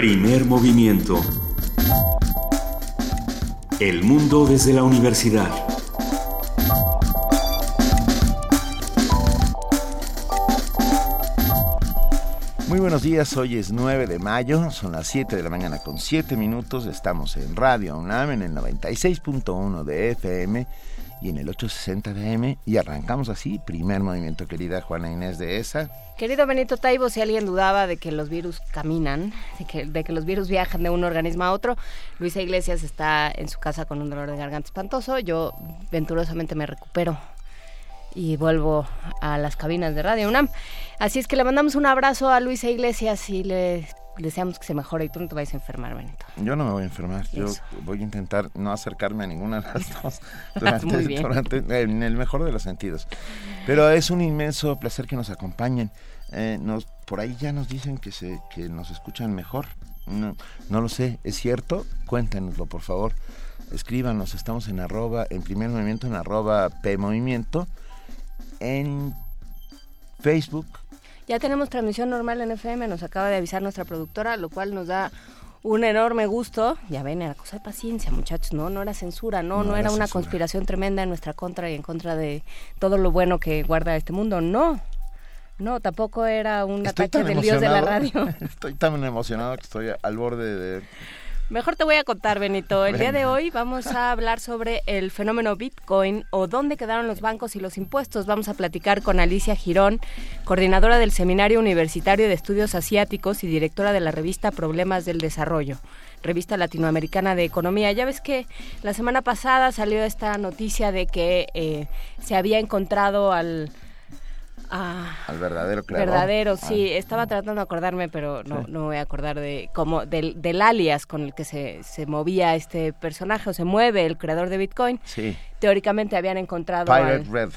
Primer movimiento. El mundo desde la universidad. Muy buenos días, hoy es 9 de mayo, son las 7 de la mañana con 7 minutos, estamos en Radio UNAM en el 96.1 de FM y en el 860 de AM y arrancamos así, primer movimiento querida Juana Inés de esa. Querido Benito Taibo, si alguien dudaba de que los virus caminan, de que, de que los virus viajan de un organismo a otro, Luisa Iglesias está en su casa con un dolor de garganta espantoso, yo venturosamente me recupero y vuelvo a las cabinas de Radio UNAM. Así es que le mandamos un abrazo a Luisa Iglesias y le deseamos que se mejore y tú no te vayas a enfermar, Benito. Yo no me voy a enfermar, yo voy a intentar no acercarme a ninguna de las dos durante, en el mejor de los sentidos. Pero es un inmenso placer que nos acompañen. Eh, nos, por ahí ya nos dicen que, se, que nos escuchan mejor. No, no lo sé, ¿es cierto? Cuéntenoslo, por favor. Escríbanos, estamos en arroba, en primer movimiento, en arroba P Movimiento, en Facebook, ya tenemos transmisión normal en FM, nos acaba de avisar nuestra productora, lo cual nos da un enorme gusto. Ya ven, era cosa de paciencia, muchachos, no, no era censura, no, no, era, una conspiración tremenda en nuestra contra y en contra de todo lo bueno que guarda este mundo, no. No, tampoco era un ataque del dios de la radio. Estoy tan emocionado que estoy al borde de Mejor te voy a contar, Benito. El día de hoy vamos a hablar sobre el fenómeno Bitcoin o dónde quedaron los bancos y los impuestos. Vamos a platicar con Alicia Girón, coordinadora del Seminario Universitario de Estudios Asiáticos y directora de la revista Problemas del Desarrollo revista latinoamericana de economía. Ya ves que la semana pasada salió esta noticia de que eh, se había encontrado al Ah, Al verdadero creador. Verdadero, sí. Estaba tratando de acordarme, pero no, no voy a acordar de cómo del, del alias con el que se, se, movía este personaje o se mueve el creador de Bitcoin. Sí. Teóricamente habían encontrado. Pirate Red.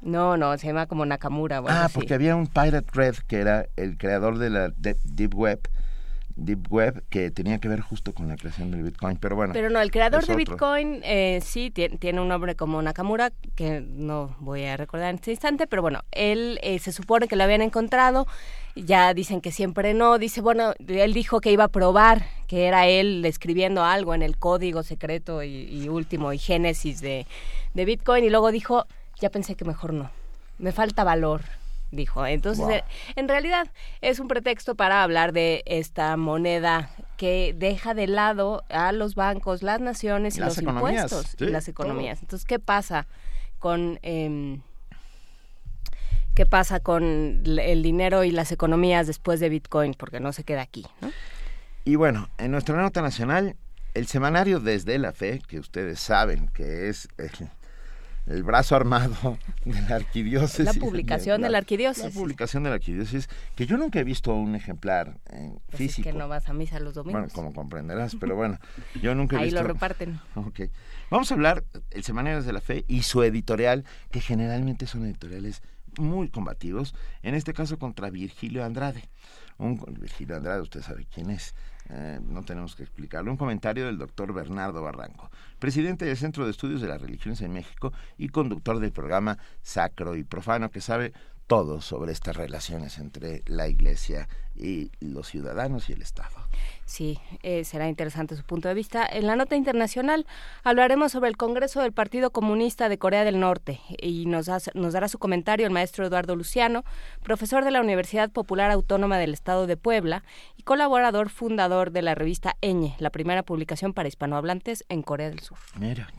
No, no, se llama como Nakamura. ah, porque había un Pirate Red que era el creador de la Deep Web Deep Web que tenía que ver justo con la creación del Bitcoin, pero bueno. Pero no, el creador de Bitcoin eh, sí tiene, un nombre como Nakamura, que no voy a recordar en este instante, pero bueno, él eh, se supone que lo habían encontrado, ya dicen que siempre no, dice, bueno, él dijo que iba a probar que era él escribiendo algo en el código secreto y, último y génesis de, de Bitcoin y luego dijo, ya pensé que mejor no, me falta valor dijo. Entonces, eh, en realidad es un pretexto para hablar de esta moneda que deja de lado a los bancos, las naciones y los impuestos y las economías. Entonces, ¿qué pasa con... Em, ¿Qué pasa con el dinero y las economías después de Bitcoin? Porque no se queda aquí. Y bueno, en nuestra nota nacional, el semanario Desde la Fe, que ustedes saben que es el brazo armado de la arquidiócesis. La publicación de la, arquidiócesis. La publicación de la arquidiócesis, que yo nunca he visto un ejemplar en pues físico. Es que no vas a misa los domingos. Bueno, como comprenderás, pero bueno, yo nunca he visto. Ahí lo reparten. Ok. Vamos a hablar el Semanario de la Fe y su editorial, que generalmente son editoriales muy combativos, en este caso contra Virgilio Andrade. Un, Virgilio Andrade, usted sabe quién es. Eh, no tenemos que explicarlo. Un comentario del doctor Bernardo Barranco, presidente del Centro de Estudios de las Religiones en México y conductor del programa Sacro y Profano, que sabe todo sobre estas relaciones entre la Iglesia y los ciudadanos y el Estado. Sí, eh, será interesante su punto de vista. En la nota internacional hablaremos sobre el Congreso del Partido Comunista de Corea del Norte y nos, nos dará su comentario el maestro Eduardo Luciano, profesor de la Universidad Popular Autónoma del Estado de Puebla y colaborador fundador de la revista Eñe, la primera publicación para hispanohablantes en Corea del Sur. Mira.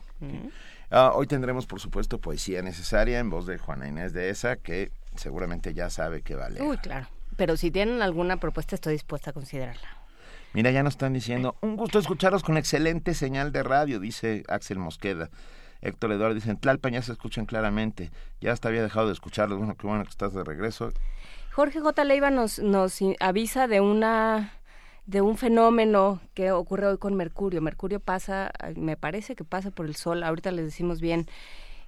Ah, hoy tendremos, por supuesto, poesía necesaria en voz de Juana Inés de Esa, que seguramente ya sabe que vale. Uy, claro. Pero si tienen alguna propuesta, estoy dispuesta a considerarla. Mira, ya nos están diciendo, un gusto escucharos con excelente señal de radio, dice Axel Mosqueda. Héctor Eduardo dice, en Tlalpan ya se escuchan claramente. Ya hasta había dejado de escucharlos. Bueno, qué bueno que estás de regreso. Jorge J. Leiva nos, nos avisa de una de un fenómeno que ocurre hoy con Mercurio. Mercurio pasa, me parece que pasa por el Sol, ahorita les decimos bien,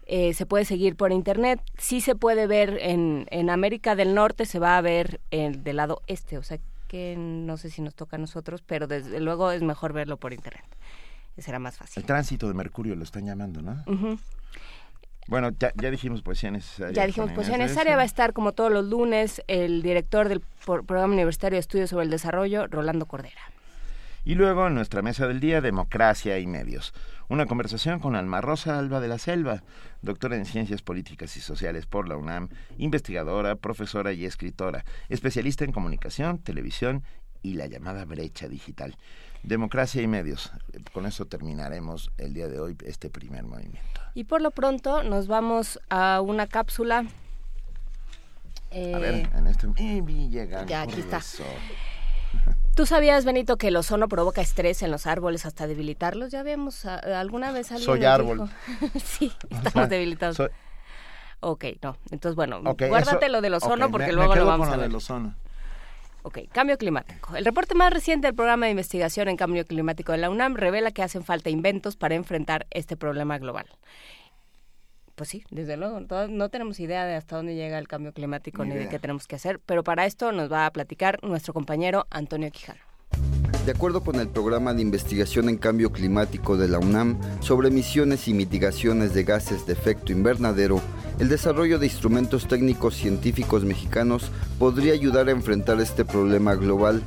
eh, se puede seguir por internet, sí se puede ver en, en América del Norte, se va a ver en, del lado este, o sea que no sé si nos toca a nosotros, pero desde luego es mejor verlo por internet. Será más fácil. El tránsito de Mercurio lo están llamando, ¿no? Bueno, ya, ya dijimos poesía necesaria. Ya dijimos poesía necesaria. Va a estar como todos los lunes el director del Programa Universitario de Estudios sobre el Desarrollo, Rolando Cordera. Y luego en nuestra mesa del día, democracia y medios. Una conversación con Alma Rosa Alba de la Selva, doctora en Ciencias Políticas y Sociales por la UNAM, investigadora, profesora y escritora, especialista en comunicación, televisión y la llamada brecha digital. Democracia y medios. Con eso terminaremos el día de hoy este primer movimiento. Y por lo pronto nos vamos a una cápsula. a ver, eh, en este... ya, aquí está. ¿Tú sabías, Benito, que el ozono provoca estrés en los árboles hasta debilitarlos? Ya vemos alguna vez alguien Soy árbol. sí, estamos debilitados. Ok, no. Entonces, bueno, guárdate lo del ozono porque luego lo vamos a ver. Del ozono. Ok, cambio climático. El reporte más reciente del programa de investigación en cambio climático de la UNAM revela que hacen falta inventos para enfrentar este problema global. Pues sí, desde luego, no tenemos idea de hasta dónde llega el cambio climático ni, de qué tenemos que hacer, pero para esto nos va a platicar nuestro compañero Antonio Quijano. De acuerdo con el programa de investigación en cambio climático de la UNAM sobre emisiones y mitigaciones de gases de efecto invernadero, el desarrollo de instrumentos técnicos científicos mexicanos podría ayudar a enfrentar este problema global.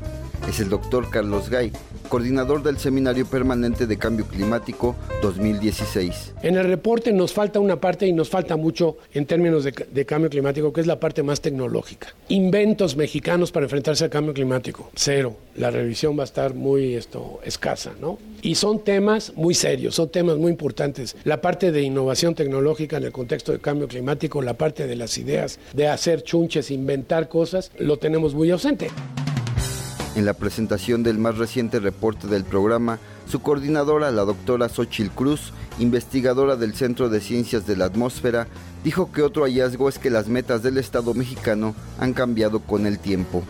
Es el doctor Carlos Gay, coordinador del Seminario Permanente de Cambio Climático 2016. En el reporte nos falta una parte y nos falta mucho en términos de, cambio climático, que es la parte más tecnológica. Inventos mexicanos para enfrentarse al cambio climático, cero. La revisión va a estar muy esto, escasa, ¿no? Y son temas muy serios, son temas muy importantes. La parte de innovación tecnológica en el contexto del cambio climático, la parte de las ideas de hacer chunches, inventar cosas, lo tenemos muy ausente. En la presentación del más reciente reporte del programa, su coordinadora, la doctora Xochil Cruz, investigadora del Centro de Ciencias de la Atmósfera, dijo que otro hallazgo es que las metas del Estado mexicano han cambiado con el tiempo.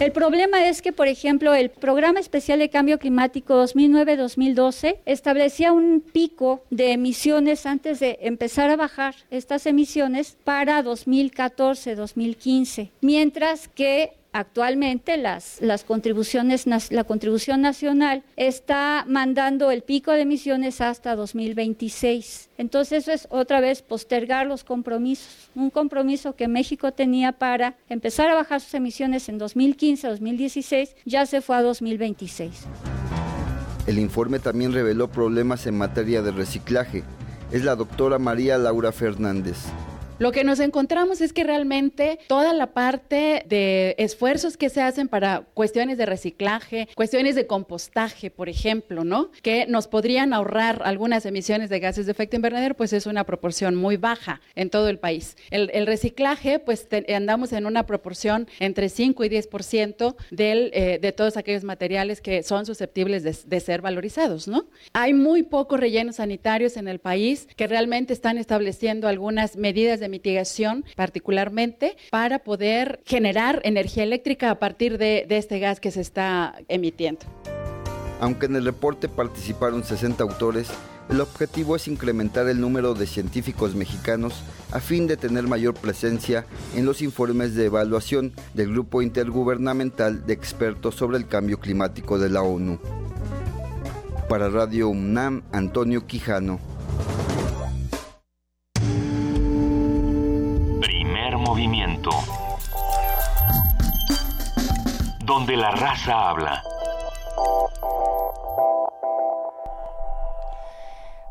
El problema es que, por ejemplo, el Programa Especial de Cambio Climático 2009-2012 establecía un pico de emisiones antes de empezar a bajar estas emisiones para 2014-2015, mientras que actualmente la contribución nacional está mandando el pico de emisiones hasta 2026. Entonces eso es otra vez postergar los compromisos. Un compromiso que México tenía para empezar a bajar sus emisiones en 2015, 2016, ya se fue a 2026. El informe también reveló problemas en materia de reciclaje. Es la doctora María Laura Fernández. Lo que nos encontramos es que realmente toda la parte de esfuerzos que se hacen para cuestiones de reciclaje, cuestiones de compostaje, por ejemplo, ¿no? Que nos podrían ahorrar algunas emisiones de gases de efecto invernadero, pues es una proporción muy baja en todo el país. El, reciclaje, pues andamos en una proporción entre 5 y 10% del, eh, de todos aquellos materiales que son susceptibles de, de ser valorizados, ¿no? Hay muy pocos rellenos sanitarios en el país que realmente están estableciendo algunas medidas de mitigación, particularmente para poder generar energía eléctrica a partir de, de este gas que se está emitiendo. Aunque en el reporte participaron 60 autores, el objetivo es incrementar el número de científicos mexicanos a fin de tener mayor presencia en los informes de evaluación del Grupo Intergubernamental de Expertos sobre el Cambio Climático de la ONU. Para Radio UNAM, Antonio Quijano. Movimiento. Donde la raza habla.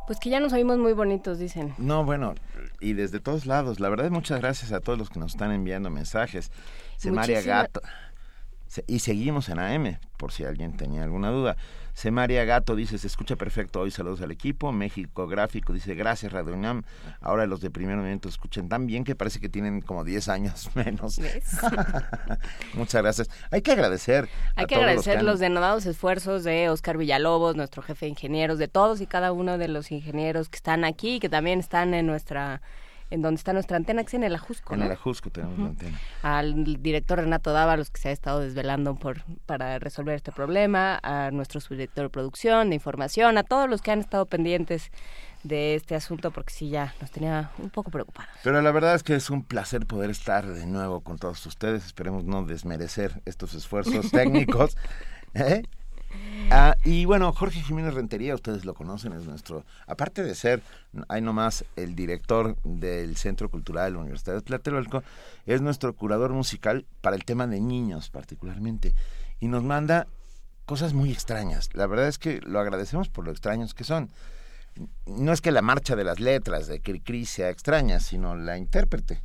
Pues que ya nos oímos muy bonitos, dicen. No, bueno, y desde todos lados. La verdad, muchas gracias a todos los que nos están enviando mensajes. María Gato. Y seguimos en AM, por si alguien tenía alguna duda. Semaria Gato dice, se escucha perfecto hoy, saludos al equipo. México Gráfico dice, gracias Radio UNAM. Ahora los de primer momento escuchan tan bien que parece que tienen como 10 años menos. Muchas gracias. Hay que agradecer. Hay que agradecer los, denodados esfuerzos de Oscar Villalobos, nuestro jefe de ingenieros, de todos y cada uno de los ingenieros que están aquí y que también están en nuestra en donde está nuestra antena, que es en el Ajusco. En el Ajusco tenemos la antena. Al director Renato Dávalos, que se ha estado desvelando por, para resolver este problema, a nuestro subdirector de producción, de información, a todos los que han estado pendientes de este asunto porque sí ya nos tenía un poco preocupados. Pero la verdad es que es un placer poder estar de nuevo con todos ustedes. Esperemos no desmerecer estos esfuerzos técnicos. ¿Eh? Ah, y bueno, Jorge Jiménez Rentería, ustedes lo conocen, es nuestro, aparte de ser, hay nomás el director del Centro Cultural de la Universidad de Tlatelolco, es nuestro curador musical para el tema de niños particularmente. Y nos manda cosas muy extrañas. La verdad es que lo agradecemos por lo extraños que son. No es que la marcha de las letras de Cricri sea extraña, sino la intérprete,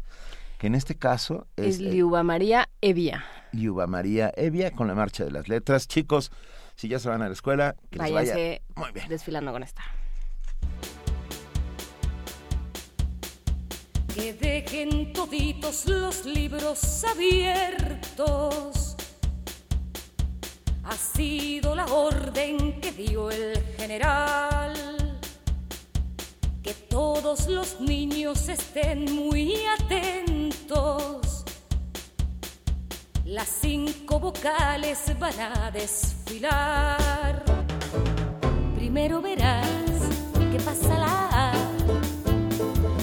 que en este caso es... Es Liuba María Evia. Liuba María Evia con la marcha de las letras. Chicos, si ya se van a la escuela, que les vaya muy bien. desfilando con esta. Que dejen toditos los libros abiertos ha sido la orden que dio el general. Que todos los niños estén muy atentos. Las cinco vocales van a desfilar. Primero verás que pasa la A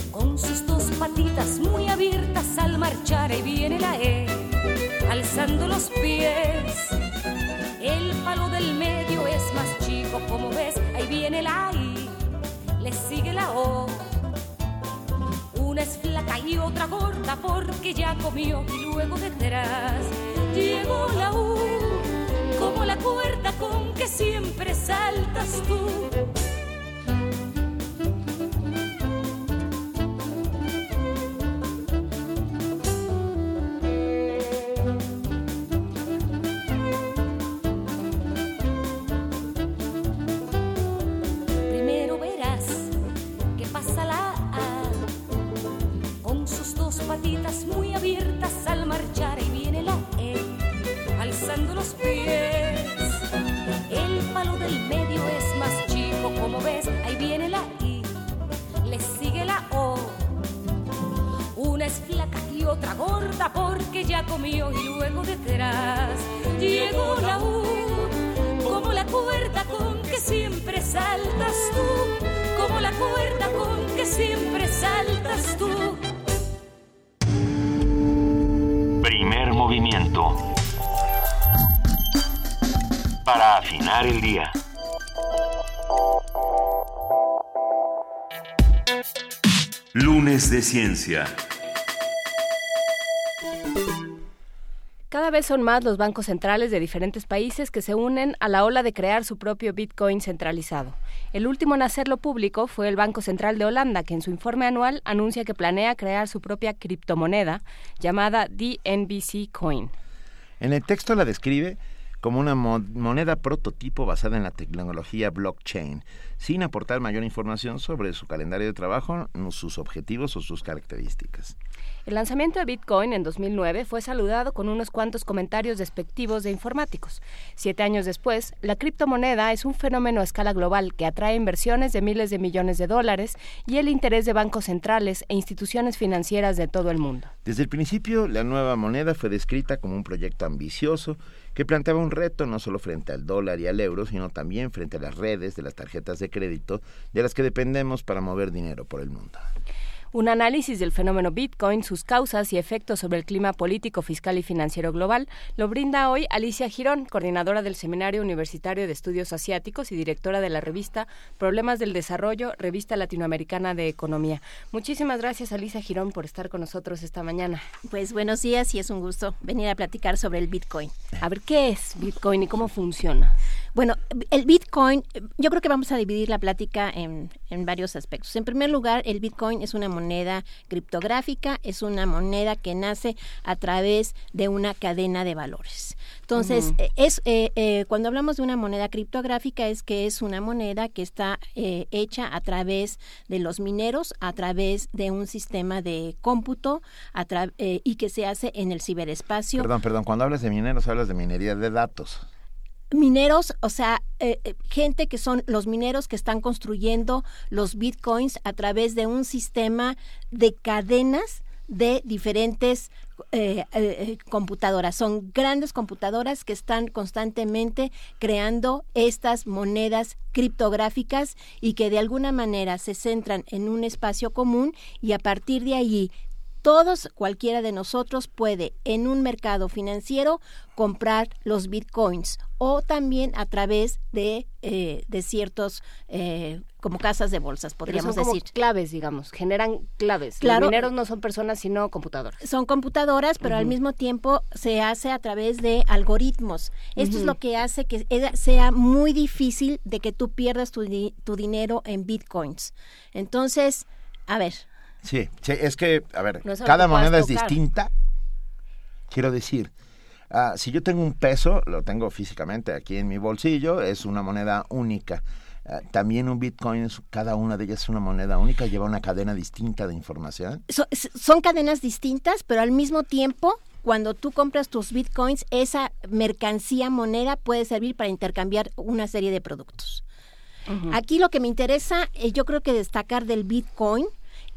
con sus dos patitas muy abiertas al marchar y viene la E alzando los pies el palo del medio es más chico, como ves, ahí viene la I, le sigue la O. Una es flaca y otra gorda porque ya comió y luego detrás llegó la U, como la cuerda con que siempre saltas tú. Ciencia. Cada vez son más los bancos centrales de diferentes países que se unen a la ola de crear su propio Bitcoin centralizado. El último en hacerlo público fue el Banco Central de Holanda, que en su informe anual anuncia que planea crear su propia criptomoneda llamada DNBC Coin. En el texto la describe como una moneda prototipo basada en la tecnología blockchain, sin aportar mayor información sobre su calendario de trabajo, sus objetivos o sus características. El lanzamiento de Bitcoin en 2009 fue saludado con unos cuantos comentarios despectivos de informáticos. Siete años después, la criptomoneda es un fenómeno a escala global que atrae inversiones de miles de millones de dólares y el interés de bancos centrales e instituciones financieras de todo el mundo. Desde el principio, la nueva moneda fue descrita como un proyecto ambicioso que planteaba un reto no solo frente al dólar y al euro, sino también frente a las redes de las tarjetas de crédito de las que dependemos para mover dinero por el mundo. Un análisis del fenómeno Bitcoin, sus causas y efectos sobre el clima político, fiscal y financiero global lo brinda hoy Alicia Girón, coordinadora del Seminario Universitario de Estudios Asiáticos y directora de la revista Problemas del Desarrollo, revista latinoamericana de Economía. Muchísimas gracias, Alicia Girón, por estar con nosotros esta mañana. Pues buenos días y es un gusto venir a platicar sobre el Bitcoin. A ver, ¿qué es Bitcoin y cómo funciona? Bueno, el Bitcoin, yo creo que vamos a dividir la plática en, en, varios aspectos. En primer lugar, el Bitcoin es una moneda criptográfica, es una moneda que nace a través de una cadena de valores. Entonces, es eh, eh, cuando hablamos de una moneda criptográfica es que es una moneda que está eh, hecha a través de los mineros, a través de un sistema de cómputo y que se hace en el ciberespacio. Perdón, perdón, cuando hablas de mineros hablas de minería de datos mineros, o sea, eh, eh, gente que son los mineros que están construyendo los bitcoins a través de un sistema de cadenas de diferentes eh, computadoras. Son grandes computadoras que están constantemente creando estas monedas criptográficas y que de alguna manera se centran en un espacio común y a partir de allí todos, cualquiera de nosotros puede en un mercado financiero comprar los bitcoins o también a través de, eh, de ciertos eh, como casas de bolsas, podríamos Pero son como decir. claves, digamos, generan claves. Claro. Los mineros no son personas, sino computadoras. Son computadoras, pero al mismo tiempo se hace a través de algoritmos. Esto es lo que hace que sea muy difícil de que tú pierdas tu, di- tu dinero en bitcoins. Entonces, a ver, Sí, sí, es que, a ver, No cada moneda es distinta. Quiero decir, ah, si yo tengo un peso, lo tengo físicamente aquí en mi bolsillo, es una moneda única. Ah, también un Bitcoin, es- cada una de ellas es una moneda única, lleva una cadena distinta de información. so- son cadenas distintas, pero al mismo tiempo, cuando tú compras tus bitcoins, esa mercancía moneda puede servir para intercambiar una serie de productos. Aquí lo que me interesa, eh, yo creo que destacar del Bitcoin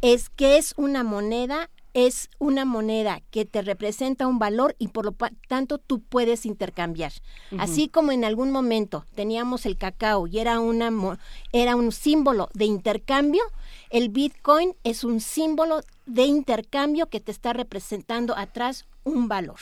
es que es una moneda, es una moneda que te representa un valor y por lo tanto tú puedes intercambiar. Así como en algún momento teníamos el cacao y era una era un símbolo de intercambio, el Bitcoin es un símbolo de intercambio que te está representando atrás un valor.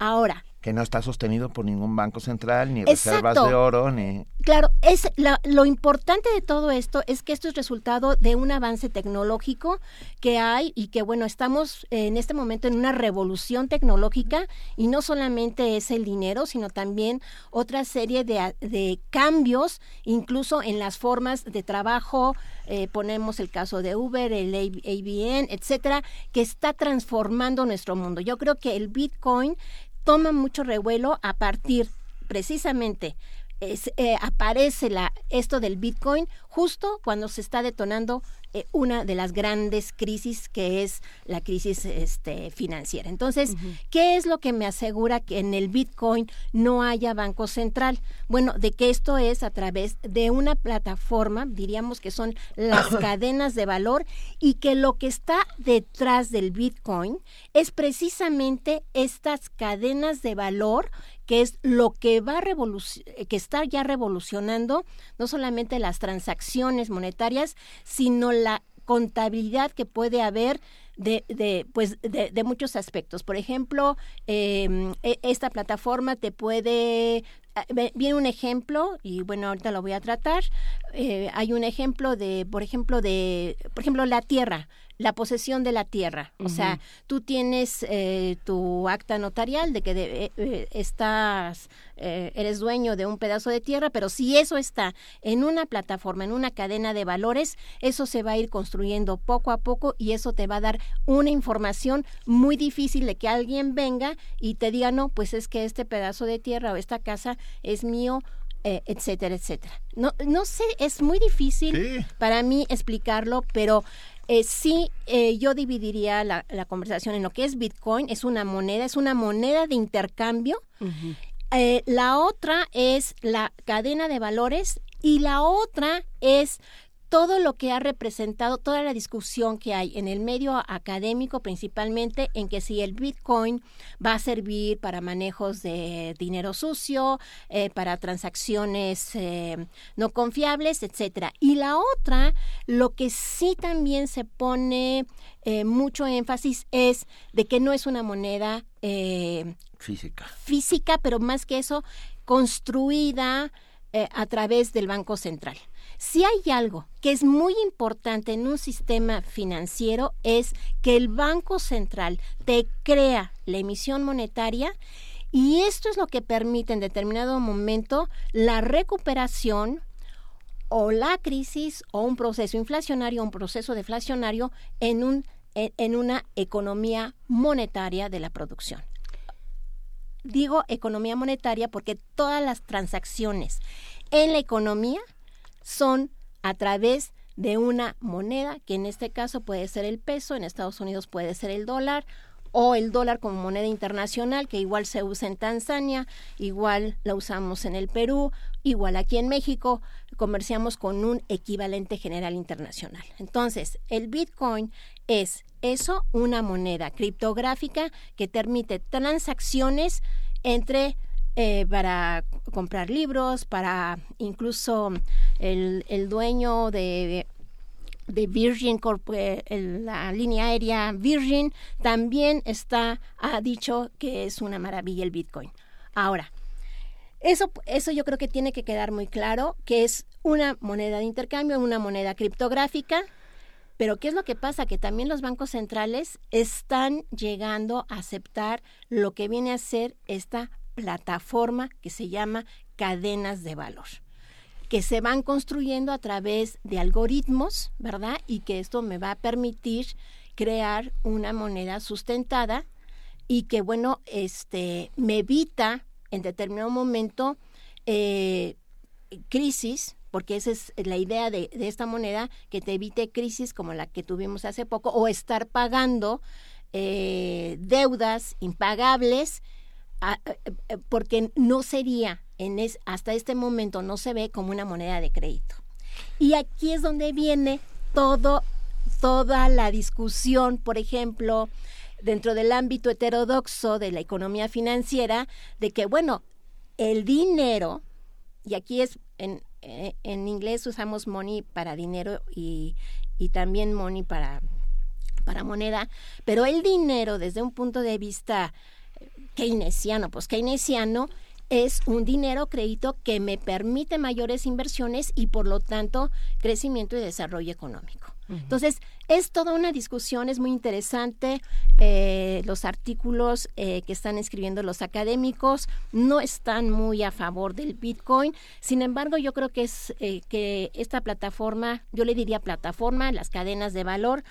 Ahora, que no está sostenido por ningún banco central, ni reservas de oro, ni... Claro, es la- lo importante de todo esto es que esto es resultado de un avance tecnológico que hay y que bueno, estamos en este momento en una revolución tecnológica y no solamente es el dinero, sino también otra serie de, de cambios, incluso en las formas de trabajo, eh, ponemos el caso de Uber, el ABN, etcétera, que está transformando nuestro mundo. Yo creo que el Bitcoin toma mucho revuelo a partir precisamente es, eh, aparece la, esto del Bitcoin justo cuando se está detonando eh, una de las grandes crisis que es la crisis este, financiera. Entonces, ¿qué es lo que me asegura que en el Bitcoin no haya banco central? Bueno, de que esto es a través de una plataforma, diríamos que son las cadenas de valor y que lo que está detrás del Bitcoin es precisamente estas cadenas de valor que es lo que va a que está ya revolucionando no solamente las transacciones monetarias, sino la contabilidad que puede haber de, de, pues de, de muchos aspectos. Por ejemplo, eh, esta plataforma te puede ah, viene un ejemplo y bueno ahorita lo voy a tratar. Eh, hay un ejemplo de, por ejemplo, de, por ejemplo, la tierra la posesión de la tierra. O sea, tú tienes eh, tu acta notarial de que de- eh, eh, estás, eh, eres dueño de un pedazo de tierra, pero si eso está en una plataforma, en una cadena de valores, eso se va a ir construyendo poco a poco y eso te va a dar una información muy difícil de que alguien venga y te diga, no, pues es que este pedazo de tierra o esta casa es mío. eh, etcétera, etcétera. No, no sé, es muy difícil para mí explicarlo, pero eh, sí, eh, yo dividiría la, la conversación en lo que es Bitcoin, es una moneda, es una moneda de intercambio. Eh, la otra es la cadena de valores y la otra es todo lo que ha representado, toda la discusión que hay en el medio académico, principalmente en que si el Bitcoin va a servir para manejos de dinero sucio, eh, para transacciones eh, no confiables, etcétera. Y la otra, lo que sí también se pone eh, mucho énfasis es de que no es una moneda eh, Física. física, pero más que eso, construida a través del Banco Central. Si hay algo que es muy importante en un sistema financiero es que el Banco Central te crea la emisión monetaria y esto es lo que permite en determinado momento la recuperación o la crisis o un proceso inflacionario, un proceso deflacionario en, un, en una economía monetaria de la producción. Digo economía monetaria porque todas las transacciones en la economía son a través de una moneda, que en este caso puede ser el peso, en Estados Unidos puede ser el dólar, o el dólar como moneda internacional, que igual se usa en Tanzania, igual la usamos en el Perú, igual aquí en México, comerciamos con un equivalente general internacional. Entonces, el Bitcoin es eso, una moneda criptográfica que permite transacciones entre eh, para comprar libros, para incluso el, el dueño de de Virgin eh, la línea aérea Virgin, también está, ha dicho que es una maravilla el Bitcoin. Ahora, eso, eso yo creo que tiene que quedar muy claro, que es una moneda de intercambio, una moneda criptográfica, pero ¿qué es lo que pasa? Que también los bancos centrales están llegando a aceptar lo que viene a ser esta plataforma que se llama cadenas de valor que se van construyendo a través de algoritmos, ¿verdad? Y que esto me va a permitir crear una moneda sustentada y que, bueno, este, me evita en determinado momento eh, crisis, porque esa es la idea de, esta moneda, que te evite crisis como la que tuvimos hace poco, o estar pagando eh, deudas impagables, eh, eh, porque no sería, en es, hasta este momento no se ve como una moneda de crédito. Y aquí es donde viene todo, toda la discusión, por ejemplo, dentro del ámbito heterodoxo de la economía financiera, de que, bueno, el dinero, y aquí es, en, eh, en inglés usamos money para dinero y, y también money para, para moneda, pero el dinero desde un punto de vista keynesiano, pues keynesiano es un dinero crédito que me permite mayores inversiones y por lo tanto crecimiento y desarrollo económico. Entonces, es toda una discusión, es muy interesante. eh, los artículos eh, que están escribiendo los académicos no están muy a favor del Bitcoin. Sin embargo, yo creo que es eh, que esta plataforma, yo le diría plataforma, las cadenas de valor,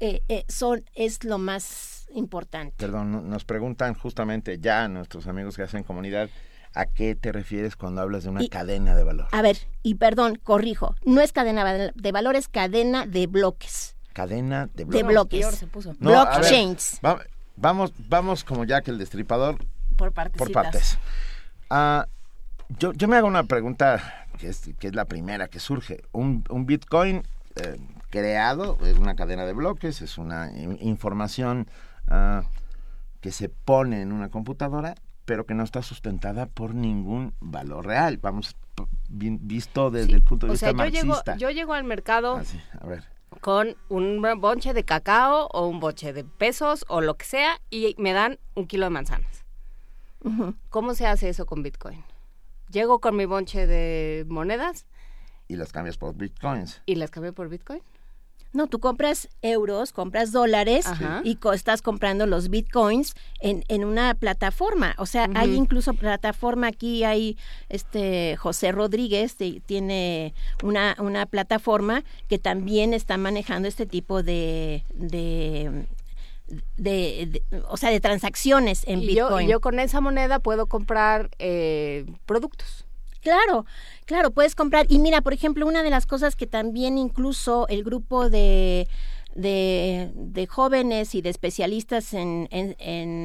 eh, eh, son es lo más importante. Perdón, no- nos preguntan justamente ya nuestros amigos que hacen comunidad, ¿a qué te refieres cuando hablas de una Y- cadena de valor? A ver, y perdón, corrijo, no es cadena de valor, es cadena de bloques. Cadena de De bloques. bloques. peor se puso. No, a ver, Blockchains. va- vamos, vamos como ya que el destripador Por por partes. Ah, yo, yo me hago una pregunta que es, que es la primera que surge. Un, un Bitcoin eh, creado, es una cadena de bloques, es una in- información ah, que se pone en una computadora, pero que no está sustentada por ningún valor real. Vamos, visto desde Sí, el punto de o vista sea, yo llego, marxista. yo llego al mercado Ah, sí, a ver. con un bonche de cacao o un bonche de pesos o lo que sea y me dan un kilo de manzanas. ¿Cómo se hace eso con Bitcoin? Llego con mi bonche de monedas Y las cambias por Bitcoins. y las cambio por Bitcoin. No, tú compras euros, compras dólares Ajá. y co- estás comprando los bitcoins en, en una plataforma. O sea, hay incluso plataforma aquí, hay este José Rodríguez, te- tiene una, una plataforma que también está manejando este tipo de, de, de- de- o sea, de transacciones en Y yo, bitcoin. y yo con esa moneda puedo comprar eh, productos. Claro, claro, puedes comprar. Y mira, por ejemplo, una de las cosas que también incluso el grupo de, de, de jóvenes y de especialistas en, en,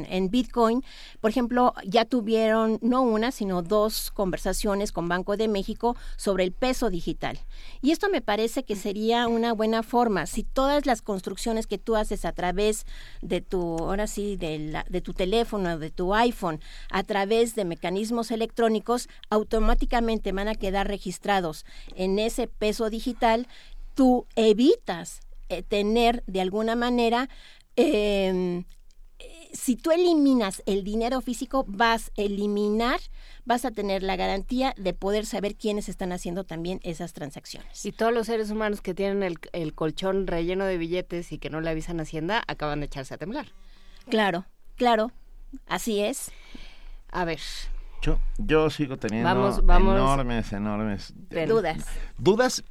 en, Bitcoin, por ejemplo, ya tuvieron no una, sino dos conversaciones con Banco de México sobre el peso digital. Y esto me parece que sería una buena forma. Si todas las construcciones que tú haces a través de tu, ahora sí, de, la- de tu teléfono, de tu iPhone, a través de mecanismos electrónicos, automáticamente van a quedar registrados en ese peso digital, tú evitas eh, tener de alguna manera eh, eh, si tú eliminas el dinero físico, vas a eliminar, vas a tener la garantía de poder saber quiénes están haciendo también esas transacciones. Y todos los seres humanos que tienen el, el colchón relleno de billetes y que no le avisan a Hacienda acaban de echarse a temblar. Claro, claro, así es. A ver, Yo, yo sigo teniendo Vamos- vamos- enormes, enormes Dudas. dudas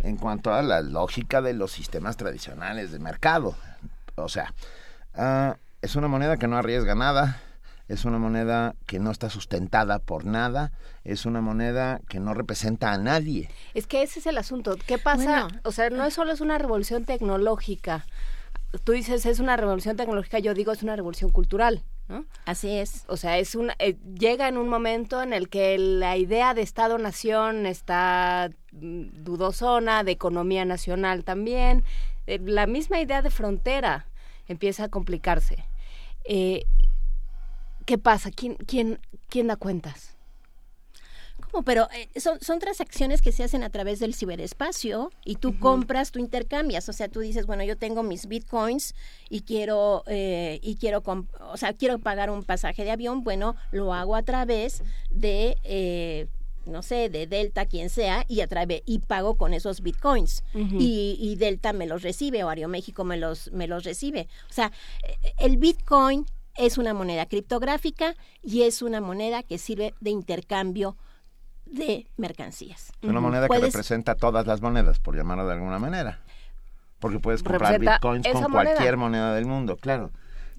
en cuanto a la lógica de los sistemas tradicionales de mercado. O sea, ah, es una moneda que no arriesga nada, es una moneda que no está sustentada por nada, es una moneda que no representa a nadie. es que ese es el asunto. ¿Qué pasa? Bueno. O sea, no es solo es una revolución tecnológica. Tú dices es una revolución tecnológica, yo digo es una revolución cultural, ¿no? Así es. O sea, es una, eh, llega en un momento en el que la idea de Estado-nación está mm, dudosona, de economía nacional también. Eh, la misma idea de frontera empieza a complicarse. Eh, ¿Qué pasa? ¿Quién, quién, quién da cuentas? No, pero eh, son, son transacciones que se hacen a través del ciberespacio y tú compras, tú intercambias, o sea, tú dices, bueno, yo tengo mis bitcoins y quiero eh, y quiero, o sea, quiero pagar un pasaje de avión, bueno, lo hago a través de eh, no sé, de Delta, quien sea, y a través y pago con esos bitcoins. Y, y Delta me los recibe, o Aeroméxico me los, me los recibe. O sea, eh, el bitcoin es una moneda criptográfica y es una moneda que sirve de intercambio de mercancías. Es una moneda que representa todas las monedas, por llamarlo de alguna manera. Porque puedes comprar Representa bitcoins con moneda. cualquier moneda del mundo, claro.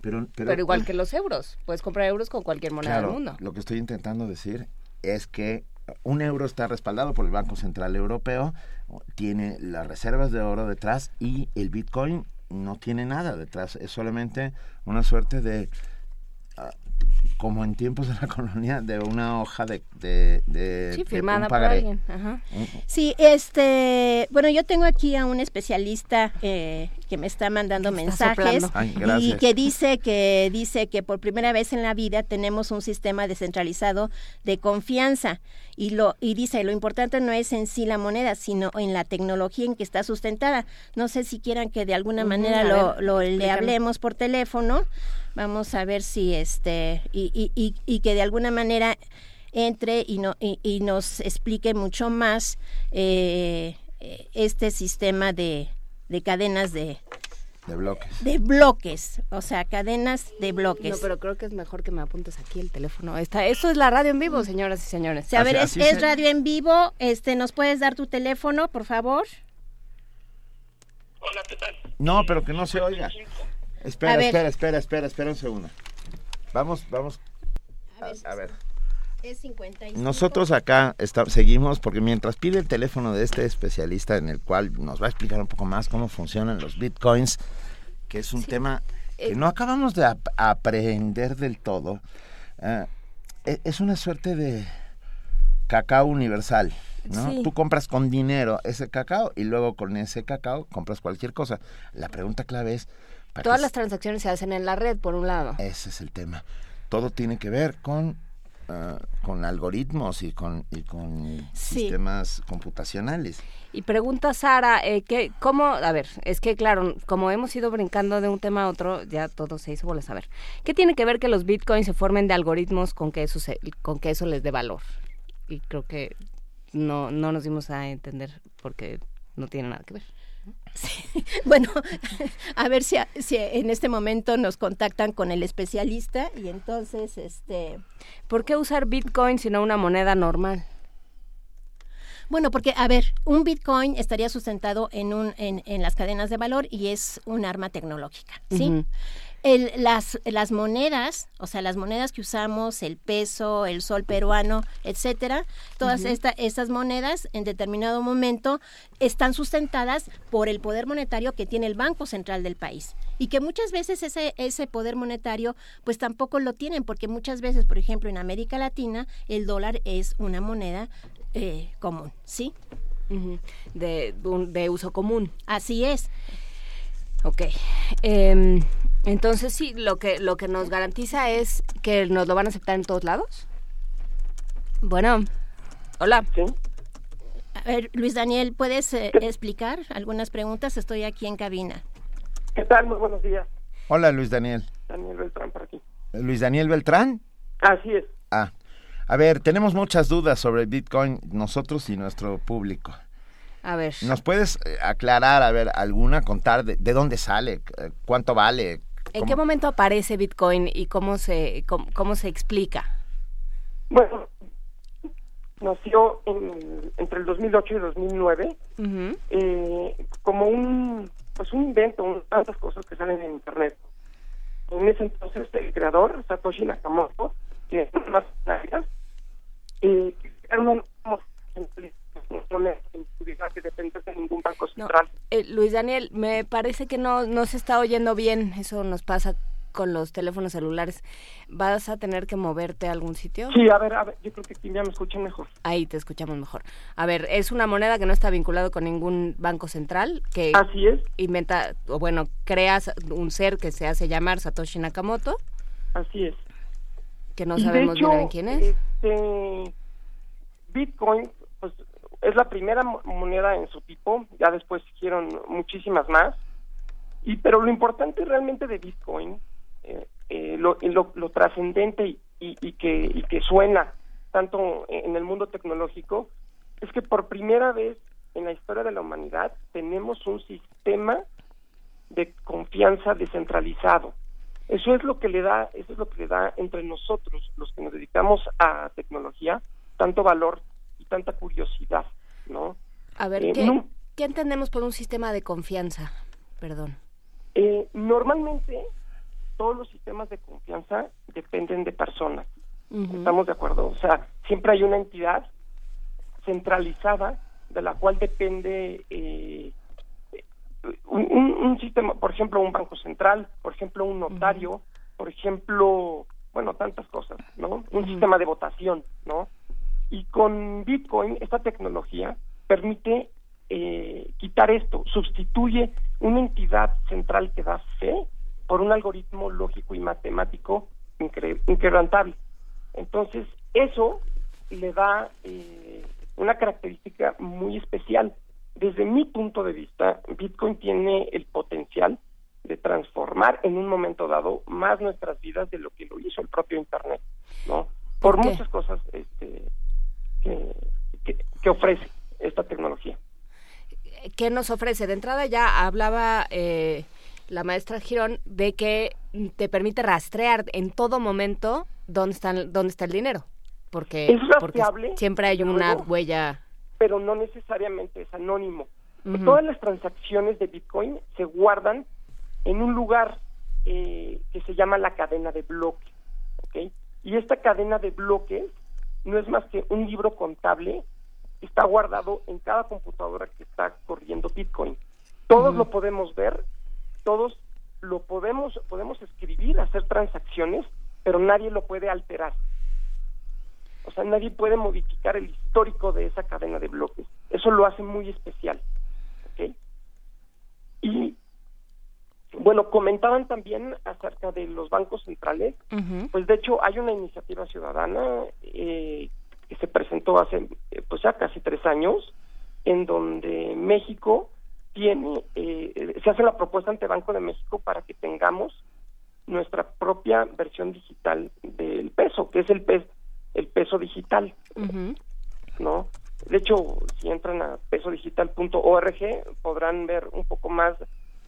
Pero, pero, Pero igual que los euros. Puedes comprar euros con cualquier moneda claro, del mundo. lo que estoy intentando decir es que un euro está respaldado por el Banco Central Europeo, tiene las reservas de oro detrás y el bitcoin no tiene nada detrás, es solamente una suerte de como en tiempos de la colonia, de una hoja de, de, de- Sí, firmada por alguien. Ajá. Sí, este, bueno, yo tengo aquí a un especialista eh, que me está mandando está mensajes. Ay, y que dice que dice que por primera vez en la vida tenemos un sistema descentralizado de confianza y lo y dice lo importante no es en sí la moneda, sino en la tecnología en que está sustentada. No sé si quieran que de alguna manera lo, ver, lo le hablemos por teléfono. Vamos a ver si este y, y, y, y que de alguna manera entre y, no, y, y nos explique mucho más eh, este sistema de, de cadenas de, de bloques. de bloques, o sea, cadenas de bloques. No, pero creo que es mejor que me apuntes aquí el teléfono. Está, esto es la radio en vivo, señoras y señores. O sea, a ver, Así- es, es radio en vivo, este, ¿nos puedes dar tu teléfono, por favor? No, pero que no se oiga. Espera, espera, espera, espera, espera un segundo. Vamos, vamos. A, a ver. Es 55. Nosotros acá está- seguimos porque mientras pide el teléfono de este especialista en el cual nos va a explicar un poco más cómo funcionan los bitcoins, que es un tema que Eh, no acabamos de ap- aprender del todo, eh, e- es una suerte de cacao universal. ¿no? Sí. Tú compras con dinero ese cacao y luego con ese cacao compras cualquier cosa. La pregunta clave es... ¿para Todas las transacciones se hacen en la red, por un lado. ese es el tema. Todo tiene que ver con, ah, con algoritmos y con, y con Sí. sistemas computacionales. Y pregunta Sara, eh, ¿qué, ¿cómo? A ver, es que claro, como hemos ido brincando de un tema a otro, ya todo se hizo bolas. A ver, ¿qué tiene que ver que los bitcoins se formen de algoritmos con que eso, se- con que eso les dé valor? Y creo que no, no nos dimos a entender porque no tiene nada que ver. Bueno, a ver si, si en este momento nos contactan con el especialista y entonces, este, ¿Por qué usar bitcoin si no una moneda normal? Bueno, porque, a ver, un Bitcoin estaría sustentado en, un, en, en las cadenas de valor y es un arma tecnológica, ¿sí? El- las, las monedas, o sea, las monedas que usamos, el peso, el sol peruano, etcétera, todas esta- estas monedas en determinado momento están sustentadas por el poder monetario que tiene el Banco Central del país. Y que muchas veces ese, ese poder monetario pues tampoco lo tienen, porque muchas veces, por ejemplo, en América Latina, el dólar es una moneda eh, común, ¿sí? De uso común. Así es. Ok. Em, entonces sí, lo que, lo que nos garantiza es que nos lo van a aceptar en todos lados. Bueno, hola. A ver, Luis Daniel, ¿puedes eh, explicar algunas preguntas? Estoy aquí en cabina. ¿Qué tal? Muy buenos días. Hola, Luis Daniel. Daniel Beltrán por aquí. Luis Daniel Beltrán. Así es. Ah, a ver, tenemos muchas dudas sobre Bitcoin, nosotros y nuestro público. A ver. ¿Nos puedes eh, aclarar, a ver, alguna, contar de, de dónde sale, eh, cuánto vale? ¿En cómo- qué momento aparece Bitcoin y cómo se, cómo, cómo se explica? Bueno, nació en- entre el 2008 y 2009 Ujú. eh, como un pues un invento, un- tantas cosas que salen en internet. En ese entonces el creador, Satoshi Nakamoto, que es más eh, era una moneda que depender de ningún banco No, central. eh, Luis Daniel, me parece que no, no se está oyendo bien. Eso nos pasa con los teléfonos celulares. ¿Vas a tener que moverte a algún sitio? Sí, a ver, a ver, yo creo que aquí ya me escuchan mejor. Ahí te escuchamos mejor. A ver, es una moneda que no está vinculado con ningún banco central, que Así es, inventa, o bueno, creas un ser que se hace llamar Satoshi Nakamoto, así es. que no Y sabemos hecho, bien quién es. este, Bitcoin, pues, es la primera mo- moneda en su tipo, ya después siguieron muchísimas más, y pero lo importante realmente de Bitcoin, eh, eh, lo, lo, lo trascendente y, y- y que, y que suena tanto en el mundo tecnológico, es que por primera vez en la historia de la humanidad tenemos un sistema de confianza descentralizado. Eso es lo que le da, eso es lo que le da entre nosotros, los que nos dedicamos a tecnología, tanto valor tanta curiosidad, ¿no? A ver, Eh, ¿qué, no- qué entendemos por un sistema de confianza? Perdón. Eh, normalmente todos los sistemas de confianza dependen de personas. ¿Estamos de acuerdo? O sea, siempre hay una entidad centralizada de la cual depende eh, un, un- un sistema, por ejemplo, un banco central, por ejemplo, un notario, por ejemplo, bueno, tantas cosas, ¿no? Un sistema de votación, ¿no? Y con Bitcoin, esta tecnología permite eh, quitar esto, sustituye una entidad central que da fe por un algoritmo lógico y matemático inquebrantable. Entonces, eso le da eh, una característica muy especial. Desde mi punto de vista, Bitcoin tiene el potencial de transformar en un momento dado más nuestras vidas de lo que lo hizo el propio Internet, ¿no? Por, ¿Por muchas cosas este, que, que, que ofrece esta tecnología. ¿Qué nos ofrece? De entrada ya hablaba eh, la maestra Girón de que te permite rastrear en todo momento dónde, están, dónde está el dinero. Porque, Es porque rastreable, siempre hay una luego. huella. pero no necesariamente es anónimo. Todas las transacciones de Bitcoin se guardan en un lugar eh, que se llama la cadena de bloques, ¿ok? Y esta cadena de bloques no es más que un libro contable que está guardado en cada computadora que está corriendo Bitcoin. Todos lo podemos ver, todos lo podemos podemos escribir, hacer transacciones, pero nadie lo puede alterar. O sea, nadie puede modificar el histórico de esa cadena de bloques. Eso lo hace muy especial. ¿ok? Y, bueno, comentaban también acerca de los bancos centrales. Pues de hecho hay una iniciativa ciudadana eh, que se presentó hace eh, pues ya casi tres años, en donde México tiene, eh, se hace la propuesta ante Banco de México para que tengamos nuestra propia versión digital del peso, que es el peso, el peso digital, ¿no? De hecho, si entran a pesodigital.org podrán ver un poco más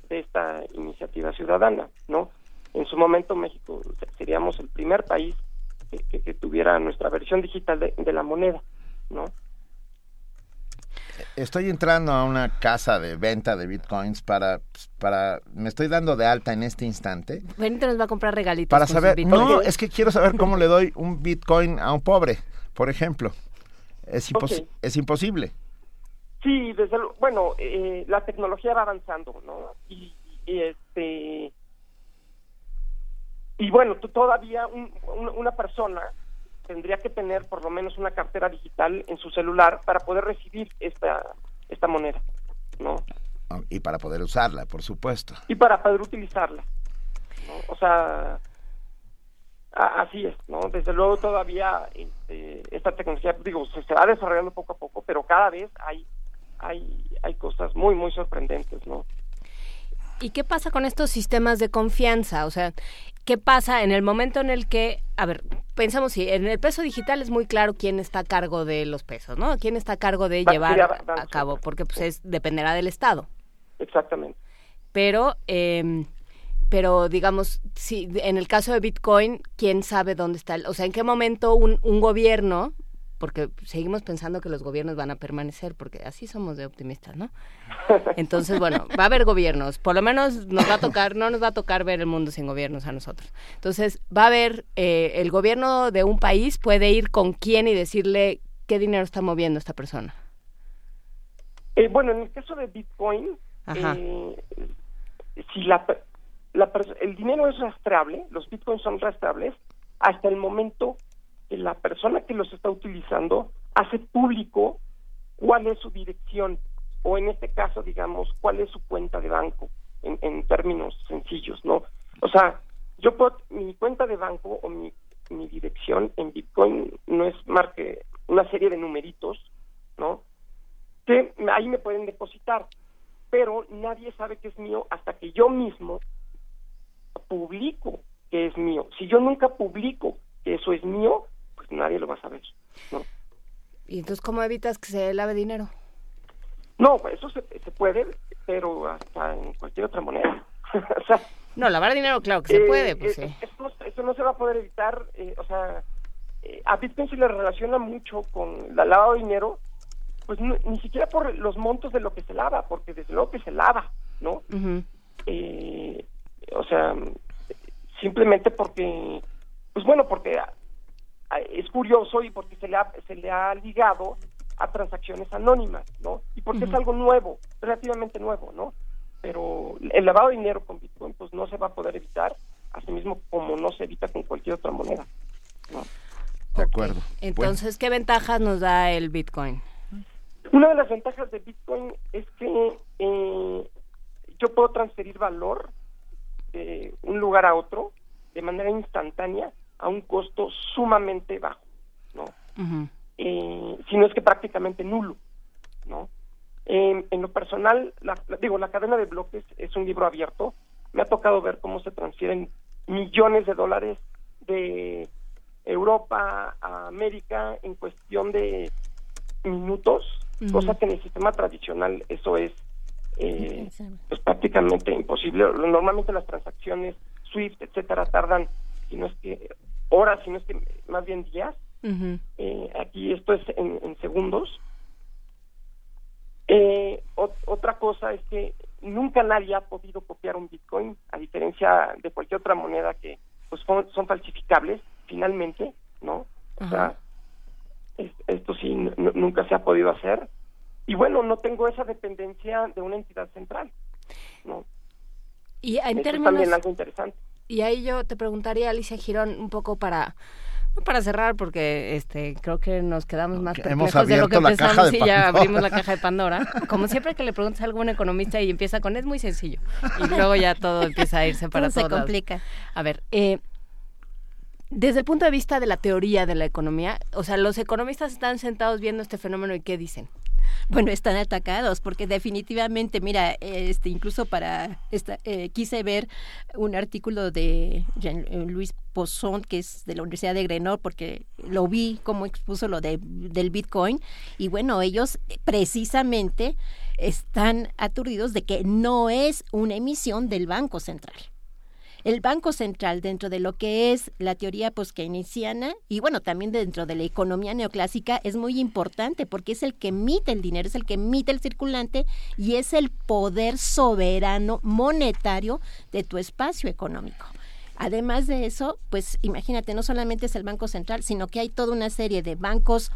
de esta iniciativa ciudadana, ¿no? En su momento México seríamos el primer país que, que- que tuviera nuestra versión digital de, de la moneda, ¿no? Estoy entrando a una casa de venta de bitcoins para, para, me estoy dando de alta en este instante Benito nos va a comprar regalitos. para saber, no, es que quiero saber cómo le doy un bitcoin a un pobre, por ejemplo. Es, impos- es imposible. Sí, desde luego, bueno, eh, la tecnología va avanzando, ¿no? Y, y, este y bueno, tú todavía un- un- una persona tendría que tener por lo menos una cartera digital en su celular para poder recibir esta esta moneda, ¿no? Y para poder usarla, por supuesto. Y para poder utilizarla, ¿no? O sea, a- así es, ¿no? Desde luego todavía este, esta tecnología, digo, se va desarrollando poco a poco, pero cada vez hay hay hay cosas muy muy sorprendentes, ¿no? ¿Y qué pasa con estos sistemas de confianza? O sea, ¿qué pasa en el momento en el que, a ver, pensamos si en el peso digital es muy claro quién está a cargo de los pesos, ¿no? ¿Quién está a cargo de Va- llevar a cabo? Porque pues es, dependerá del Estado. Exactamente. Pero, eh, pero digamos, si en el caso de Bitcoin, ¿quién sabe dónde está? el- o sea, ¿en qué momento un, un gobierno, porque seguimos pensando que los gobiernos van a permanecer, porque así somos de optimistas, ¿no? Entonces, bueno, va a haber gobiernos, por lo menos nos va a tocar, no nos va a tocar ver el mundo sin gobiernos a nosotros. Entonces, va a haber, eh, el gobierno de un país puede ir con quién y decirle qué dinero está moviendo esta persona. Eh, bueno, en el caso de Bitcoin, eh, si la, la el dinero es rastreable, los Bitcoins son rastreables, hasta el momento la persona que los está utilizando hace público cuál es su dirección, o en este caso, digamos, cuál es su cuenta de banco, en, en términos sencillos, ¿no? O sea, yo puedo, mi cuenta de banco o mi, mi dirección en Bitcoin no es más que una serie de numeritos, ¿no? Que ahí me pueden depositar, pero nadie sabe que es mío hasta que yo mismo publico que es mío. Si yo nunca publico que eso es mío, pues nadie lo va a saber, ¿no? ¿Y entonces cómo evitas que se lave dinero? No, pues eso se, se puede, pero hasta en cualquier otra moneda. o sea, No, lavar dinero, claro que se eh, puede, pues eh, sí. Esto, esto no se va a poder evitar, eh, o sea, eh, a Bitcoin se le relaciona mucho con la lavado de dinero, pues no- ni siquiera por los montos de lo que se lava, porque desde luego que se lava, ¿no? O sea, simplemente porque, pues bueno, porque es curioso y porque se le ha, se le ha ligado a transacciones anónimas, ¿no? Y porque es algo nuevo, relativamente nuevo, ¿no? Pero el lavado de dinero con Bitcoin, pues no se va a poder evitar, así mismo como no se evita con cualquier otra moneda. ¿no? De acuerdo. Entonces, ¿qué ventajas nos da el Bitcoin? Una de las ventajas de Bitcoin es que eh, yo puedo transferir valor de un lugar a otro de manera instantánea a un costo sumamente bajo, ¿no? Eh, si no es que prácticamente nulo, ¿no? En- en lo personal, la, la- digo, la cadena de bloques es un libro abierto. Me ha tocado ver cómo se transfieren millones de dólares de Europa a América en cuestión de minutos, Ujú. cosa que en el sistema tradicional eso es eh, pues prácticamente imposible. Normalmente las transacciones SWIFT, etcétera, tardan, si no es que horas, si no es que más bien días. Eh, aquí esto es en, en segundos. Eh, ot- otra cosa es que nunca nadie ha podido copiar un Bitcoin, a diferencia de cualquier otra moneda que pues son, falsificables, finalmente, ¿no? O sea, es- esto sí nunca se ha podido hacer. Y bueno, no tengo esa dependencia de una entidad central, ¿no? Y en Eso es también algo interesante. Y ahí yo te preguntaría, Alicia Girón, un poco para no para cerrar, porque este creo que nos quedamos más hemos perplejos de lo que de y ya Pandora. abrimos la caja de Pandora. Como siempre que le preguntas a algún economista y empieza con es muy sencillo y luego ya todo empieza a irse para Todo se complica. A ver, eh, desde el punto de vista de la teoría de la economía, o sea, los economistas están sentados viendo este fenómeno y qué dicen. Bueno, están atacados porque definitivamente, mira, este, incluso para esta, eh, quise ver un artículo de Jean Luis Poisson, que es de la Universidad de Grenoble, porque lo vi cómo expuso lo de, del Bitcoin y bueno, ellos eh, precisamente están aturdidos de que no es una emisión del Banco Central. El Banco Central, dentro de lo que es la teoría poskeynesiana y bueno, también dentro de la economía neoclásica, es muy importante porque es el que emite el dinero, es el que emite el circulante y es el poder soberano monetario de tu espacio económico. Además de eso, pues imagínate, no solamente es el Banco Central, sino que hay toda una serie de bancos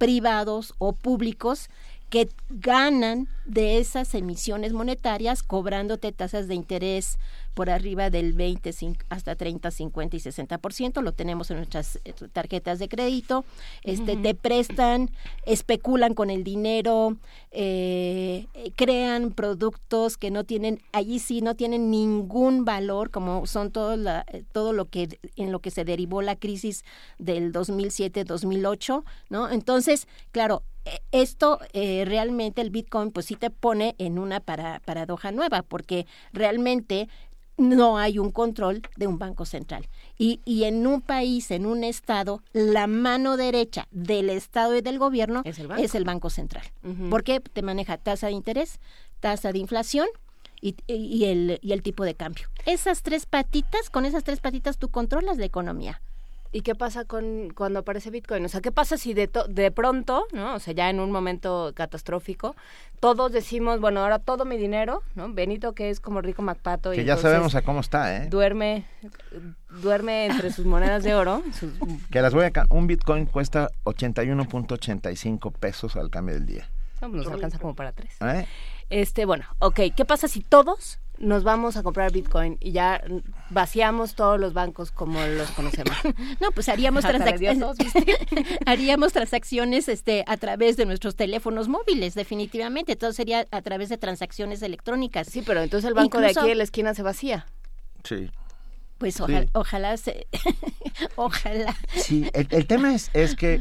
privados o públicos que ganan de esas emisiones monetarias cobrándote tasas de interés por arriba del 20 cin- hasta 30, 50 y 60%, lo tenemos en nuestras eh, tarjetas de crédito, este te prestan, especulan con el dinero, eh, crean productos que no tienen, allí sí no tienen ningún valor, como son todo, la, eh, todo lo que en lo que se derivó la crisis del 2007-2008, ¿no? Entonces, claro, esto eh, realmente el Bitcoin pues sí te pone en una para, paradoja nueva, porque realmente no hay un control de un banco central. Y, y en un país, en un estado, la mano derecha del estado y del gobierno Es el banco. banco central. Porque te maneja tasa de interés, tasa de inflación y, y el, y el tipo de cambio. Esas tres patitas, con esas tres patitas tú controlas la economía. ¿Y qué pasa con cuando aparece Bitcoin? O sea, ¿qué pasa si de, to- de pronto, ¿no? O sea, ya en un momento catastrófico, todos decimos, bueno, ahora todo mi dinero, ¿no? Benito, que es como rico MacPato. y Que ya sabemos a cómo está, ¿eh? Duerme, duerme entre sus monedas de oro. sus- Que las voy a... Un Bitcoin cuesta 81.85 pesos al cambio del día. no, pues nos alcanza como para tres. ¿Eh? Este, bueno, ok, ¿qué pasa si todos nos vamos a comprar Bitcoin y ya vaciamos todos los bancos como los conocemos? No, pues haríamos, transacciones, haríamos transacciones este, a través de nuestros teléfonos móviles, definitivamente. Todo sería a través de transacciones electrónicas. Sí, pero entonces el banco de aquí de la esquina se vacía. Sí. Pues Sí. ojalá, ojalá se... ojalá. Sí, el, el tema es, es que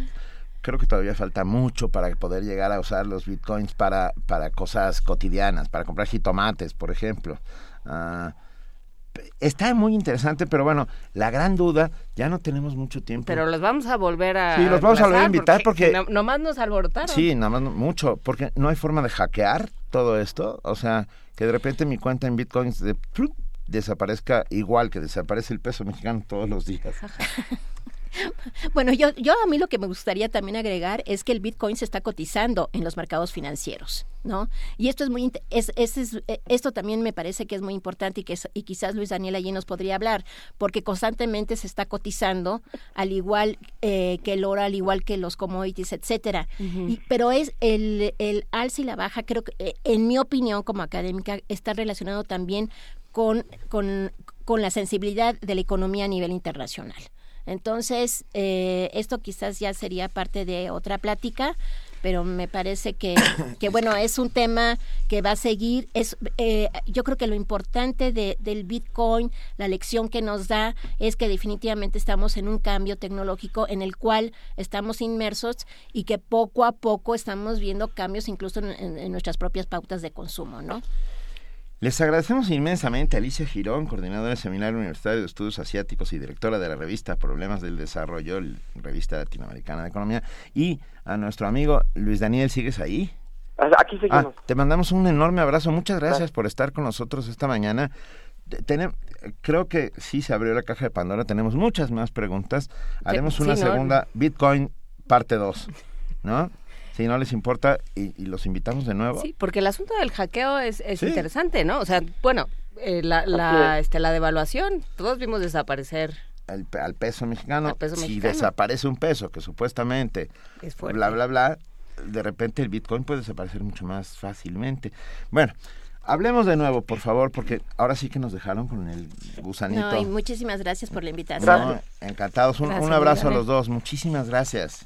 creo que todavía falta mucho para poder llegar a usar los bitcoins para, para cosas cotidianas, para comprar jitomates, por ejemplo. Ah, está muy interesante, pero bueno, la gran duda, ya no tenemos mucho tiempo. Pero los vamos a volver a Sí, los vamos a volver a invitar porque- no- nomás nos alborotaron. Sí, nada más no- mucho, porque no hay forma de hackear todo esto. O sea, que de repente mi cuenta en bitcoins de, desaparezca igual que desaparece el peso mexicano todos los días. Bueno, yo, yo a mí lo que me gustaría también agregar es que el Bitcoin se está cotizando en los mercados financieros, ¿no? Y esto es muy es, es- es- eh, esto también me parece que es muy importante y que y quizás Luis Daniel allí nos podría hablar, porque constantemente se está cotizando al igual eh, que el oro, al igual que los commodities, etcétera. Y- pero es el, el alza y la baja, creo que, eh, en mi opinión como académica, está relacionado también con, con, con la sensibilidad de la economía a nivel internacional. Entonces, eh, esto quizás ya sería parte de otra plática, pero me parece que, que bueno, es un tema que va a seguir. Es, eh, yo creo que lo importante de, del Bitcoin, la lección que nos da, es que definitivamente estamos en un cambio tecnológico en el cual estamos inmersos y que poco a poco estamos viendo cambios incluso en, en- en nuestras propias pautas de consumo, ¿no? Les agradecemos inmensamente a Alicia Girón, coordinadora del Seminario Universitario de Estudios Asiáticos y directora de la revista Problemas del Desarrollo, revista latinoamericana de economía, y a nuestro amigo Luis Daniel, ¿sigues ahí? Aquí Ah, seguimos. te mandamos un enorme abrazo. Muchas gracias por estar con nosotros esta mañana. Te- tenem- creo que sí se abrió la caja de Pandora. Tenemos muchas más preguntas. Haremos sí, una ¿no? segunda Bitcoin parte 2, ¿no? Si no les importa y, y los invitamos de nuevo. Sí, porque el asunto del hackeo es, es Sí. interesante, ¿no? O sea, bueno, eh, la, la, este, la devaluación, todos vimos desaparecer. Al, al peso mexicano, Al peso si mexicano. desaparece un peso que supuestamente Es fuerte. bla bla bla, de repente el Bitcoin puede desaparecer mucho más fácilmente. Bueno, hablemos de nuevo, por favor, porque ahora sí que nos dejaron con el gusanito. No, y muchísimas gracias por la invitación. No, encantados. Un, Gracias, un abrazo a los dos. Muchísimas gracias.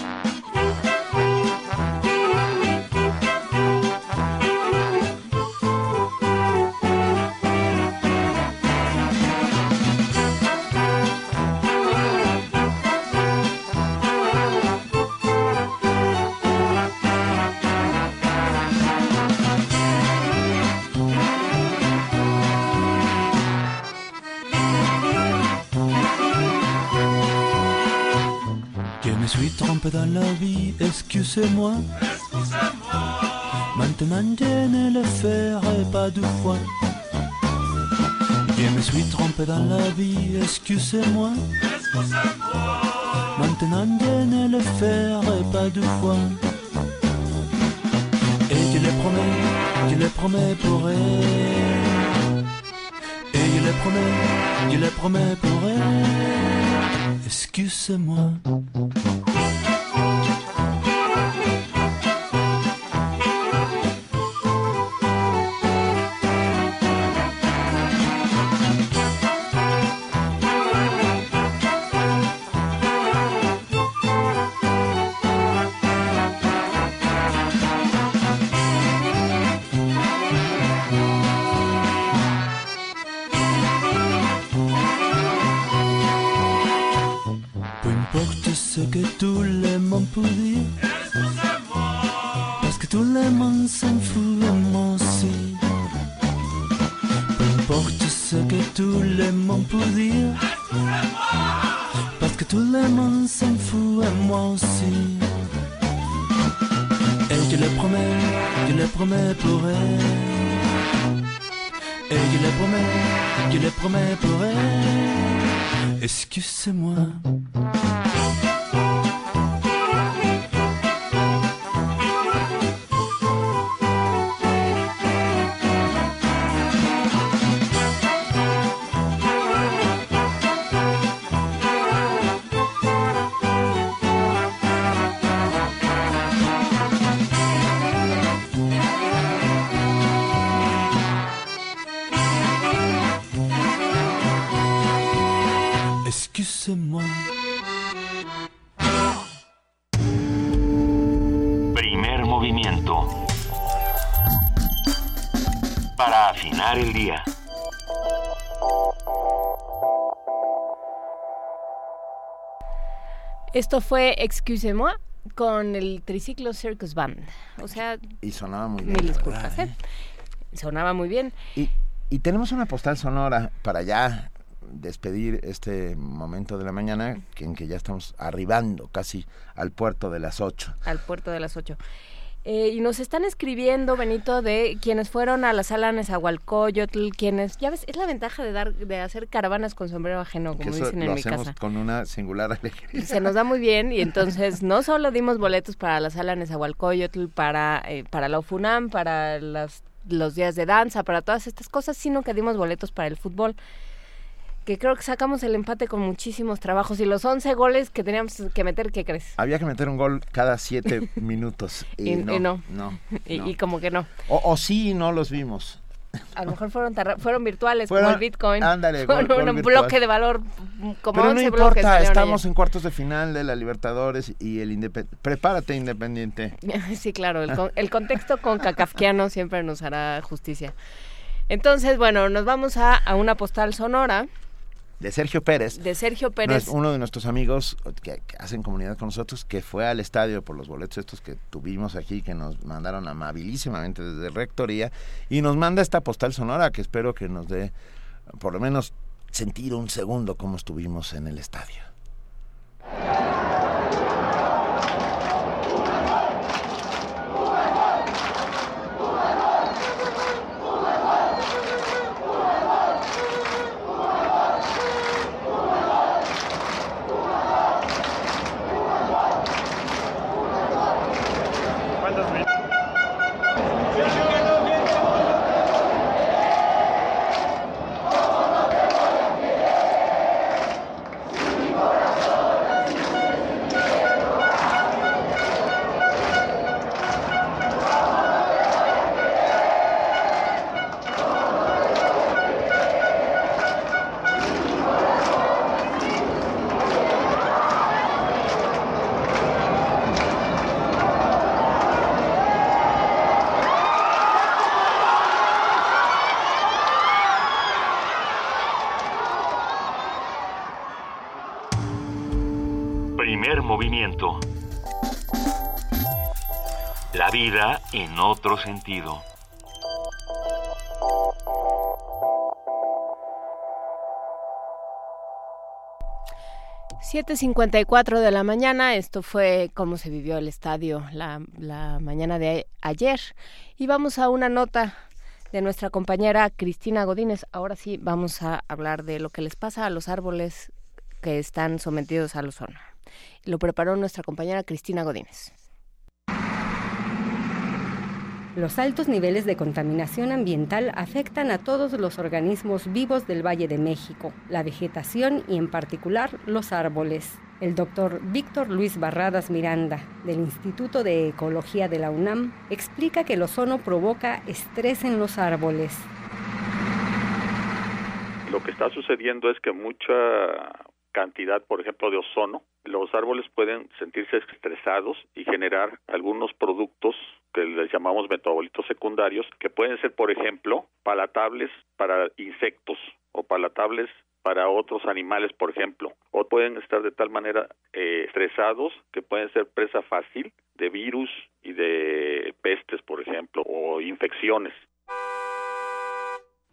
Trompé dans la vie, excusez-moi. Maintenant je ne le ferai pas deux fois. Je me suis trompé dans la vie, excusez-moi. Maintenant je ne le ferai pas deux fois. Et je le promets, je le promets pour elle. Et je le promets, je le promets pour elle. Excuse-moi. Esto fue Excusez-moi con el triciclo Circus Band. O sea, Y sonaba muy bien. mil disculpas, verdad, ¿eh? Sonaba muy bien. Y, y tenemos una postal sonora para ya despedir este momento de la mañana en que ya estamos arribando casi al puerto de las 8. al puerto de las 8. Eh, y nos están escribiendo, Benito, de quienes fueron a la sala Nezahualcóyotl, quienes, ya ves, es la ventaja de dar, de hacer caravanas con sombrero ajeno, como eso dicen lo en mi hacemos casa. con una singular alegría. Se nos da muy bien y entonces no solo dimos boletos para la sala Nezahualcóyotl, para, eh, para la UFUNAM, para las, los días de danza, para todas estas cosas, sino que dimos boletos para el fútbol. Que creo que sacamos el empate con muchísimos trabajos y los 11 goles que teníamos que meter, ¿qué crees? Había que meter un gol cada siete minutos. Y, Y- no, y no. no, Y, no. y como que no. O, o sí, no los vimos. A lo mejor fueron, fueron virtuales, Fueron- como el Bitcoin. ándale, Fueron gol- un virtual. bloque de valor, como Pero no 11 bloques. importa, estamos en cuartos de final de la Libertadores y el Independiente. Prepárate, Independiente. Sí, claro, el, con- el contexto con Kafkiano siempre nos hará justicia. Entonces, bueno, nos vamos a, a una postal sonora De Sergio Pérez. de Sergio Pérez. uno de nuestros amigos que, que hacen comunidad con nosotros, que fue al estadio por los boletos estos que tuvimos aquí, que nos mandaron amabilísimamente desde Rectoría, y nos manda esta postal sonora que espero que nos dé, por lo menos, sentir un segundo cómo estuvimos en el estadio. Sentido. 7.54 de la mañana, esto fue cómo se vivió el estadio la, la mañana de ayer. Y vamos a una nota de nuestra compañera Cristina Godínez. Ahora sí vamos a hablar de lo que les pasa a los árboles que están sometidos al ozono. Lo preparó nuestra compañera Cristina Godínez. Los altos niveles de contaminación ambiental afectan a todos los organismos vivos del Valle de México, la vegetación y en particular los árboles. El doctor Víctor Luis Barradas Miranda, del Instituto de Ecología de la UNAM, explica que el ozono provoca estrés en los árboles. Lo que está sucediendo es que mucha cantidad, por ejemplo, de ozono, los árboles pueden sentirse estresados y generar algunos productos que les llamamos metabolitos secundarios, que pueden ser, por ejemplo, palatables para insectos o palatables para otros animales, por ejemplo, o pueden estar de tal manera eh, estresados que pueden ser presa fácil de virus y de pestes, por ejemplo, o infecciones.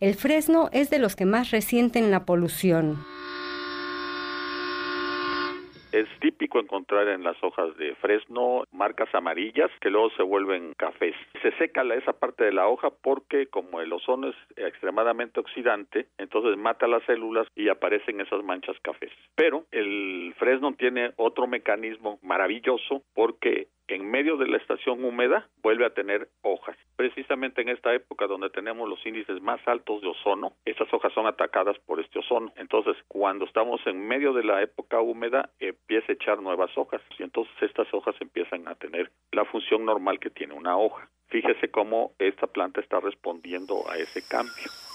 El fresno es de los que más resienten la polución. Es típico encontrar en las hojas de fresno marcas amarillas que luego se vuelven cafés. Se seca esa parte de la hoja porque como el ozono es extremadamente oxidante, entonces mata las células y aparecen esas manchas cafés. Pero el fresno tiene otro mecanismo maravilloso porque en medio de la estación húmeda vuelve a tener hojas. Precisamente en esta época donde tenemos los índices más altos de ozono, esas hojas son atacadas por este ozono. Entonces, cuando estamos en medio de la época húmeda, empieza a echar nuevas hojas y entonces estas hojas empiezan a tener la función normal que tiene una hoja. Fíjese cómo esta planta está respondiendo a ese cambio.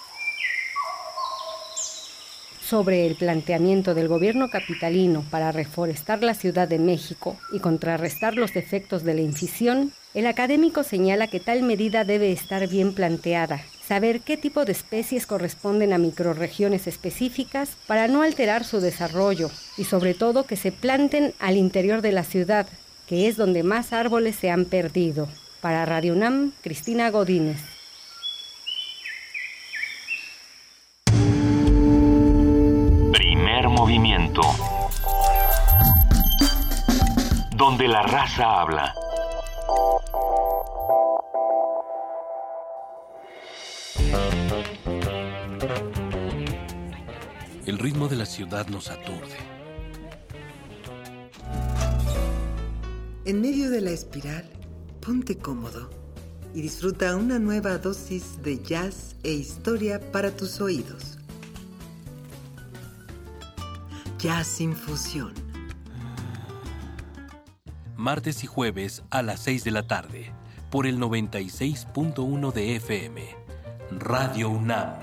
Sobre el planteamiento del gobierno capitalino para reforestar la Ciudad de México y contrarrestar los efectos de la incisión, el académico señala que tal medida debe estar bien planteada, saber qué tipo de especies corresponden a microrregiones específicas para no alterar su desarrollo y sobre todo que se planten al interior de la ciudad, que es donde más árboles se han perdido. Para Radio UNAM, Cristina Godínez. Movimiento. Donde la raza habla. El ritmo de la ciudad nos aturde. En medio de la espiral, ponte cómodo y disfruta una nueva dosis de jazz e historia para tus oídos. Jazz Infusión. Martes y jueves a las 6 de la tarde, por el 96.1 de FM. Radio UNAM.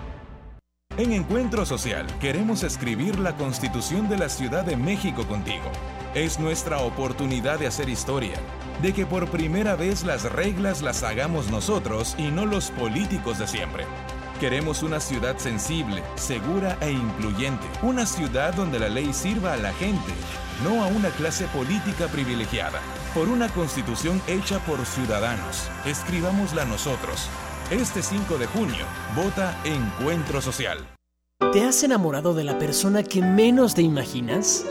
En Encuentro Social queremos escribir la Constitución de la Ciudad de México contigo. Es nuestra oportunidad de hacer historia, de que por primera vez las reglas las hagamos nosotros y no los políticos de siempre. Queremos una ciudad sensible, segura e incluyente. Una ciudad donde la ley sirva a la gente, no a una clase política privilegiada. Por una constitución hecha por ciudadanos. Escribámosla nosotros. Este 5 de junio, vota Encuentro Social. ¿Te has enamorado de la persona que menos te imaginas?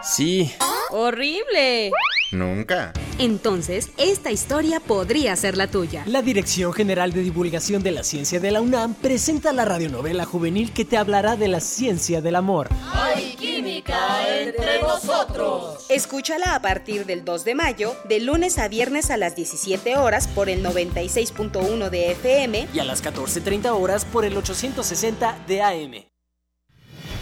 Sí. ¡Horrible! Nunca. Entonces, esta historia podría ser la tuya. La Dirección General de Divulgación de la Ciencia de la UNAM presenta la radionovela juvenil que te hablará de la ciencia del amor. Hay química entre nosotros. Escúchala a partir del 2 de mayo, de lunes a viernes a las 17 horas por el 96.1 de FM y a las 14.30 horas por el 860 de AM.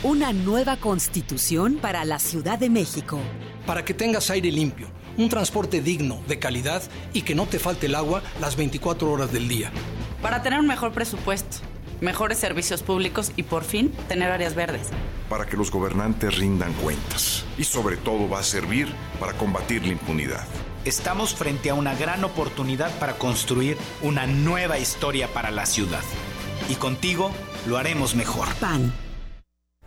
Una nueva constitución para la Ciudad de México. Para que tengas aire limpio, un transporte digno, de calidad y que no te falte el agua las 24 horas del día. Para tener un mejor presupuesto, mejores servicios públicos y por fin tener áreas verdes. Para que los gobernantes rindan cuentas. Y sobre todo va a servir para combatir la impunidad. Estamos frente a una gran oportunidad para construir una nueva historia para la ciudad. Y contigo lo haremos mejor. PAN.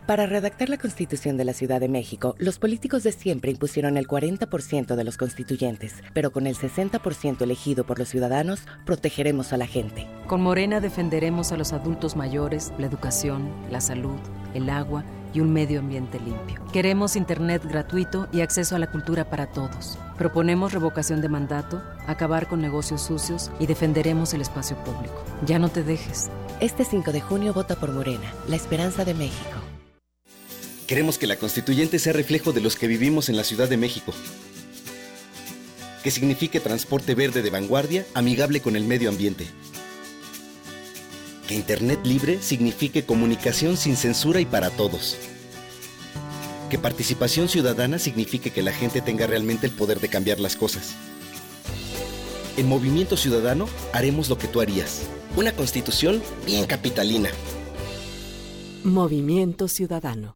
Para redactar la Constitución de la Ciudad de México, los políticos de siempre impusieron el 40% de los constituyentes, pero con el 60% elegido por los ciudadanos, protegeremos a la gente. Con Morena defenderemos a los adultos mayores, la educación, la salud, el agua y un medio ambiente limpio. Queremos Internet gratuito y acceso a la cultura para todos. Proponemos revocación de mandato, acabar con negocios sucios y defenderemos el espacio público. Ya no te dejes. Este 5 de junio vota por Morena, la esperanza de México. Queremos que la constituyente sea reflejo de los que vivimos en la Ciudad de México. Que signifique transporte verde de vanguardia, amigable con el medio ambiente. Que Internet libre signifique comunicación sin censura y para todos. Que participación ciudadana signifique que la gente tenga realmente el poder de cambiar las cosas. En Movimiento Ciudadano haremos lo que tú harías. Una constitución bien capitalina. Movimiento Ciudadano.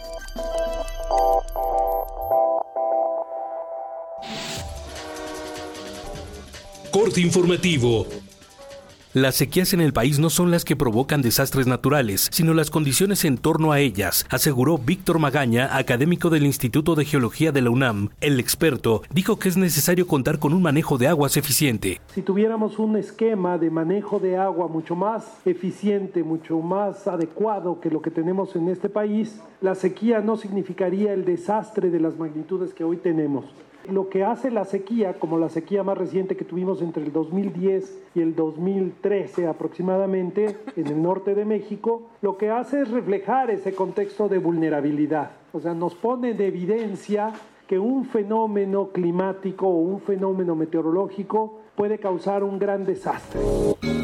Corte informativo. Las sequías en el país no son las que provocan desastres naturales, sino las condiciones en torno a ellas, aseguró Víctor Magaña, académico del Instituto de Geología de la UNAM. El experto dijo que es necesario contar con un manejo de aguas eficiente. Si tuviéramos un esquema de manejo de agua mucho más eficiente, mucho más adecuado que lo que tenemos en este país, la sequía no significaría el desastre de las magnitudes que hoy tenemos. Lo que hace la sequía, como la sequía más reciente que tuvimos entre el 2010 y el 2013 aproximadamente en el norte de México, lo que hace es reflejar ese contexto de vulnerabilidad. O sea, nos pone de evidencia que un fenómeno climático o un fenómeno meteorológico puede causar un gran desastre.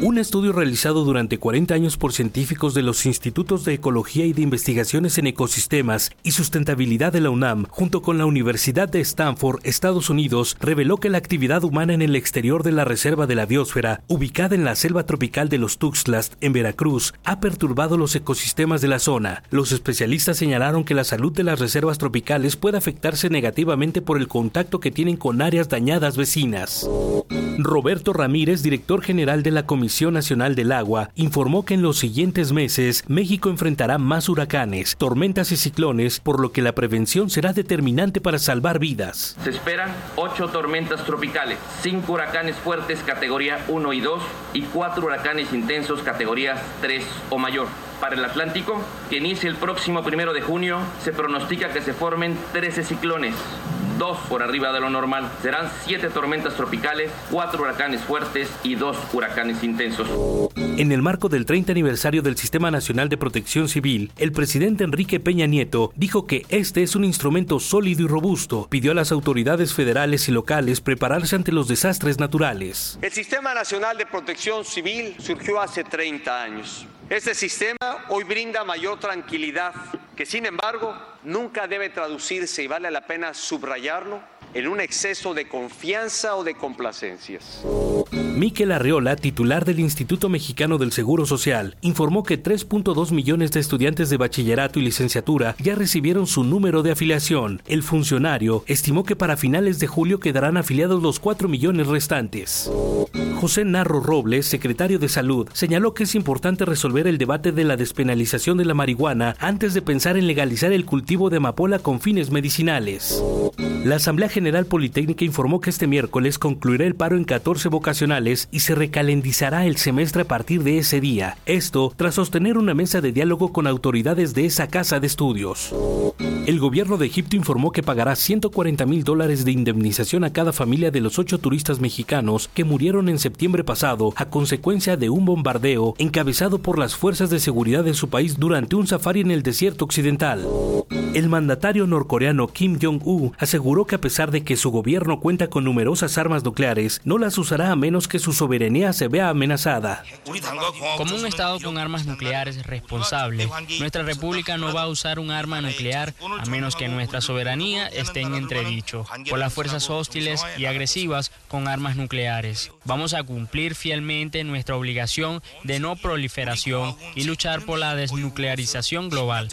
Un estudio realizado durante 40 años por científicos de los Institutos de Ecología y de Investigaciones en Ecosistemas y Sustentabilidad de la UNAM, junto con la Universidad de Stanford, Estados Unidos, reveló que la actividad humana en el exterior de la Reserva de la Biosfera, ubicada en la selva tropical de los Tuxtlas, en Veracruz, ha perturbado los ecosistemas de la zona. Los especialistas señalaron que la salud de las reservas tropicales puede afectarse negativamente por el contacto que tienen con áreas dañadas vecinas. Roberto Ramírez, director general de la Comisión Nacional del Agua, informó que en los siguientes meses México enfrentará más huracanes, tormentas y ciclones, por lo que la prevención será determinante para salvar vidas. Se esperan ocho tormentas tropicales, cinco huracanes fuertes categoría 1 y 2 y cuatro huracanes intensos categorías 3 o mayor. Para el Atlántico, que inicia el próximo primero de junio, se pronostica que se formen 13 ciclones, dos por arriba de lo normal. Serán siete tormentas tropicales, cuatro huracanes fuertes y dos huracanes intensos. En el marco del 30 aniversario del Sistema Nacional de Protección Civil, el presidente Enrique Peña Nieto dijo que este es un instrumento sólido y robusto. Pidió a las autoridades federales y locales prepararse ante los desastres naturales. El Sistema Nacional de Protección Civil surgió hace 30 años. Este sistema hoy brinda mayor tranquilidad, que sin embargo nunca debe traducirse, y vale la pena subrayarlo, en un exceso de confianza o de complacencias. Miquel Arreola, titular del Instituto Mexicano del Seguro Social, informó que 3.2 millones de estudiantes de bachillerato y licenciatura ya recibieron su número de afiliación. El funcionario estimó que para finales de julio quedarán afiliados los 4 millones restantes. José Narro Robles, secretario de Salud, señaló que es importante resolver el debate de la despenalización de la marihuana antes de pensar en legalizar el cultivo de amapola con fines medicinales. La Asamblea General Politécnica informó que este miércoles concluirá el paro en 14 vocacionales y se recalendizará el semestre a partir de ese día. Esto tras sostener una mesa de diálogo con autoridades de esa casa de estudios. El gobierno de Egipto informó que pagará 140 mil dólares de indemnización a cada familia de los ocho turistas mexicanos que murieron en septiembre pasado a consecuencia de un bombardeo encabezado por las fuerzas de seguridad de su país durante un safari en el desierto occidental. El mandatario norcoreano Kim Jong-un aseguró que a pesar de que su gobierno cuenta con numerosas armas nucleares, no las usará a menos que su soberanía se vea amenazada. Como un Estado con armas nucleares responsable, nuestra república no va a usar un arma nuclear a menos que nuestra soberanía esté en entredicho por las fuerzas hostiles y agresivas con armas nucleares. Vamos a cumplir fielmente nuestra obligación de no proliferación y luchar por la desnuclearización global.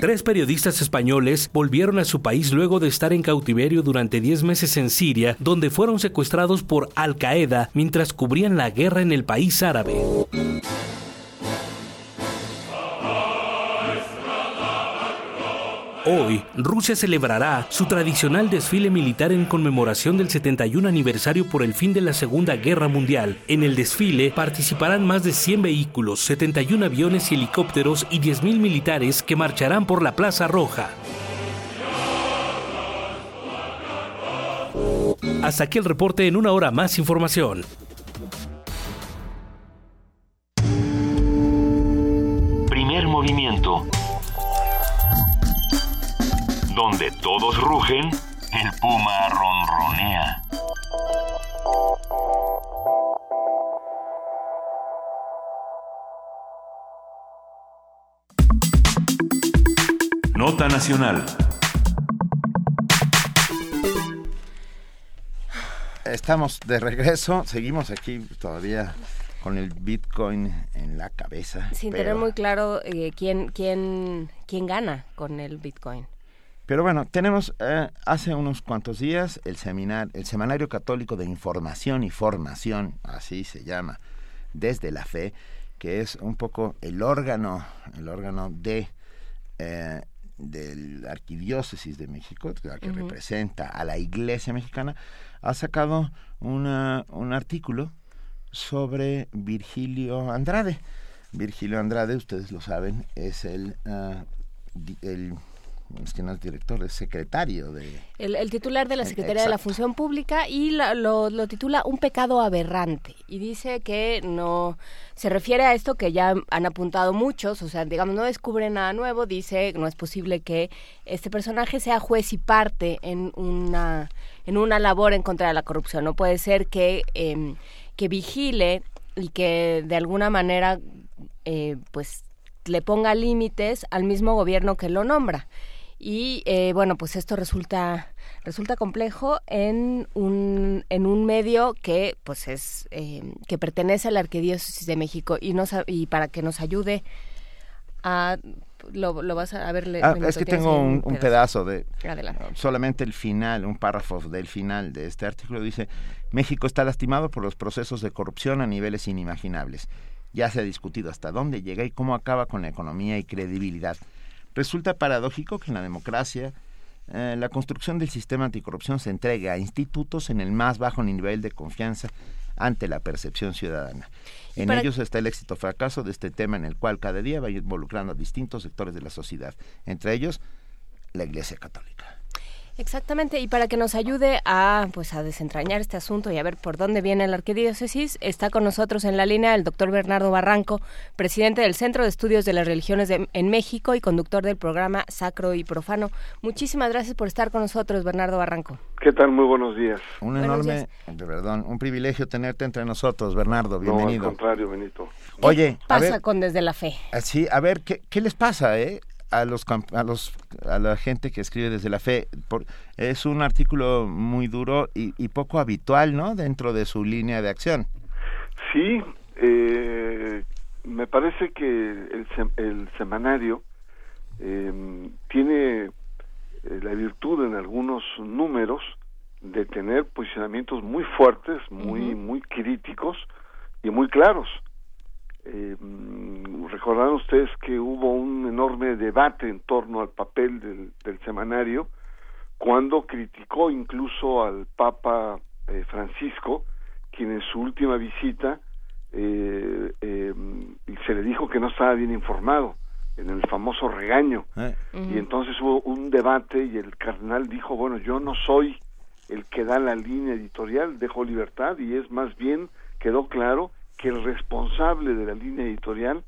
Tres periodistas españoles volvieron a su país luego de estar en cautiverio durante 10 meses en Siria, donde fueron secuestrados por Al Qaeda mientras cubrían la guerra en el país árabe. Hoy, Rusia celebrará su tradicional desfile militar en conmemoración del 71 aniversario por el fin de la Segunda Guerra Mundial. En el desfile participarán más de 100 vehículos, 71 aviones y helicópteros y 10.000 militares que marcharán por la Plaza Roja. Hasta aquí el reporte en una hora más información. Primer movimiento. Donde todos rugen, el puma ronronea. Nota Nacional. Estamos de regreso, seguimos aquí todavía con el Bitcoin en la cabeza. Sin tener muy claro eh, quién, quién, quién gana con el Bitcoin. Pero bueno, tenemos eh, hace unos cuantos días el, seminar, el Semanario Católico de Información y Formación, así se llama, desde la fe, que es un poco el órgano, el órgano de eh, del arquidiócesis de México, que representa a la Iglesia mexicana, ha sacado una, un artículo sobre Virgilio Andrade. Virgilio Andrade, ustedes lo saben, es el, uh, el es que no es director, es secretario de... El, titular de la Secretaría de la Función Pública y lo, lo, titula Un pecado aberrante y dice que no se refiere a esto que ya han apuntado muchos, o sea, digamos, no descubre nada nuevo, dice no es posible que este personaje sea juez y parte en una, en una labor en contra de la corrupción, no puede ser que... Eh, que vigile y que de alguna manera eh, pues le ponga límites al mismo gobierno que lo nombra y eh, bueno pues esto resulta resulta complejo en un en un medio que pues es eh, que pertenece a la arquidiócesis de México y nos y para que nos ayude a lo, vas a, ver. Ah, es que tengo un, pedazo. de solamente el final, un párrafo del final de este artículo dice México está lastimado por los procesos de corrupción a niveles inimaginables. Ya se ha discutido hasta dónde llega y cómo acaba con la economía y credibilidad. Resulta paradójico que en la democracia eh, la construcción del sistema anticorrupción se entregue a institutos en el más bajo nivel de confianza ante la percepción ciudadana. En ellos está el éxito o fracaso de este tema en el cual cada día va involucrando a distintos sectores de la sociedad, entre ellos la Iglesia Católica. Exactamente, y para que nos ayude a pues a desentrañar este asunto y a ver por dónde viene la arquidiócesis, está con nosotros en la línea el doctor Bernardo Barranco, presidente del Centro de Estudios de las Religiones en México y conductor del programa Sacro y Profano. Muchísimas gracias por estar con nosotros, Bernardo Barranco. ¿Qué tal? Muy buenos días. Un enorme, perdón, un privilegio tenerte entre nosotros, Bernardo. Bienvenido. No, al contrario, Benito. Oye, ¿qué pasa con Desde la Fe? Sí, a ver, ¿qué, qué les pasa, eh? A los a los a la gente que escribe desde la fe es un artículo muy duro y, poco habitual no dentro de su línea de acción. Sí eh, me parece que el, el semanario em, tiene eh, la virtud en algunos números de tener posicionamientos muy fuertes muy muy críticos y muy claros eh, recordarán ustedes que hubo un enorme debate en torno al papel del, semanario cuando criticó incluso al Papa eh, Francisco, quien en su última visita eh, eh, se le dijo que no estaba bien informado en el famoso regaño. Y entonces hubo un debate y el cardenal dijo, bueno, yo no soy el que da la línea editorial, dejo libertad y es más bien, quedó claro, que el responsable de la línea editorial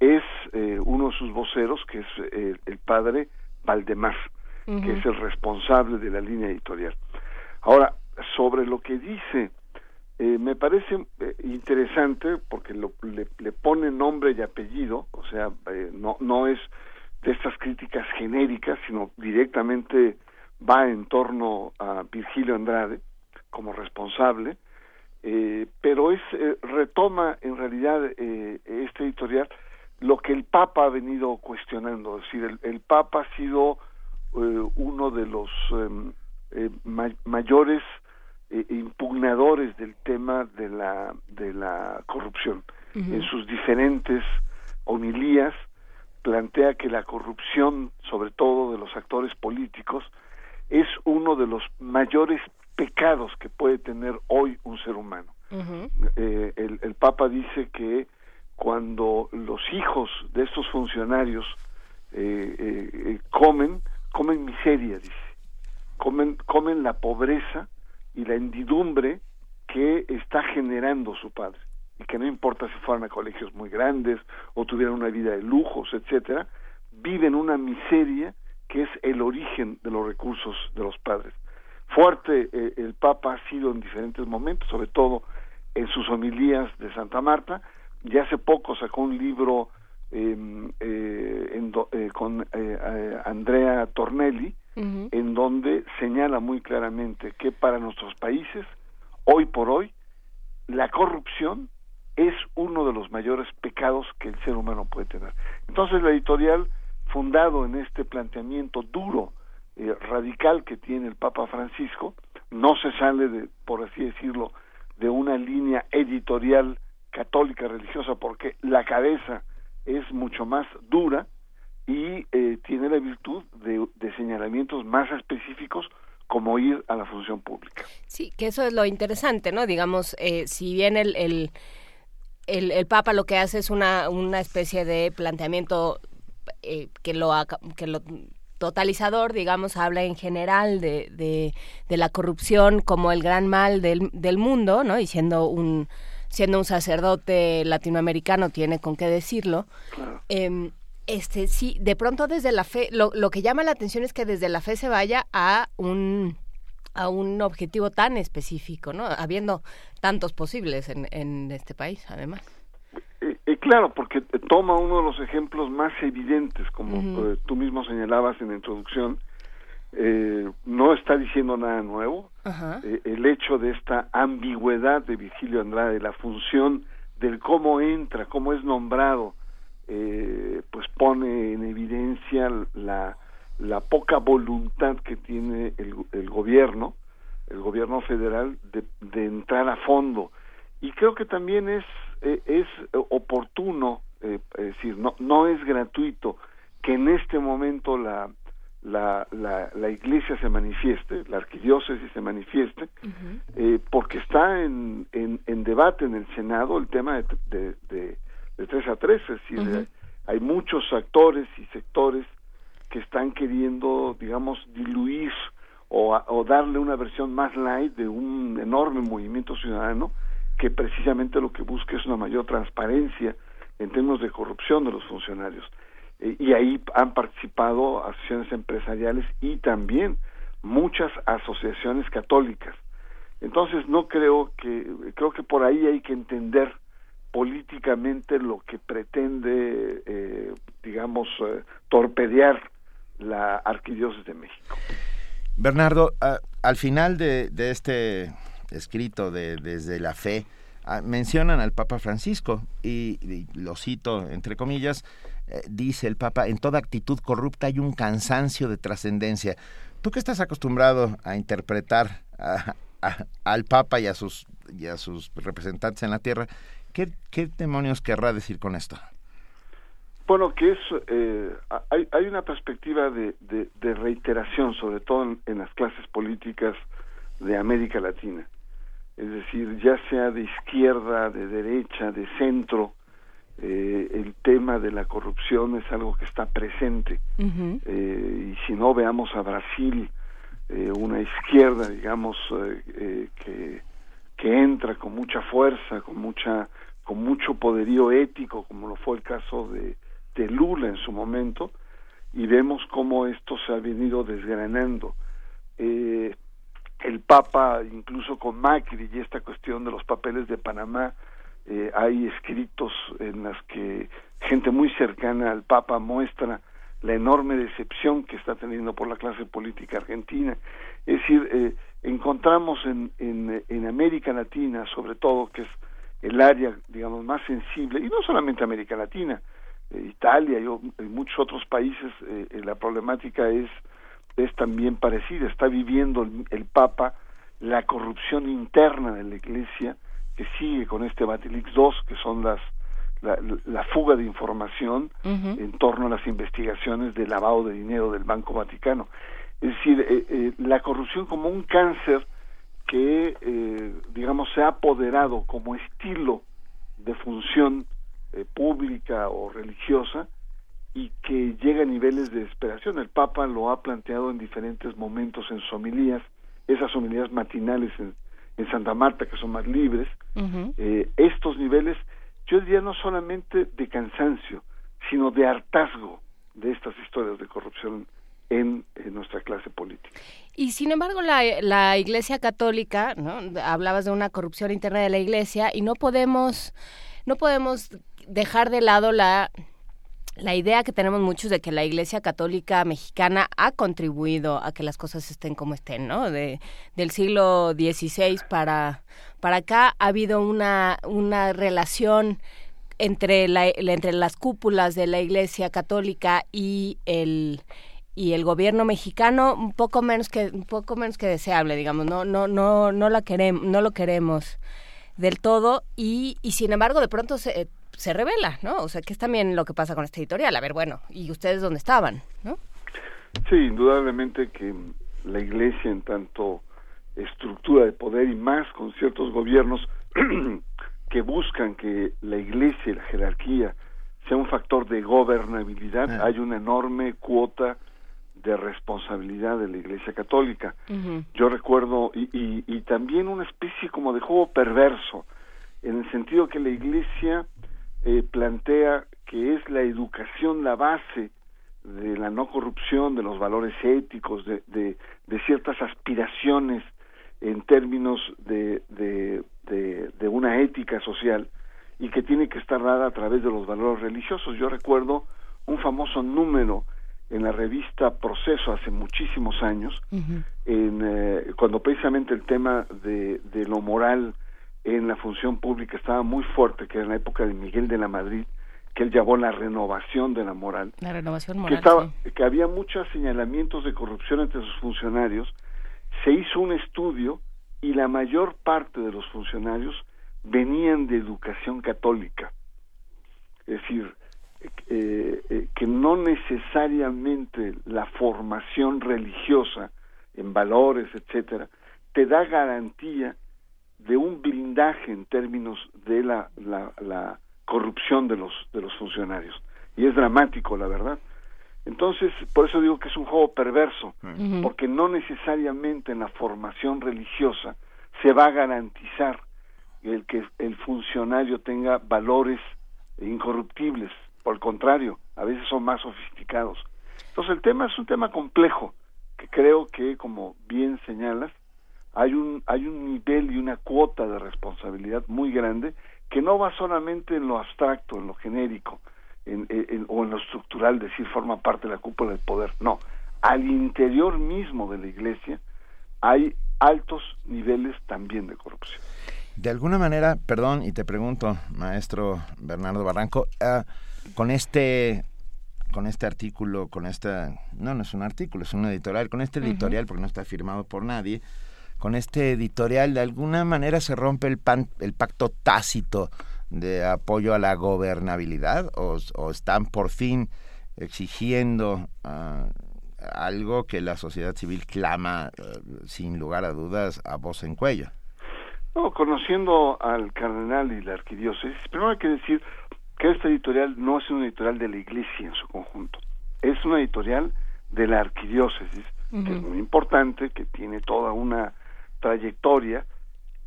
es eh, uno de sus voceros, que es eh, el padre Valdemar, que es el responsable de la línea editorial. Ahora, sobre lo que dice, eh, me parece interesante porque lo, le, le, pone nombre y apellido, o sea, no, no es de estas críticas genéricas, sino directamente va en torno a Virgilio Andrade como responsable, eh, pero es eh, retoma en realidad eh, este editorial lo que el Papa ha venido cuestionando, es decir, el, Papa ha sido uno de los em, mayores impugnadores del tema de la de la corrupción. En sus diferentes homilías plantea que la corrupción, sobre todo de los actores políticos, es uno de los mayores pecados que puede tener hoy un ser humano. Eh, el, Papa dice que cuando los hijos de estos funcionarios eh, eh, comen, comen miseria, dice, comen, comen la pobreza y la hendidumbre que está generando su padre. Y que no importa si fueran a colegios muy grandes o tuvieran una vida de lujos, etcétera, viven una miseria que es el origen de los recursos de los padres fuerte eh, el Papa ha sido en diferentes momentos, sobre todo en sus homilías de Santa Marta, y hace poco sacó un libro em, eh, en con Andrea Tornelli, en donde señala muy claramente que para nuestros países, hoy por hoy, la corrupción es uno de los mayores pecados que el ser humano puede tener. Entonces la editorial, fundado en este planteamiento duro, eh, radical que tiene el Papa Francisco, no se sale de, por así decirlo, de una línea editorial católica religiosa porque la cabeza es mucho más dura y eh, tiene la virtud de, señalamientos más específicos como ir a la función pública. Sí, que eso es lo interesante, ¿no? Digamos, eh, si bien el, el, el, Papa lo que hace es una, una especie de planteamiento eh, que lo que lo totalizador, digamos, habla en general de, de, de, la corrupción como el gran mal del, del mundo, ¿no? Y siendo un siendo un sacerdote latinoamericano tiene con qué decirlo. Em, este sí, de pronto desde la fe, lo, lo que llama la atención es que desde la fe se vaya a un a un objetivo tan específico, ¿no? Habiendo tantos posibles en, en este país, además. Eh, eh, claro, porque toma uno de los ejemplos más evidentes, como eh, tú mismo señalabas en la introducción, no está diciendo nada nuevo. el hecho de esta ambigüedad de Virgilio Andrade, la función del cómo entra, cómo es nombrado, pues pone en evidencia la, la poca voluntad que tiene el, el gobierno, el gobierno federal, de, de entrar a fondo. Y creo que también es eh, es oportuno, eh, es decir, no, no es gratuito que en este momento la, la, la, iglesia se manifieste, la arquidiócesis se manifieste, eh, porque está en, en, en, debate en el Senado el tema de, de, de, de 3 a 3, es decir, hay muchos actores y sectores que están queriendo, digamos, diluir o, o darle una versión más light de un enorme movimiento ciudadano que precisamente lo que busca es una mayor transparencia en términos de corrupción de los funcionarios. Eh, y ahí han participado asociaciones empresariales y también muchas asociaciones católicas. Entonces no creo que, creo que por ahí hay que entender políticamente lo que pretende, eh, digamos, eh, torpedear la Arquidiócesis de México. Bernardo, al final de, de este escrito de Desde la Fe, ah, mencionan al Papa Francisco y, lo cito entre comillas, eh, dice el Papa, en toda actitud corrupta hay un cansancio de trascendencia. Tú que estás acostumbrado a interpretar al Papa y a, sus, y a sus representantes en la tierra, ¿qué, demonios querrá decir con esto? Bueno, que es, eh, hay, hay una perspectiva de, reiteración, sobre todo en, las clases políticas de América Latina es decir, ya sea de izquierda, de derecha, de centro, eh, el tema de la corrupción es algo que está presente. eh, y si no, veamos a Brasil, eh, una izquierda, digamos, que, que entra con mucha fuerza, con mucha con mucho poderío ético, como lo fue el caso de, de Lula en su momento, y vemos cómo esto se ha venido desgranando. El Papa, incluso con Macri y esta cuestión de los papeles de Panamá, eh, hay escritos en las que gente muy cercana al Papa muestra la enorme decepción que está teniendo por la clase política argentina. Es decir, eh, encontramos en, en, en, América Latina, sobre todo, que es el área, digamos, más sensible, y no solamente América Latina, eh, Italia y, muchos otros países, la problemática es es también parecida, está viviendo el, Papa la corrupción interna de la Iglesia que sigue con este Batilix II, que son las la, fuga de información en torno a las investigaciones de lavado de dinero del Banco Vaticano. Es decir, eh, eh, la corrupción como un cáncer que, eh, digamos, se ha apoderado como estilo de función pública o religiosa y que llega a niveles de desesperación. El Papa lo ha planteado en diferentes momentos en sus homilías, esas homilías matinales en, Santa Marta que son más libres. Eh, estos niveles, yo diría no solamente de cansancio, sino de hartazgo de estas historias de corrupción en, nuestra clase política. Y sin embargo, la, la Iglesia Católica, ¿no? hablabas de una corrupción interna de la Iglesia y no podemos, no podemos dejar de lado la la idea que tenemos muchos de que la Iglesia Católica Mexicana ha contribuido a que las cosas estén como estén, ¿no? De, del siglo XVI para, para acá ha habido una, una relación entre, la, entre las cúpulas de la Iglesia Católica y el y el gobierno mexicano un poco menos que un poco menos que deseable digamos no no no no la queremos no lo queremos del todo y, y sin embargo de pronto se se revela, ¿no? O sea, que es también lo que pasa con esta editorial. A ver, bueno, ¿y ustedes dónde estaban, no? Sí, indudablemente que la Iglesia en tanto estructura de poder y más con ciertos gobiernos que buscan que la Iglesia y la jerarquía sea un factor de gobernabilidad, ah. hay una enorme cuota de responsabilidad de la Iglesia Católica. Yo recuerdo, y, y, y, también una especie como de juego perverso, en el sentido que la Iglesia eh, plantea que es la educación la base de la no corrupción, de los valores éticos, de, de, ciertas aspiraciones en términos de, de, de, una ética social y que tiene que estar dada a través de los valores religiosos. Yo recuerdo un famoso número en la revista Proceso hace muchísimos años, en, eh, cuando precisamente el tema de, de lo moral en la función pública estaba muy fuerte, que era en la época de Miguel de la Madrid, que él llamó la renovación de la moral. La renovación moral. Que, estaba, que había muchos señalamientos de corrupción entre sus funcionarios. Se hizo un estudio y la mayor parte de los funcionarios venían de educación católica. Es decir, eh, eh, que no necesariamente la formación religiosa en valores, etcétera, te da garantía de un blindaje en términos de la, la, corrupción de los, de los funcionarios. Y es dramático, la verdad. Entonces, por eso digo que es un juego perverso, porque no necesariamente en la formación religiosa se va a garantizar el que el funcionario tenga valores incorruptibles, por el contrario, a veces son más sofisticados. Entonces, el tema es un tema complejo, que creo que, como bien señalas, hay un, hay un nivel y una cuota de responsabilidad muy grande que no va solamente en lo abstracto, en lo genérico, en, o en lo estructural, decir forma parte de la cúpula del poder. No, al interior mismo de la Iglesia hay altos niveles también de corrupción. De alguna manera, perdón, y te pregunto, maestro Bernardo Barranco, ah, con este con este artículo, con esta, no, no es un artículo, es un editorial, con este editorial, porque no está firmado por nadie, con este editorial, de alguna manera se rompe el, el pacto tácito de apoyo a la gobernabilidad o, están por fin exigiendo ah, algo que la sociedad civil clama eh, sin lugar a dudas a voz en cuello. No, conociendo al cardenal y la arquidiócesis, primero hay que decir que este editorial no es un editorial de la iglesia en su conjunto, es una editorial de la arquidiócesis, que es muy importante, que tiene toda una trayectoria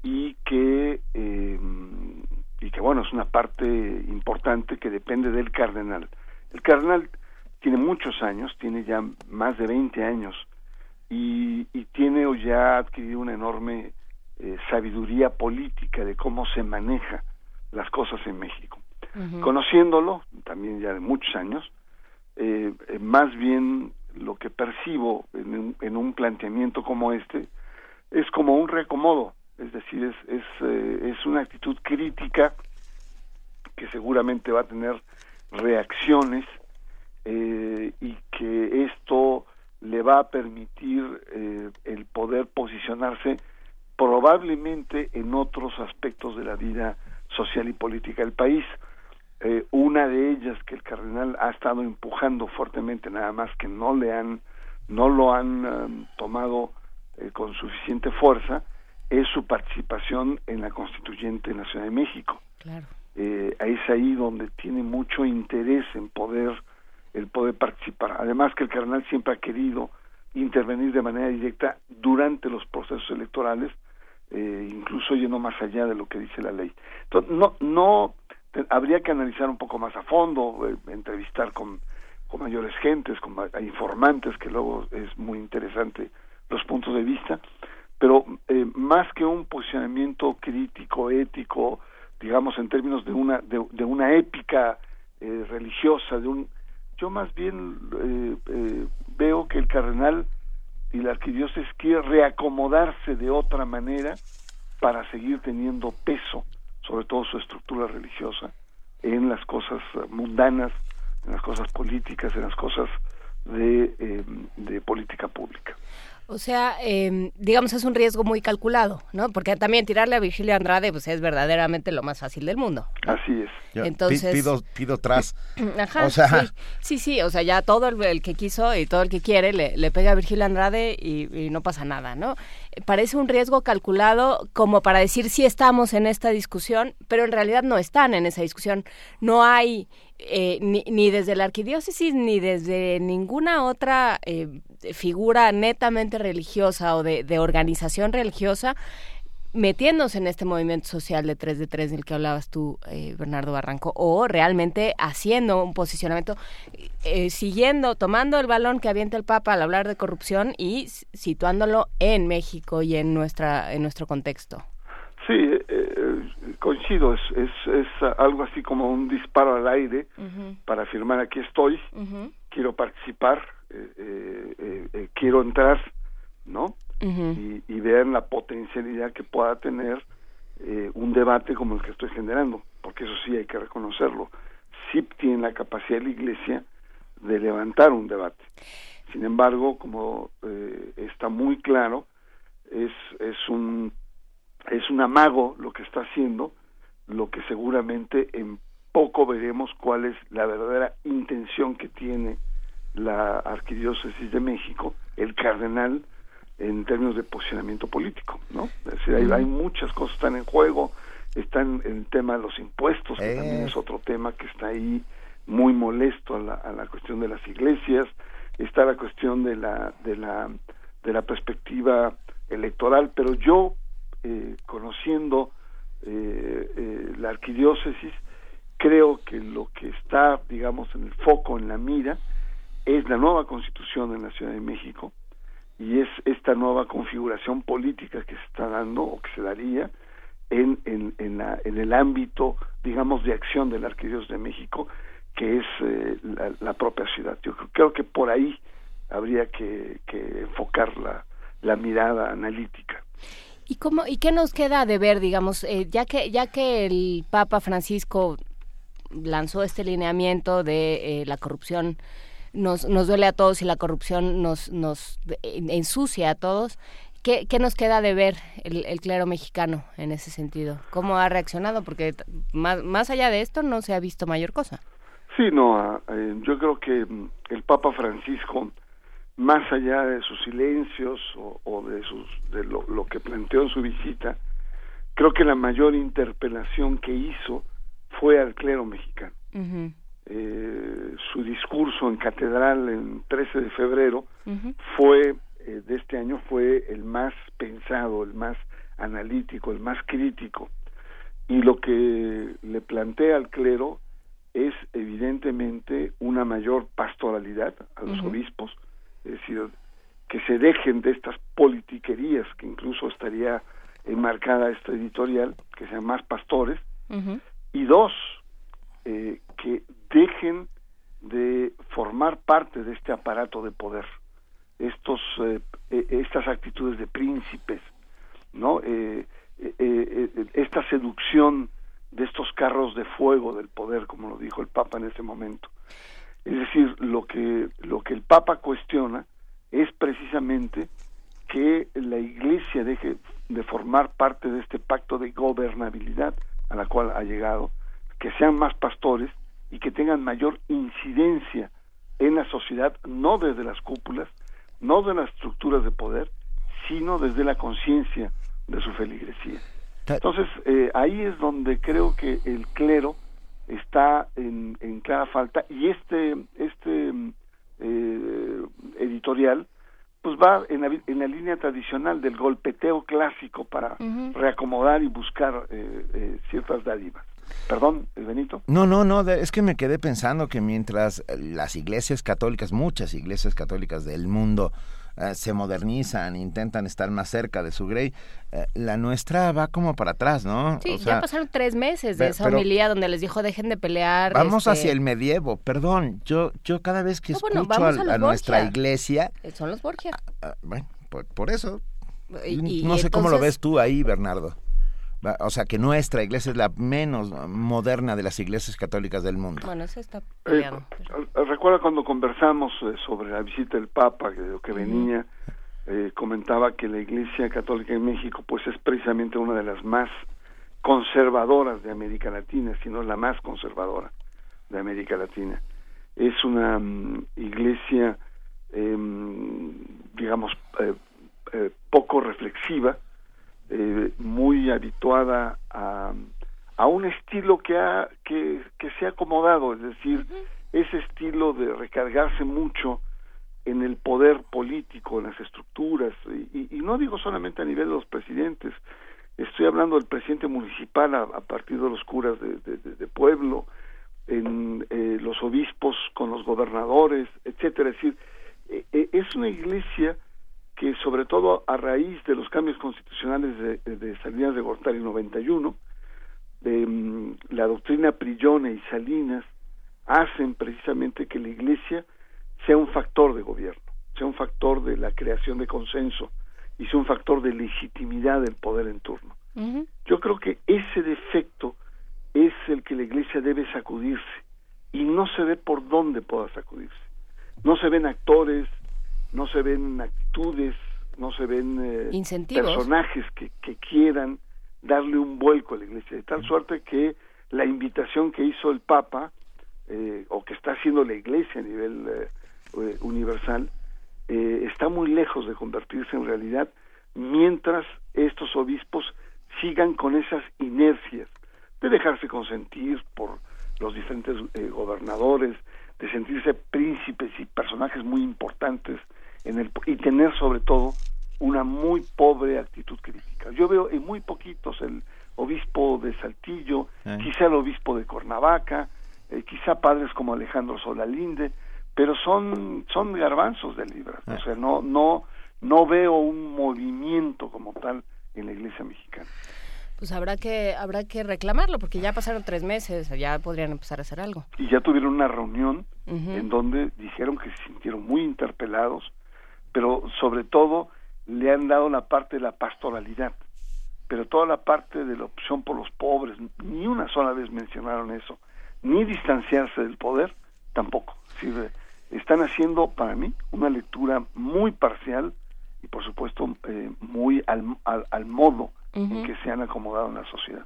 y que eh, y que bueno es una parte importante que depende del cardenal. El cardenal tiene muchos años tiene ya más de 20 años y, y tiene o ya adquirido una enorme eh, sabiduría política de cómo se maneja las cosas en México. Conociéndolo también ya de muchos años eh, más bien lo que percibo en en un planteamiento como este es como un reacomodo, es decir, es, eh, es una actitud crítica que seguramente va a tener reacciones eh, y que esto le va a permitir eh, el poder posicionarse probablemente en otros aspectos de la vida social y política del país. una de ellas que el cardenal ha estado empujando fuertemente, nada más que no le han, no lo han tomado eh, con suficiente fuerza es su participación en la constituyente en la Ciudad de México. Claro. Eh, es ahí donde tiene mucho interés en poder el poder participar. Además que el cardenal siempre ha querido intervenir de manera directa durante los procesos electorales, eh, incluso yendo más allá de lo que dice la ley. Entonces, no, no habría que analizar un poco más a fondo, eh, entrevistar con, con mayores gentes, con informantes, que luego es muy interesante los puntos de vista, pero eh, más que un posicionamiento crítico, ético, digamos en términos de una de, una épica eh, religiosa, de un yo más bien eh, eh, veo que el cardenal y la arquidiócesis quiere reacomodarse de otra manera para seguir teniendo peso, sobre todo su estructura religiosa, en las cosas mundanas, en las cosas políticas, en las cosas de, eh, de política pública. O sea, eh, digamos, es un riesgo muy calculado, ¿no? Porque también tirarle a Virgilio Andrade, pues es verdaderamente lo más fácil del mundo. Así es. Entonces pido, pido tras. Ajá, sí, sí, o sea, ya todo el, que quiso y todo el que quiere le, le pega a Virgilio Andrade y, no pasa nada, ¿no? Parece un riesgo calculado como para decir sí estamos en esta discusión, pero en realidad no están en esa discusión. No hay eh, ni, ni, desde la arquidiócesis ni desde ninguna otra eh, figura netamente religiosa o de, organización religiosa metiéndose en este movimiento social de 3 de 3 del que hablabas tú, eh, Bernardo Barranco, o realmente haciendo un posicionamiento, eh, siguiendo, tomando el balón que avienta el Papa al hablar de corrupción y situándolo en México y en, nuestra, en nuestro contexto. Sí, eh, coincido, es, es, es, algo así como un disparo al aire para afirmar aquí estoy, quiero participar, eh, eh, eh, quiero entrar, ¿no? y, y, vean la potencialidad que pueda tener un debate como el que estoy generando, porque eso sí hay que reconocerlo. Sí tiene la capacidad de la Iglesia de levantar un debate. Sin embargo, como está muy claro, es, es un es un amago lo que está haciendo, lo que seguramente en poco veremos cuál es la verdadera intención que tiene la Arquidiócesis de México, el cardenal, en términos de posicionamiento político, ¿no? Es decir, hay, hay muchas cosas están en juego, están el tema de los impuestos, que también es otro tema que está ahí muy molesto a la, a la cuestión de las iglesias, está la cuestión de la, de la, de la perspectiva electoral, pero yo, eh, conociendo eh, eh, la arquidiócesis, creo que lo que está, digamos, en el foco, en la mira, es la nueva constitución en la Ciudad de México y es esta nueva configuración política que se está dando o que se daría en, en, en, la, en el ámbito, digamos, de acción del Arquidiócesis de México, que es eh, la, propia ciudad. Yo creo, que por ahí habría que, que enfocar la, la mirada analítica. ¿Y cómo y qué nos queda de ver, digamos, eh, ya que ya que el Papa Francisco lanzó este lineamiento de eh, la corrupción nos, nos duele a todos y la corrupción nos, nos ensucia a todos. ¿Qué, ¿Qué, nos queda de ver el, clero mexicano en ese sentido? ¿Cómo ha reaccionado? Porque más, más allá de esto no se ha visto mayor cosa. Sí, no, ah, eh, yo creo que mm, el Papa Francisco, más allá de sus silencios o, de, sus, de lo, lo, que planteó en su visita, creo que la mayor interpelación que hizo fue al clero mexicano. Eh, su discurso en catedral en 13 de febrero fue eh, de este año fue el más pensado, el más analítico, el más crítico. Y lo que le plantea al clero es evidentemente una mayor pastoralidad a los obispos, es decir, que se dejen de estas politiquerías que incluso estaría enmarcada esta editorial, que sean más pastores, y dos, eh, que dejen de formar parte de este aparato de poder estos eh, e, estas actitudes de príncipes no eh, esta seducción de estos carros de fuego del poder como lo dijo el papa en ese momento es decir lo que lo que el papa cuestiona es precisamente que la iglesia deje de formar parte de este pacto de gobernabilidad a la cual ha llegado que sean más pastores y que tengan mayor incidencia en la sociedad, no desde las cúpulas, no de las estructuras de poder, sino desde la conciencia de su feligresía. Entonces, eh, ahí es donde creo que el clero está en, clara falta y este, este eh, editorial pues va en la, en la, línea tradicional del golpeteo clásico para reacomodar y buscar eh, ciertas dádivas. Perdón, Benito. No, no, no, es que me quedé pensando que mientras las iglesias católicas, muchas iglesias católicas del mundo, eh, se modernizan, intentan estar más cerca de su grey, eh, la nuestra va como para atrás, ¿no? Sí, ya pasaron tres meses de esa homilía donde les dijo dejen de pelear. Vamos este hacia el medievo, perdón, yo yo cada vez que escucho a, nuestra iglesia... Eh, son los Borgia. Ah, ah, bueno, por, eso. no sé cómo lo ves tú ahí, Bernardo. O sea, que nuestra iglesia es la menos moderna de las iglesias católicas del mundo. Bueno, eso está peleado. Eh, recuerda cuando conversamos eh, sobre la visita del Papa, que, que venía, eh, comentaba que la iglesia católica en México pues es precisamente una de las más conservadoras de América Latina, si no la más conservadora de América Latina. Es una mm, iglesia, em, digamos, poco reflexiva, eh, muy habituada a, a un estilo que, ha, que, que se ha acomodado, es decir, ese estilo de recargarse mucho en el poder político, en las estructuras, y, y, no digo solamente a nivel de los presidentes, estoy hablando del presidente municipal a, partir de los curas de, de, pueblo, en eh, los obispos con los gobernadores, etcétera, es decir, eh, es una iglesia que sobre todo a raíz de los cambios constitucionales de, de Salinas de Gortari 91, de mm, la doctrina Prillone y Salinas, hacen precisamente que la Iglesia sea un factor de gobierno, sea un factor de la creación de consenso y sea un factor de legitimidad del poder en turno. Yo creo que ese defecto es el que la Iglesia debe sacudirse y no se ve por dónde pueda sacudirse. No se ven actores, no se ven actitudes, no se ven eh, personajes que, que, quieran darle un vuelco a la iglesia, de tal suerte que la invitación que hizo el Papa, eh, o que está haciendo la iglesia a nivel eh, universal, está muy lejos de convertirse en realidad, mientras estos obispos sigan con esas inercias de dejarse consentir por los diferentes gobernadores, de sentirse príncipes y personajes muy importantes en el, y tener sobre todo una muy pobre actitud crítica. Yo veo en muy poquitos el obispo de Saltillo, eh. quizá el obispo de Cuernavaca, eh, quizá padres como Alejandro Solalinde, pero son son garbanzos del libro. O eh. sea, no no no veo un movimiento como tal en la Iglesia mexicana. Pues habrá que habrá que reclamarlo porque ya pasaron tres meses, ya podrían empezar a hacer algo. Y ya tuvieron una reunión en donde dijeron que se sintieron muy interpelados pero sobre todo le han dado la parte de la pastoralidad, pero toda la parte de la opción por los pobres, ni una sola vez mencionaron eso, ni distanciarse del poder, tampoco. están haciendo para mí una lectura muy parcial y por supuesto eh, muy al, al, modo en que se han acomodado en la sociedad.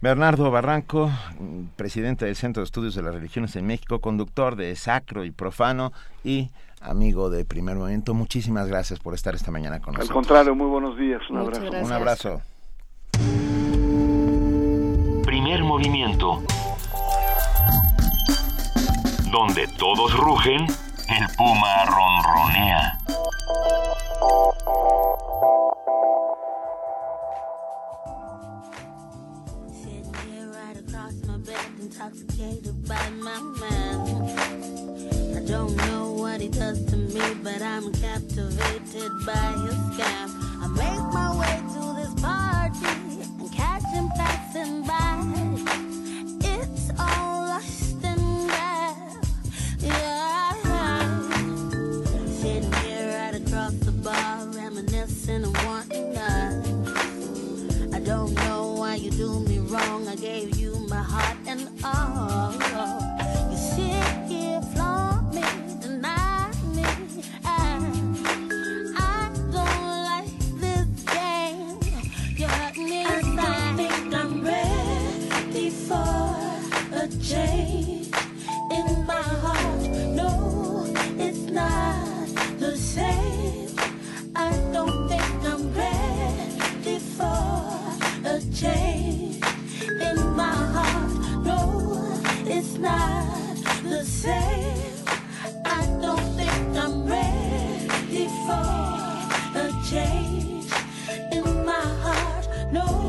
Bernardo Barranco, presidente del Centro de Estudios de las Religiones en México, conductor de Sacro y Profano y amigo de Primer Momento. Muchísimas gracias por estar esta mañana con nosotros. Al contrario, muy buenos días. Un abrazo. Un abrazo. Primer Movimiento. Donde todos rugen, el puma ronronea. what he does to me, but I'm captivated by his scam. I make my way to this party and catch him passing by. the same. I don't think I'm ready for a change in my heart. No.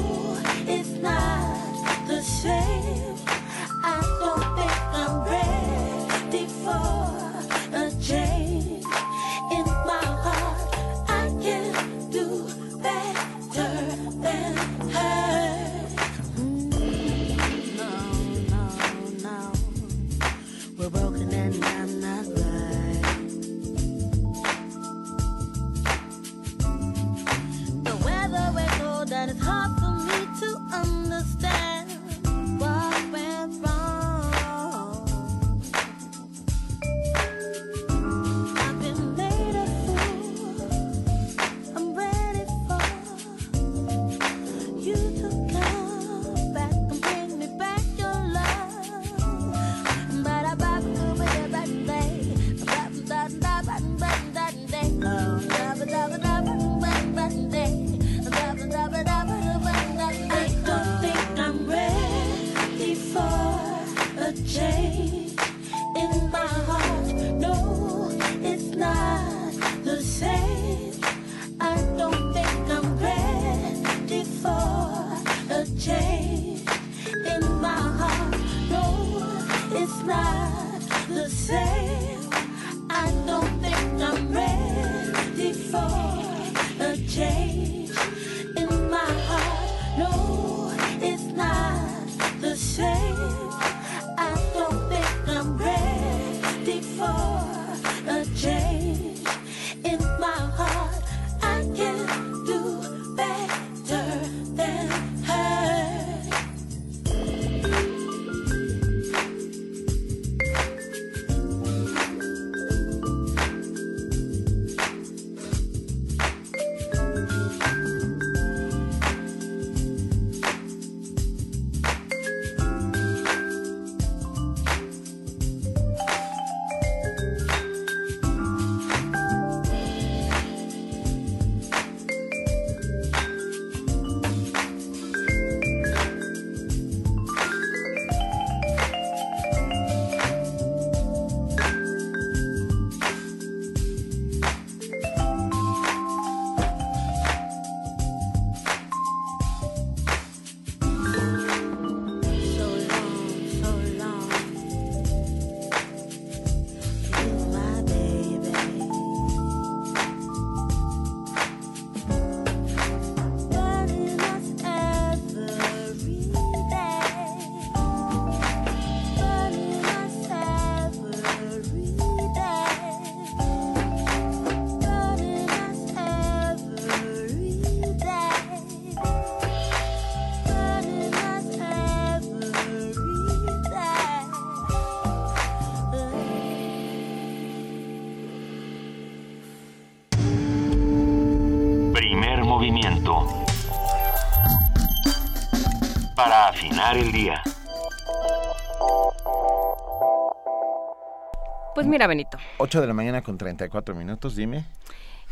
Para afinar el día. Pues mira, Benito. 8 de la mañana con 34 minutos, dime.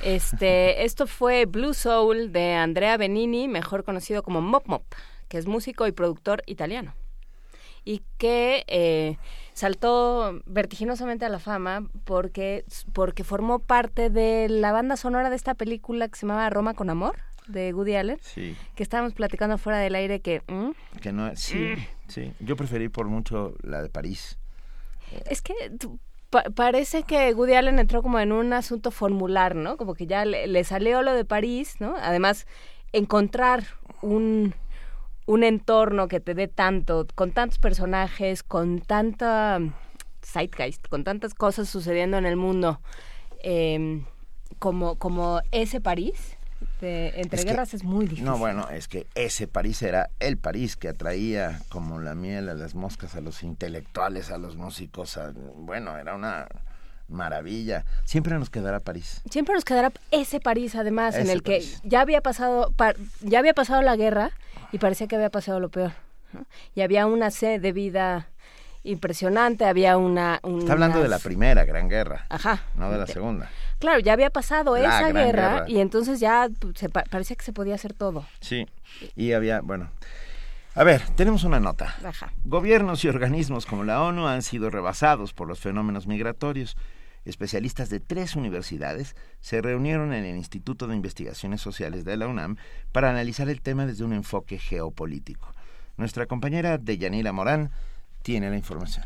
Este, esto fue Blue Soul de Andrea Benini, mejor conocido como Mop Mop, que es músico y productor italiano. Y que eh, saltó vertiginosamente a la fama porque, porque formó parte de la banda sonora de esta película que se llamaba Roma con Amor, de Woody Allen. Sí. Que estábamos platicando fuera del aire que... ¿mm? Que no, sí, Mm. sí. Yo preferí por mucho la de París. Es que pa- parece que Woody Allen entró como en un asunto formular, ¿no? Como que ya le, le salió lo de París, ¿no? Además, encontrar un, un entorno que te dé tanto, con tantos personajes, con tanta zeitgeist, con tantas cosas sucediendo en el mundo, eh, como, como ese París, de, entre Es que- guerras es muy difícil. No, bueno, es que ese París era el París que atraía como la miel a las moscas, a los intelectuales, a los músicos. a- bueno, era una maravilla. Siempre nos quedará París. Siempre nos quedará ese París, además, en el que ya había pasado, pa- ya había pasado la guerra y parecía que había pasado lo peor. Y había una sed de vida impresionante, había una, Está hablando de la primera Gran Guerra, Ajá. no de la segunda. Claro, ya había pasado La esa guerra, Guerra. y entonces ya pues, se pa- parecía que se podía hacer todo. Sí, y había, bueno. A ver, tenemos una nota. Ajá. Gobiernos y organismos como la ONU han sido rebasados por los fenómenos migratorios. Especialistas de tres universidades se reunieron en el Instituto de Investigaciones Sociales de la UNAM para analizar el tema desde un enfoque geopolítico. Nuestra compañera Deyanira Morán tiene la información.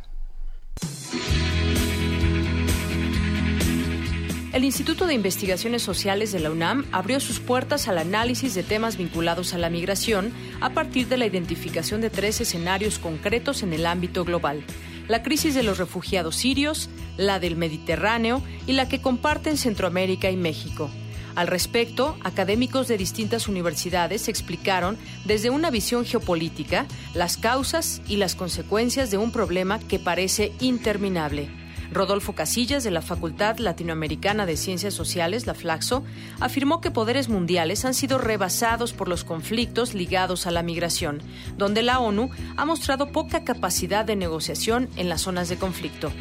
El Instituto de Investigaciones Sociales de la UNAM abrió sus puertas al análisis de temas vinculados a la migración a partir de la identificación de tres escenarios concretos en el ámbito global. La crisis de los refugiados sirios, la del Mediterráneo y la que comparten Centroamérica y México. Al respecto, académicos de distintas universidades explicaron desde una visión geopolítica las causas y las consecuencias de un problema que parece interminable. Rodolfo Casillas, de la Facultad Latinoamericana de Ciencias Sociales, la Flaxo, afirmó que poderes mundiales han sido rebasados por los conflictos ligados a la migración, donde la ONU ha mostrado poca capacidad de negociación en las zonas de conflicto.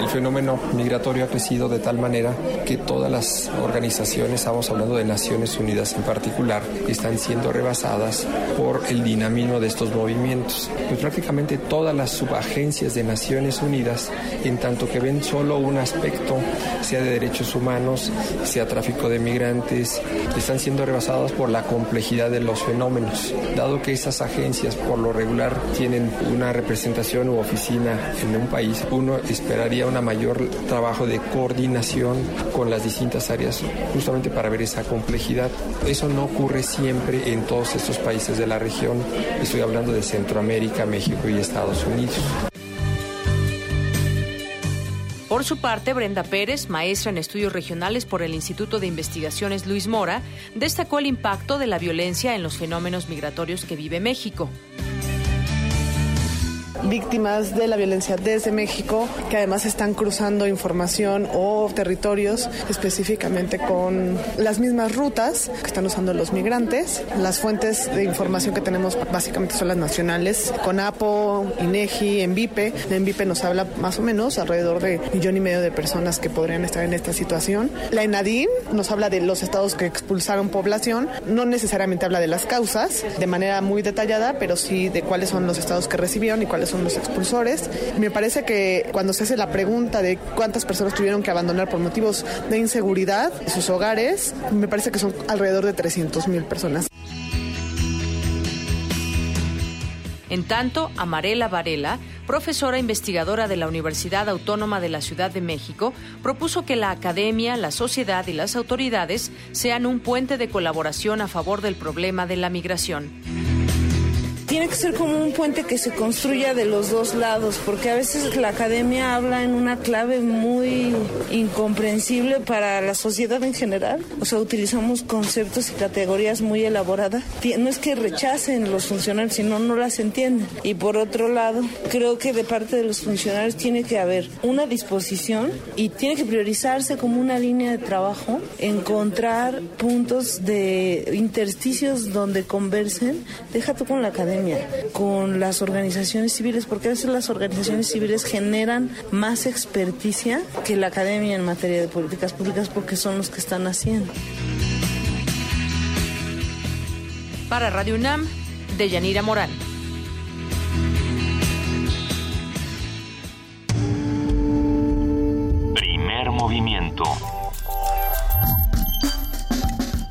El fenómeno migratorio ha crecido de tal manera que todas las organizaciones, estamos hablando de Naciones Unidas en particular, están siendo rebasadas por el dinamismo de estos movimientos. Pues prácticamente todas las subagencias de Naciones Unidas, en tanto que ven solo un aspecto, sea de derechos humanos, sea tráfico de migrantes, están siendo rebasadas por la complejidad de los fenómenos. Dado que esas agencias por lo regular tienen una representación u oficina en un país, uno esperaría un mayor trabajo de coordinación con las distintas áreas justamente para ver esa complejidad. Eso no ocurre siempre en todos estos países de la región. Estoy hablando de Centroamérica, México y Estados Unidos. Por su parte, Brenda Pérez, maestra en estudios regionales por el Instituto de Investigaciones Luis Mora, destacó el impacto de la violencia en los fenómenos migratorios que vive México víctimas de la violencia desde México, que además están cruzando información o territorios específicamente con las mismas rutas que están usando los migrantes. Las fuentes de información que tenemos básicamente son las nacionales, CONAPO, INEGI, ENVIPE. ENVIPE nos habla más o menos alrededor de millón y medio de personas que podrían estar en esta situación. La ENADIN nos habla de los estados que expulsaron población, no necesariamente habla de las causas de manera muy detallada, pero sí de cuáles son los estados que recibieron y cuáles son los expulsores. Me parece que cuando se hace la pregunta de cuántas personas tuvieron que abandonar por motivos de inseguridad sus hogares, me parece que son alrededor de 300 mil personas. En tanto, Amarela Varela, profesora investigadora de la Universidad Autónoma de la Ciudad de México, propuso que la academia, la sociedad y las autoridades sean un puente de colaboración a favor del problema de la migración tiene que ser como un puente que se construya de los dos lados, porque a veces la academia habla en una clave muy incomprensible para la sociedad en general. O sea, utilizamos conceptos y categorías muy elaboradas. No es que rechacen los funcionarios, sino no las entienden. Y por otro lado, creo que de parte de los funcionarios tiene que haber una disposición y tiene que priorizarse como una línea de trabajo, encontrar puntos de intersticios donde conversen. Deja tú con la academia con las organizaciones civiles, porque a veces las organizaciones civiles generan más experticia que la academia en materia de políticas públicas porque son los que están haciendo. Para Radio UNAM, de Yanira Morán. Primer movimiento.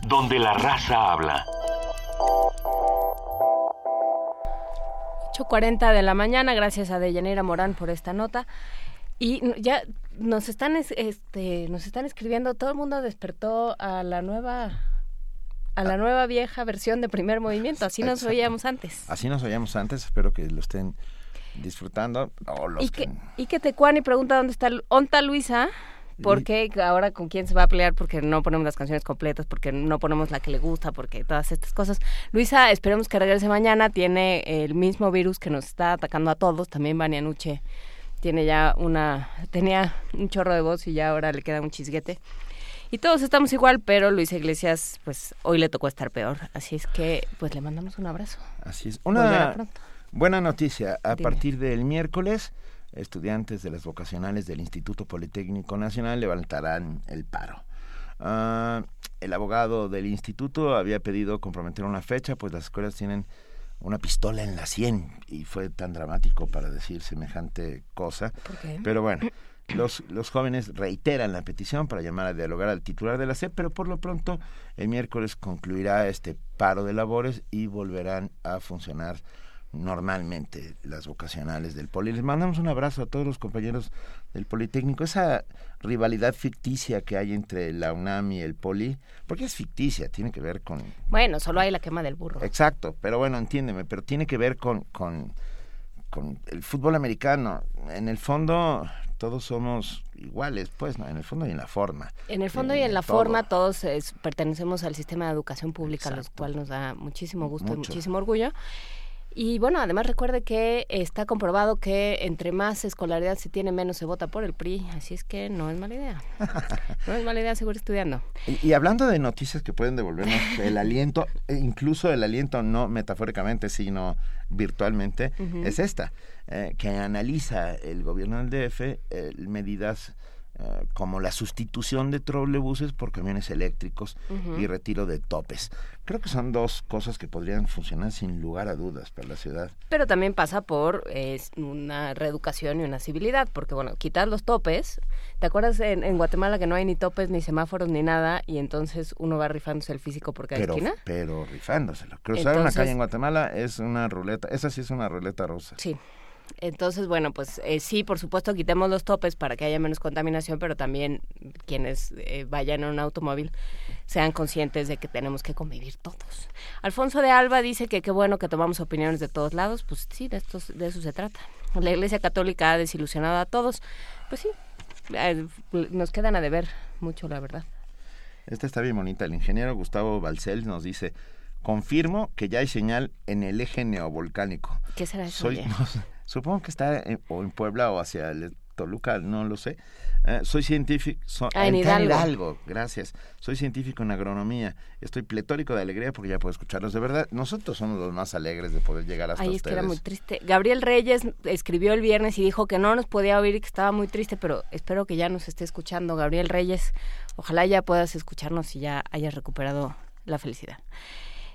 Donde la raza habla. 8.40 de la mañana, gracias a Deyanira Morán por esta nota. Y ya nos están, este, nos están escribiendo, todo el mundo despertó a la nueva a la nueva vieja versión de primer movimiento, así nos oíamos antes. Así nos oíamos antes, espero que lo estén disfrutando. y, que, y que Tecuani pregunta dónde está, Onta Luisa, ¿Por qué ahora con quién se va a pelear? Porque no ponemos las canciones completas, porque no ponemos la que le gusta, porque todas estas cosas. Luisa, esperemos que regrese mañana. Tiene el mismo virus que nos está atacando a todos. También Nuche tiene ya una... Tenía un chorro de voz y ya ahora le queda un chisguete. Y todos estamos igual, pero Luisa Iglesias, pues hoy le tocó estar peor. Así es que, pues le mandamos un abrazo. Así es. Una buena noticia. A partir del miércoles estudiantes de las vocacionales del Instituto Politécnico Nacional levantarán el paro. Ah, el abogado del instituto había pedido comprometer una fecha, pues las escuelas tienen una pistola en la sien y fue tan dramático para decir semejante cosa. Pero bueno, los, los jóvenes reiteran la petición para llamar a dialogar al titular de la SEP, pero por lo pronto el miércoles concluirá este paro de labores y volverán a funcionar normalmente las vocacionales del Poli. Les mandamos un abrazo a todos los compañeros del Politécnico. Esa rivalidad ficticia que hay entre la UNAM y el Poli, porque es ficticia, tiene que ver con... Bueno, solo hay la quema del burro. Exacto, pero bueno, entiéndeme, pero tiene que ver con, con, con el fútbol americano. En el fondo todos somos iguales, pues, ¿no? En el fondo y en la forma. En el fondo y en la forma todos pertenecemos al sistema de educación pública, lo cual nos da muchísimo gusto y muchísimo orgullo. Y bueno, además recuerde que está comprobado que entre más escolaridad se tiene, menos se vota por el PRI. Así es que no es mala idea. No es mala idea seguir estudiando. Y, hablando de noticias que pueden devolvernos el aliento, e incluso el aliento no metafóricamente, sino virtualmente, es esta, eh, que analiza el gobierno del DF eh, medidas eh, como la sustitución de trolebuses por camiones eléctricos y retiro de topes. Creo que son dos cosas que podrían funcionar sin lugar a dudas para la ciudad. Pero también pasa por una reeducación y una civilidad, porque bueno, quitar los topes, ¿te acuerdas en, Guatemala que no hay ni topes, ni semáforos, ni nada, y entonces uno va rifándose el físico por cada pero, esquina? Pero rifándoselo. Cruzar una calle en Guatemala es una ruleta, esa sí es una ruleta rosa. Sí, entonces, bueno, pues eh, sí, por supuesto, quitemos los topes para que haya menos contaminación, pero también quienes eh, vayan en un automóvil sean conscientes de que tenemos que convivir todos. Alfonso de Alba dice que qué bueno que tomamos opiniones de todos lados, pues sí, de, estos, de eso se trata. La Iglesia Católica ha desilusionado a todos, pues sí, eh, nos quedan a deber mucho, la verdad. Esta está bien bonita. El ingeniero Gustavo Balcel nos dice, confirmo que ya hay señal en el eje neovolcánico. ¿Qué será eso? Soy, Supongo que está en, o en Puebla o hacia el Toluca, no lo sé. Eh, soy científico. ah, en Hidalgo. Gracias. Soy científico en agronomía. Estoy pletórico de alegría porque ya puedo escucharlos. De verdad, nosotros somos los más alegres de poder llegar hasta Ay, es que era muy triste. Gabriel Reyes escribió el viernes y dijo que no nos podía oír y que estaba muy triste, pero espero que ya nos esté escuchando. Gabriel Reyes, ojalá ya puedas escucharnos y ya hayas recuperado la felicidad.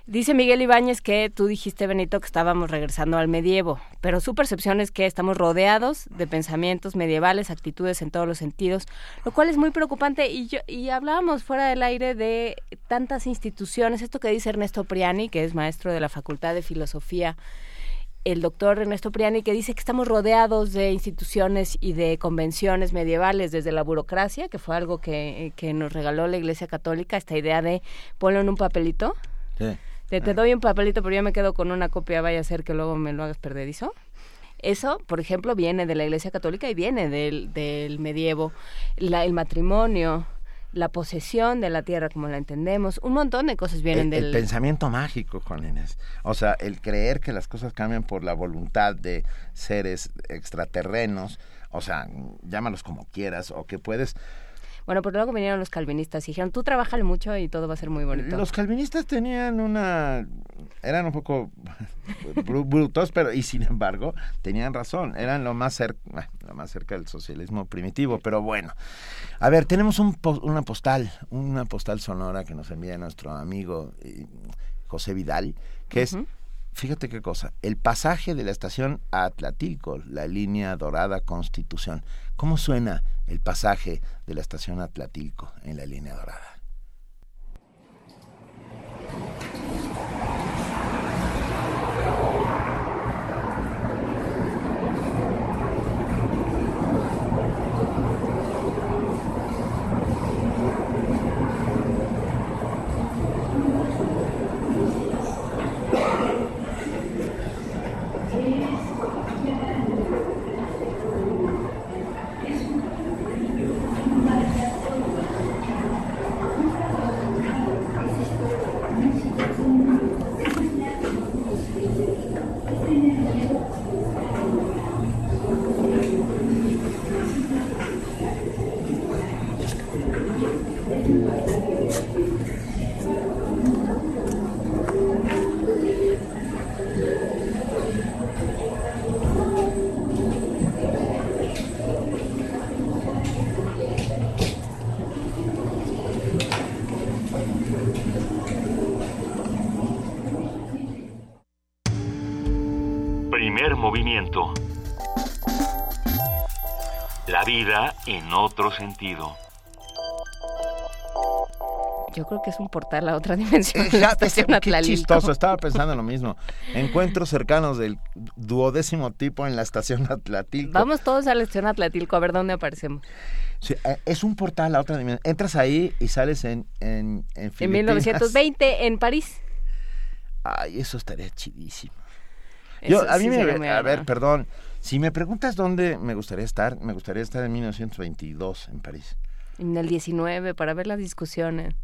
Dice Miguel Ibáñez que tú dijiste, Benito, que estábamos regresando al medievo, pero su percepción es que estamos rodeados de pensamientos medievales, actitudes en todos los sentidos, lo cual es muy preocupante. Y, yo, y hablábamos fuera del aire de tantas instituciones, esto que dice Ernesto Priani, que es maestro de la Facultad de Filosofía, el doctor Ernesto Priani, que dice que estamos rodeados de instituciones y de convenciones medievales, desde la burocracia, que fue algo que, que nos regaló la Iglesia Católica, esta idea de ponlo en un papelito. Sí te, te doy un papelito, pero yo me quedo con una copia, vaya a ser que luego me lo hagas perdedizo. Eso, por ejemplo, viene de la Iglesia Católica y viene del, del medievo. La, el matrimonio, la posesión de la tierra como la entendemos, un montón de cosas vienen del... El pensamiento mágico, Juan Inés. O sea, el creer que las cosas cambian por la voluntad de seres extraterrenos, o sea, llámalos como quieras, o que puedes bueno, pero luego vinieron los calvinistas y dijeron, tú trabajale mucho y todo va a ser muy bonito. Los calvinistas tenían una... eran un poco brutos, pero y sin embargo tenían razón, eran lo más, cerca, lo más cerca del socialismo primitivo, pero bueno. A ver, tenemos un, una postal, una postal sonora que nos envía nuestro amigo eh, José Vidal, que es fíjate qué cosa, el pasaje de la estación a Atlatilco, la línea dorada Constitución. ¿Cómo suena el pasaje de la estación Atlatilco en la línea dorada? movimiento. La vida en otro sentido. Yo creo que es un portal a otra dimensión. qué chistoso, estaba pensando lo mismo. Encuentros cercanos del duodécimo tipo en la estación Atlatilco. Vamos todos a la estación Atlatilco a ver dónde aparecemos. Eh, es un portal a otra dimensión. Entras ahí y sales en En, en, en 1920 en París. Ay, eso estaría chidísimo. Yo, a mí me, a ver, perdón, si me preguntas dónde me gustaría estar, me gustaría estar en 1922 en París. En el 19 para ver las discusiones.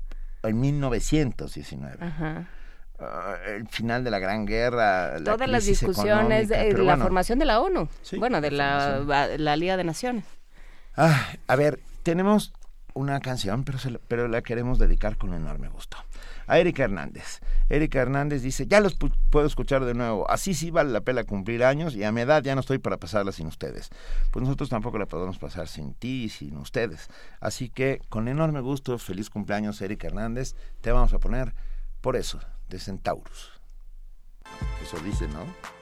En 1919. Ajá. ah, el final de la Gran Guerra. Todas las discusiones, de, la formación de la ONU, bueno, de la, la, Liga de Naciones. Ah, a ver, tenemos una canción, pero, pero la queremos dedicar con enorme gusto. A Erika Hernández. Erika Hernández dice, ya los puedo escuchar de nuevo, así sí vale la pena cumplir años y a mi edad ya no estoy para pasarla sin ustedes. Pues nosotros tampoco la podemos pasar sin ti y sin ustedes. Así que con enorme gusto, feliz cumpleaños Erika Hernández, te vamos a poner por eso, de Centaurus. Eso dice, ¿no?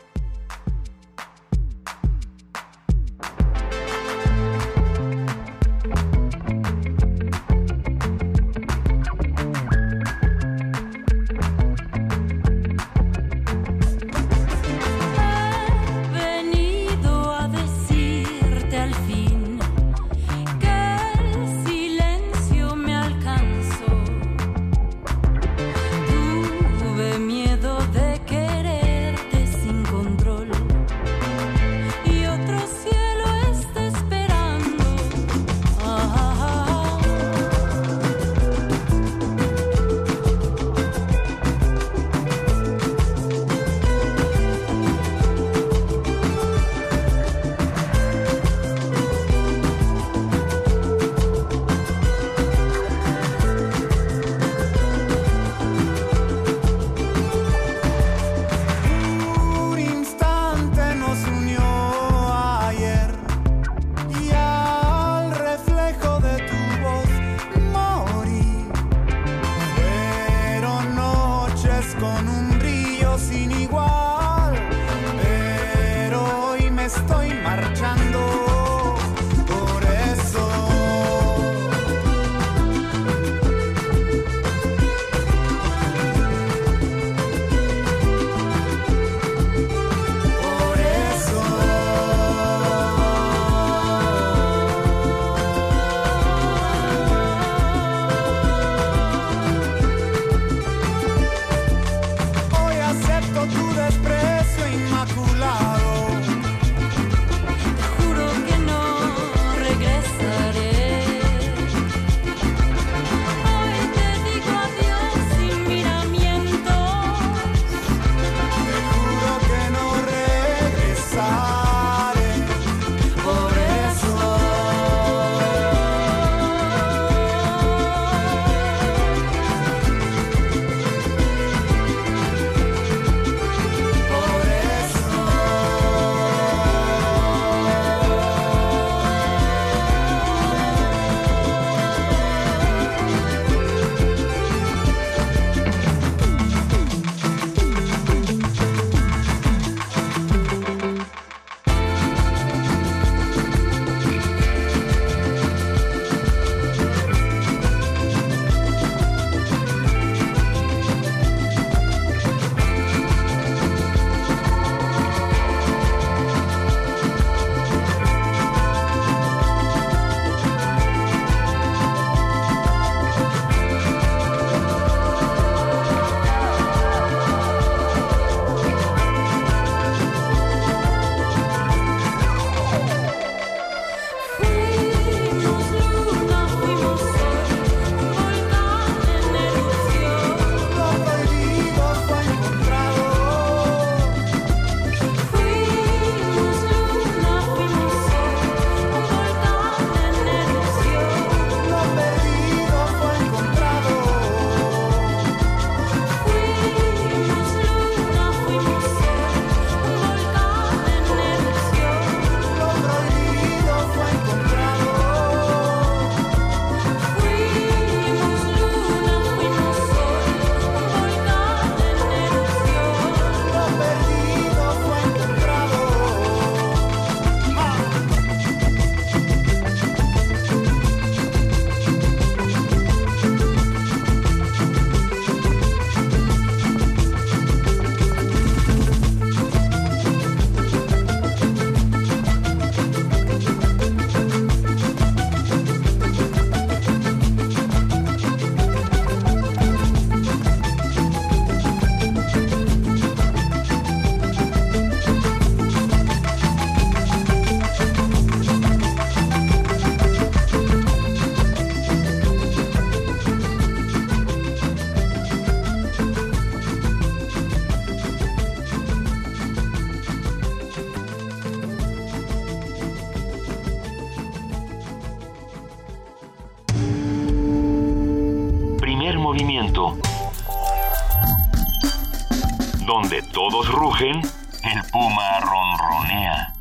El puma ronronea.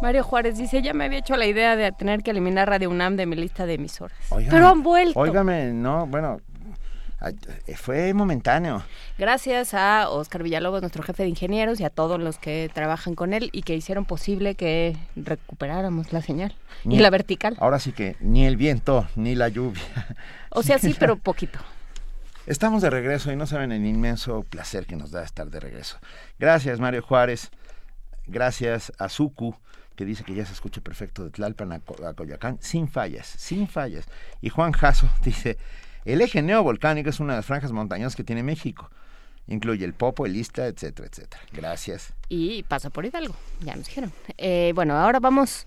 Mario Juárez dice, ya me había hecho la idea de tener que eliminar Radio UNAM de mi lista de emisoras. Pero han vuelto. Óigame, no, bueno, fue momentáneo. Gracias a Oscar Villalobos, nuestro jefe de ingenieros, y a todos los que trabajan con él y que hicieron posible que recuperáramos la señal y la vertical. Ahora sí que ni el viento ni la lluvia. O sea, sí, pero poquito. Estamos de regreso y no saben el inmenso placer que nos da estar de regreso. Gracias, Mario Juárez. Gracias a Suku que dice que ya se escucha perfecto de Tlalpan a, Coyoacán, sin fallas, sin fallas. Y Juan Jasso dice, el eje neovolcánico es una de las franjas montañosas que tiene México. Incluye el Popo, el Ista, etcétera, etcétera. Gracias. Y pasa por Hidalgo, ya nos dijeron. Eh, bueno, ahora vamos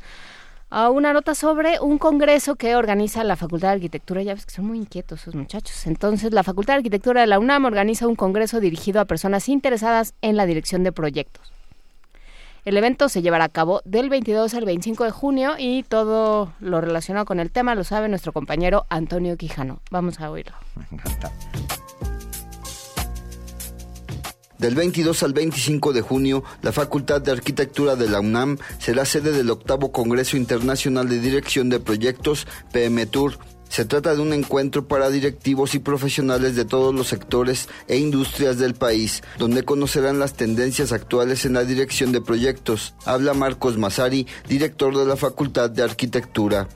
a una nota sobre un congreso que organiza la Facultad de Arquitectura. Ya ves que son muy inquietos esos muchachos. Entonces, la Facultad de Arquitectura de la UNAM organiza un congreso dirigido a personas interesadas en la dirección de proyectos. El evento se llevará a cabo del 22 al 25 de junio y todo lo relacionado con el tema lo sabe nuestro compañero Antonio Quijano. Vamos a oírlo. Del 22 al 25 de junio, la Facultad de Arquitectura de la UNAM será sede del octavo Congreso Internacional de Dirección de Proyectos, PM Tour, se trata de un encuentro para directivos y profesionales de todos los sectores e industrias del país, donde conocerán las tendencias actuales en la dirección de proyectos. Habla Marcos Masari, director de la Facultad de Arquitectura.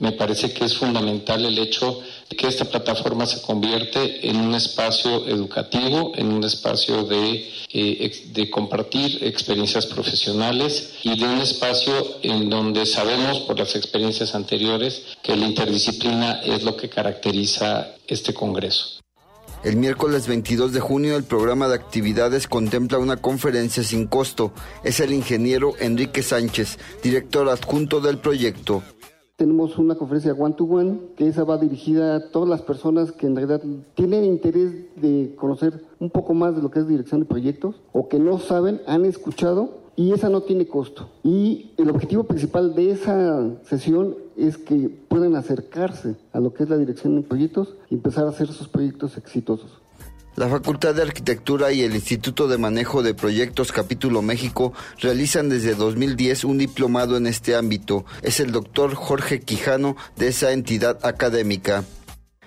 Me parece que es fundamental el hecho que esta plataforma se convierte en un espacio educativo, en un espacio de, eh, de compartir experiencias profesionales y de un espacio en donde sabemos por las experiencias anteriores que la interdisciplina es lo que caracteriza este Congreso. El miércoles 22 de junio el programa de actividades contempla una conferencia sin costo. Es el ingeniero Enrique Sánchez, director adjunto del proyecto. Tenemos una conferencia one to one, que esa va dirigida a todas las personas que en realidad tienen interés de conocer un poco más de lo que es dirección de proyectos o que no saben, han escuchado y esa no tiene costo. Y el objetivo principal de esa sesión es que puedan acercarse a lo que es la dirección de proyectos y empezar a hacer sus proyectos exitosos. La Facultad de Arquitectura y el Instituto de Manejo de Proyectos Capítulo México realizan desde 2010 un diplomado en este ámbito. Es el doctor Jorge Quijano de esa entidad académica.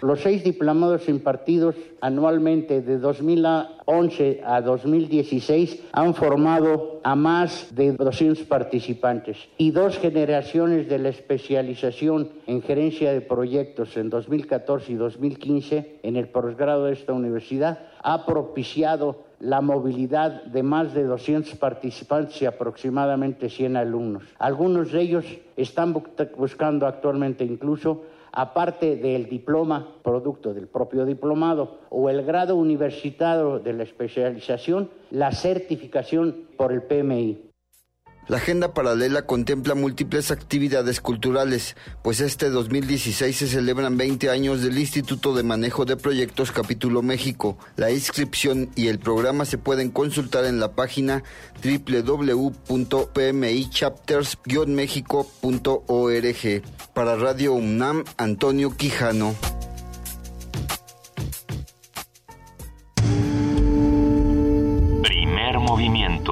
Los seis diplomados impartidos anualmente de 2011 a 2016 han formado a más de 200 participantes y dos generaciones de la especialización en gerencia de proyectos en 2014 y 2015 en el posgrado de esta universidad ha propiciado la movilidad de más de 200 participantes y aproximadamente 100 alumnos. Algunos de ellos están buscando actualmente incluso aparte del diploma, producto del propio diplomado, o el grado universitario de la especialización, la certificación por el PMI. La agenda paralela contempla múltiples actividades culturales, pues este 2016 se celebran 20 años del Instituto de Manejo de Proyectos Capítulo México. La inscripción y el programa se pueden consultar en la página www.pmichapters-mexico.org. Para Radio UNAM, Antonio Quijano. Primer movimiento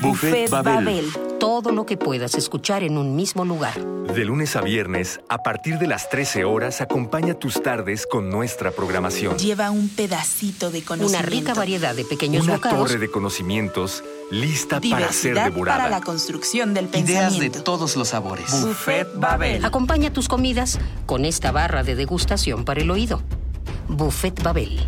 Buffet, Babel. Todo lo que puedas escuchar en un mismo lugar. De lunes a viernes, a partir de las 13 horas, acompaña tus tardes con nuestra programación. Lleva un pedacito de conocimiento. Una rica variedad de pequeños Una bocados. torre de conocimientos lista para ser devorada. para la construcción del Ideas pensamiento. de todos los sabores. Buffet Babel. Acompaña tus comidas con esta barra de degustación para el oído. Buffet Babel.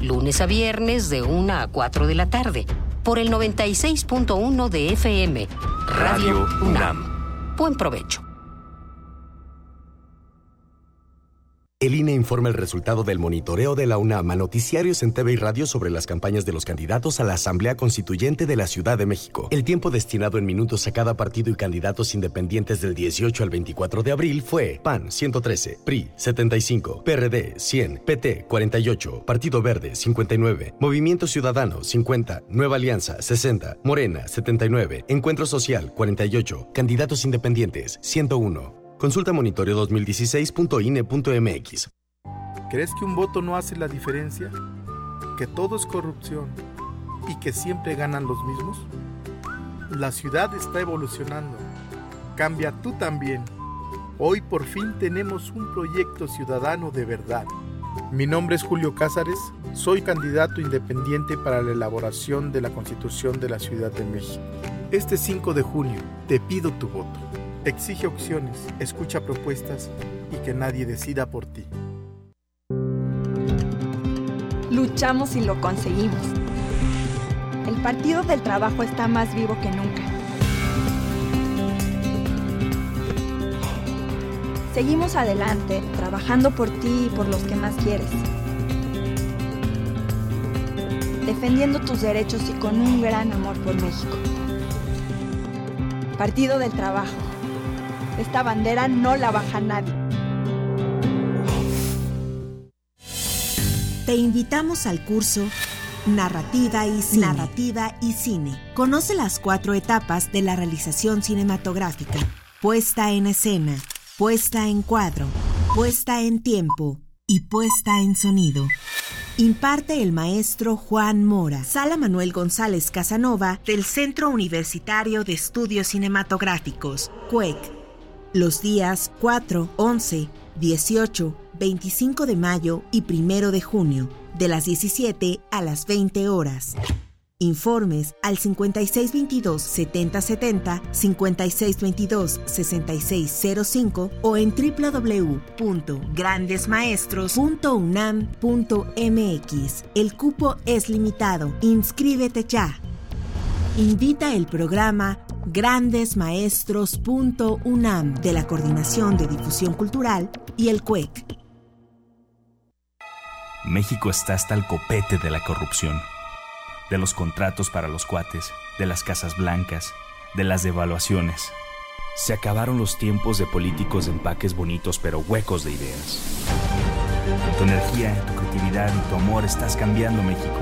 Lunes a viernes de 1 a 4 de la tarde. Por el 96.1 de FM. Radio, UNAM. Buen provecho. El INE informa el resultado del monitoreo de la UNAM a noticiarios en TV y radio sobre las campañas de los candidatos a la Asamblea Constituyente de la Ciudad de México. El tiempo destinado en minutos a cada partido y candidatos independientes del 18 al 24 de abril fue PAN 113, PRI 75, PRD 100, PT 48, Partido Verde 59, Movimiento Ciudadano 50, Nueva Alianza 60, Morena 79, Encuentro Social 48, Candidatos Independientes 101. Consulta monitoreo2016.ine.mx. ¿Crees que un voto no hace la diferencia? ¿Que todo es corrupción y que siempre ganan los mismos? La ciudad está evolucionando. Cambia tú también. Hoy por fin tenemos un proyecto ciudadano de verdad. Mi nombre es Julio Cázares, soy candidato independiente para la elaboración de la Constitución de la Ciudad de México. Este 5 de junio te pido tu voto. Exige opciones, escucha propuestas y que nadie decida por ti. Luchamos y lo conseguimos. El Partido del Trabajo está más vivo que nunca. Seguimos adelante, trabajando por ti y por los que más quieres. Defendiendo tus derechos y con un gran amor por México. Partido del Trabajo. Esta bandera no la baja nadie. Te invitamos al curso Narrativa y Cine. Narrativa y Cine. Conoce las cuatro etapas de la realización cinematográfica. Puesta en escena, puesta en cuadro, puesta en tiempo y puesta en sonido. Imparte el maestro Juan Mora, Sala Manuel González Casanova del Centro Universitario de Estudios Cinematográficos, CUEC. Los días 4, 11, 18, 25 de mayo y 1 de junio, de las 17 a las 20 horas. Informes al 5622-7070, 5622-6605 o en www.grandesmaestros.unam.mx. El cupo es limitado. Inscríbete ya. Invita el programa grandesmaestros.unam de la Coordinación de Difusión Cultural y el CUEC. México está hasta el copete de la corrupción de los contratos para los cuates, de las casas blancas, de las devaluaciones. Se acabaron los tiempos de políticos de empaques bonitos pero huecos de ideas. Tu energía, tu creatividad y tu amor estás cambiando México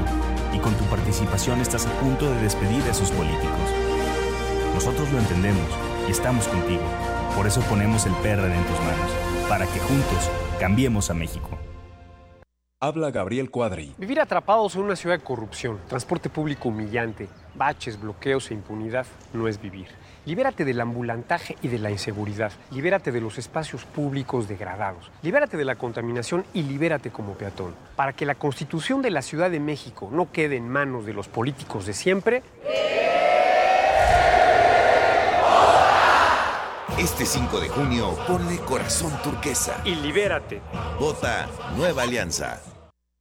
y con tu participación estás a punto de despedir a esos políticos. Nosotros lo entendemos y estamos contigo. Por eso ponemos el PRD en tus manos, para que juntos cambiemos a México. Habla Gabriel Cuadri. Vivir atrapados en una ciudad de corrupción, transporte público humillante, baches, bloqueos e impunidad no es vivir. Libérate del ambulantaje y de la inseguridad. Libérate de los espacios públicos degradados. Libérate de la contaminación y libérate como peatón. Para que la constitución de la Ciudad de México no quede en manos de los políticos de siempre. Este 5 de junio ponle corazón turquesa. Y libérate. Vota Nueva Alianza.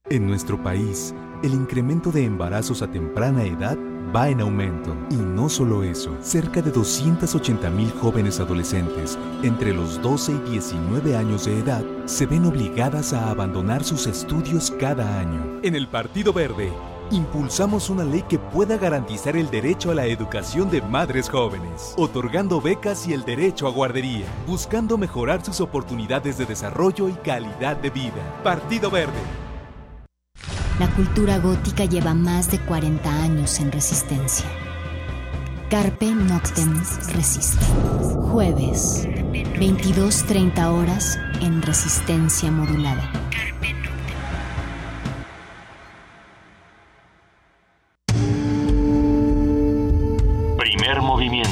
En nuestro país, el incremento de embarazos a temprana edad va en aumento. Y no solo eso, cerca de 280 mil jóvenes adolescentes entre los 12 y 19 años de edad se ven obligadas a abandonar sus estudios cada año. En el Partido Verde, impulsamos una ley que pueda garantizar el derecho a la educación de madres jóvenes, otorgando becas y el derecho a guardería, buscando mejorar sus oportunidades de desarrollo y calidad de vida. Partido Verde. La cultura gótica lleva más de 40 años en resistencia. Carpe Noctem Resiste. Jueves, 22.30 horas en resistencia modulada.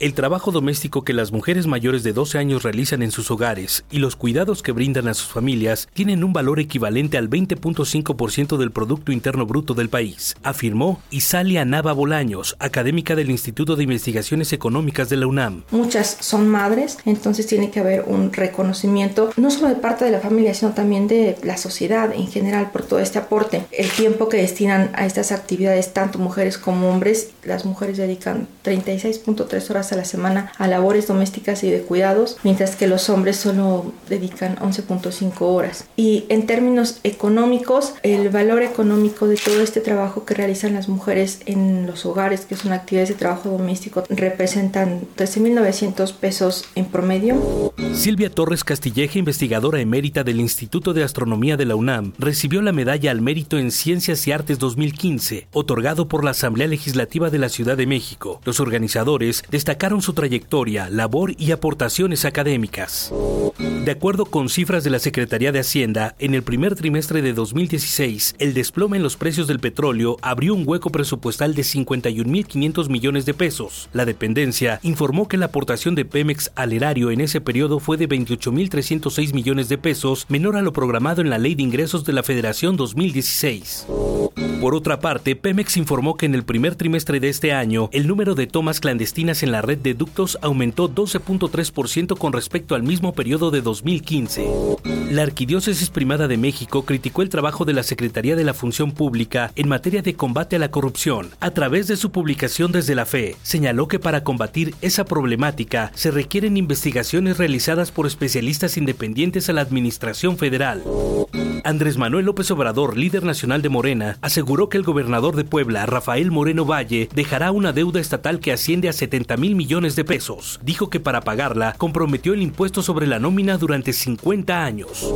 El trabajo doméstico que las mujeres mayores de 12 años realizan en sus hogares y los cuidados que brindan a sus familias tienen un valor equivalente al 20.5% del Producto Interno Bruto del país, afirmó Isalia Nava Bolaños, académica del Instituto de Investigaciones Económicas de la UNAM. Muchas son madres, entonces tiene que haber un reconocimiento no solo de parte de la familia, sino también de la sociedad en general por todo este aporte. El tiempo que destinan a estas actividades tanto mujeres como hombres, las mujeres dedican 36.3 horas a la semana a labores domésticas y de cuidados, mientras que los hombres solo dedican 11.5 horas. Y en términos económicos, el valor económico de todo este trabajo que realizan las mujeres en los hogares, que son actividades de trabajo doméstico, representan 13.900 pesos en promedio. Silvia Torres Castilleja, investigadora emérita del Instituto de Astronomía de la UNAM, recibió la medalla al mérito en Ciencias y Artes 2015, otorgado por la Asamblea Legislativa de la Ciudad de México. Los organizadores destacaron su trayectoria, labor y aportaciones académicas. De acuerdo con cifras de la Secretaría de Hacienda, en el primer trimestre de 2016, el desplome en los precios del petróleo abrió un hueco presupuestal de 51.500 millones de pesos. La dependencia informó que la aportación de Pemex al erario en ese periodo fue de 28.306 millones de pesos, menor a lo programado en la Ley de Ingresos de la Federación 2016. Por otra parte, Pemex informó que en el primer trimestre de este año, el número de tomas clandestinas en la red de ductos aumentó 12.3% con respecto al mismo periodo de 2015. La Arquidiócesis Primada de México criticó el trabajo de la Secretaría de la Función Pública en materia de combate a la corrupción. A través de su publicación desde la fe, señaló que para combatir esa problemática se requieren investigaciones realizadas por especialistas independientes a la Administración Federal. Andrés Manuel López Obrador, líder nacional de Morena, aseguró que el gobernador de Puebla, Rafael Moreno Valle, dejará una deuda estatal que asciende a 70 mil millones de pesos. Dijo que para pagarla comprometió el impuesto sobre la nómina durante 50 años.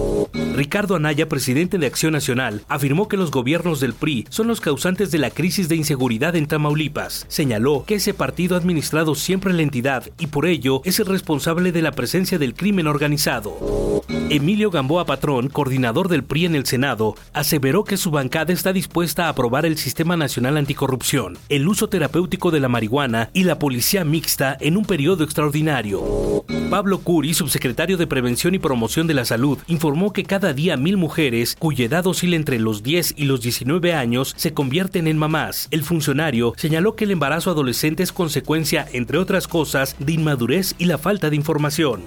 Ricardo Anaya, presidente de Acción Nacional, afirmó que los gobiernos del PRI son los causantes de la crisis de inseguridad en Tamaulipas. Señaló que ese partido administrado siempre la entidad y por ello es el responsable de la presencia del crimen organizado. Emilio Gamboa Patrón, coordinador del PRI en el Senado, aseveró que su bancada está dispuesta a aprobar el Sistema Nacional Anticorrupción, el uso terapéutico de la marihuana y la policía mixta en un periodo extraordinario. Pablo Curi, subsecretario de Prevención y Promoción de la Salud, informó que cada día mil mujeres, cuya edad oscila entre los 10 y los 19 años, se convierten en mamás. El funcionario señaló que el embarazo adolescente es consecuencia, entre otras cosas, de inmadurez y la falta de información.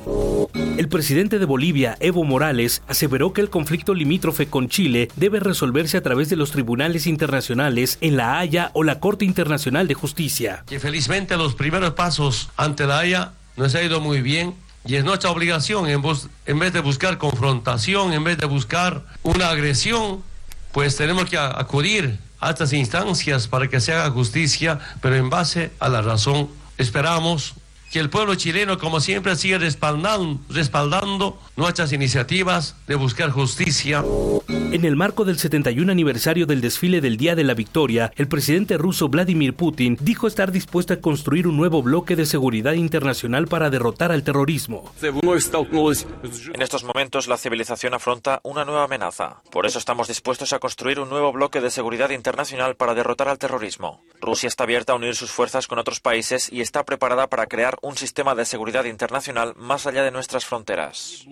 El presidente de Bolivia, Evo Morales, aseveró que el conflicto limítrofe con Chile debe resolverse a través de los tribunales internacionales en La Haya o la Corte Internacional de Justicia. Que felizmente los primeros pasos ante La Haya nos ha ido muy bien y es nuestra obligación, en, vez de buscar confrontación, en vez de buscar una agresión, pues tenemos que acudir a estas instancias para que se haga justicia, pero en base a la razón. Esperamos que el pueblo chileno, como siempre, siga respaldando, respaldando nuestras iniciativas de buscar justicia. En el marco del 71 aniversario del desfile del Día de la Victoria, el presidente ruso Vladimir Putin dijo estar dispuesto a construir un nuevo bloque de seguridad internacional para derrotar al terrorismo. En estos momentos la civilización afronta una nueva amenaza. Por eso estamos dispuestos a construir un nuevo bloque de seguridad internacional para derrotar al terrorismo. Rusia está abierta a unir sus fuerzas con otros países y está preparada para crear un sistema de seguridad internacional más allá de nuestras fronteras.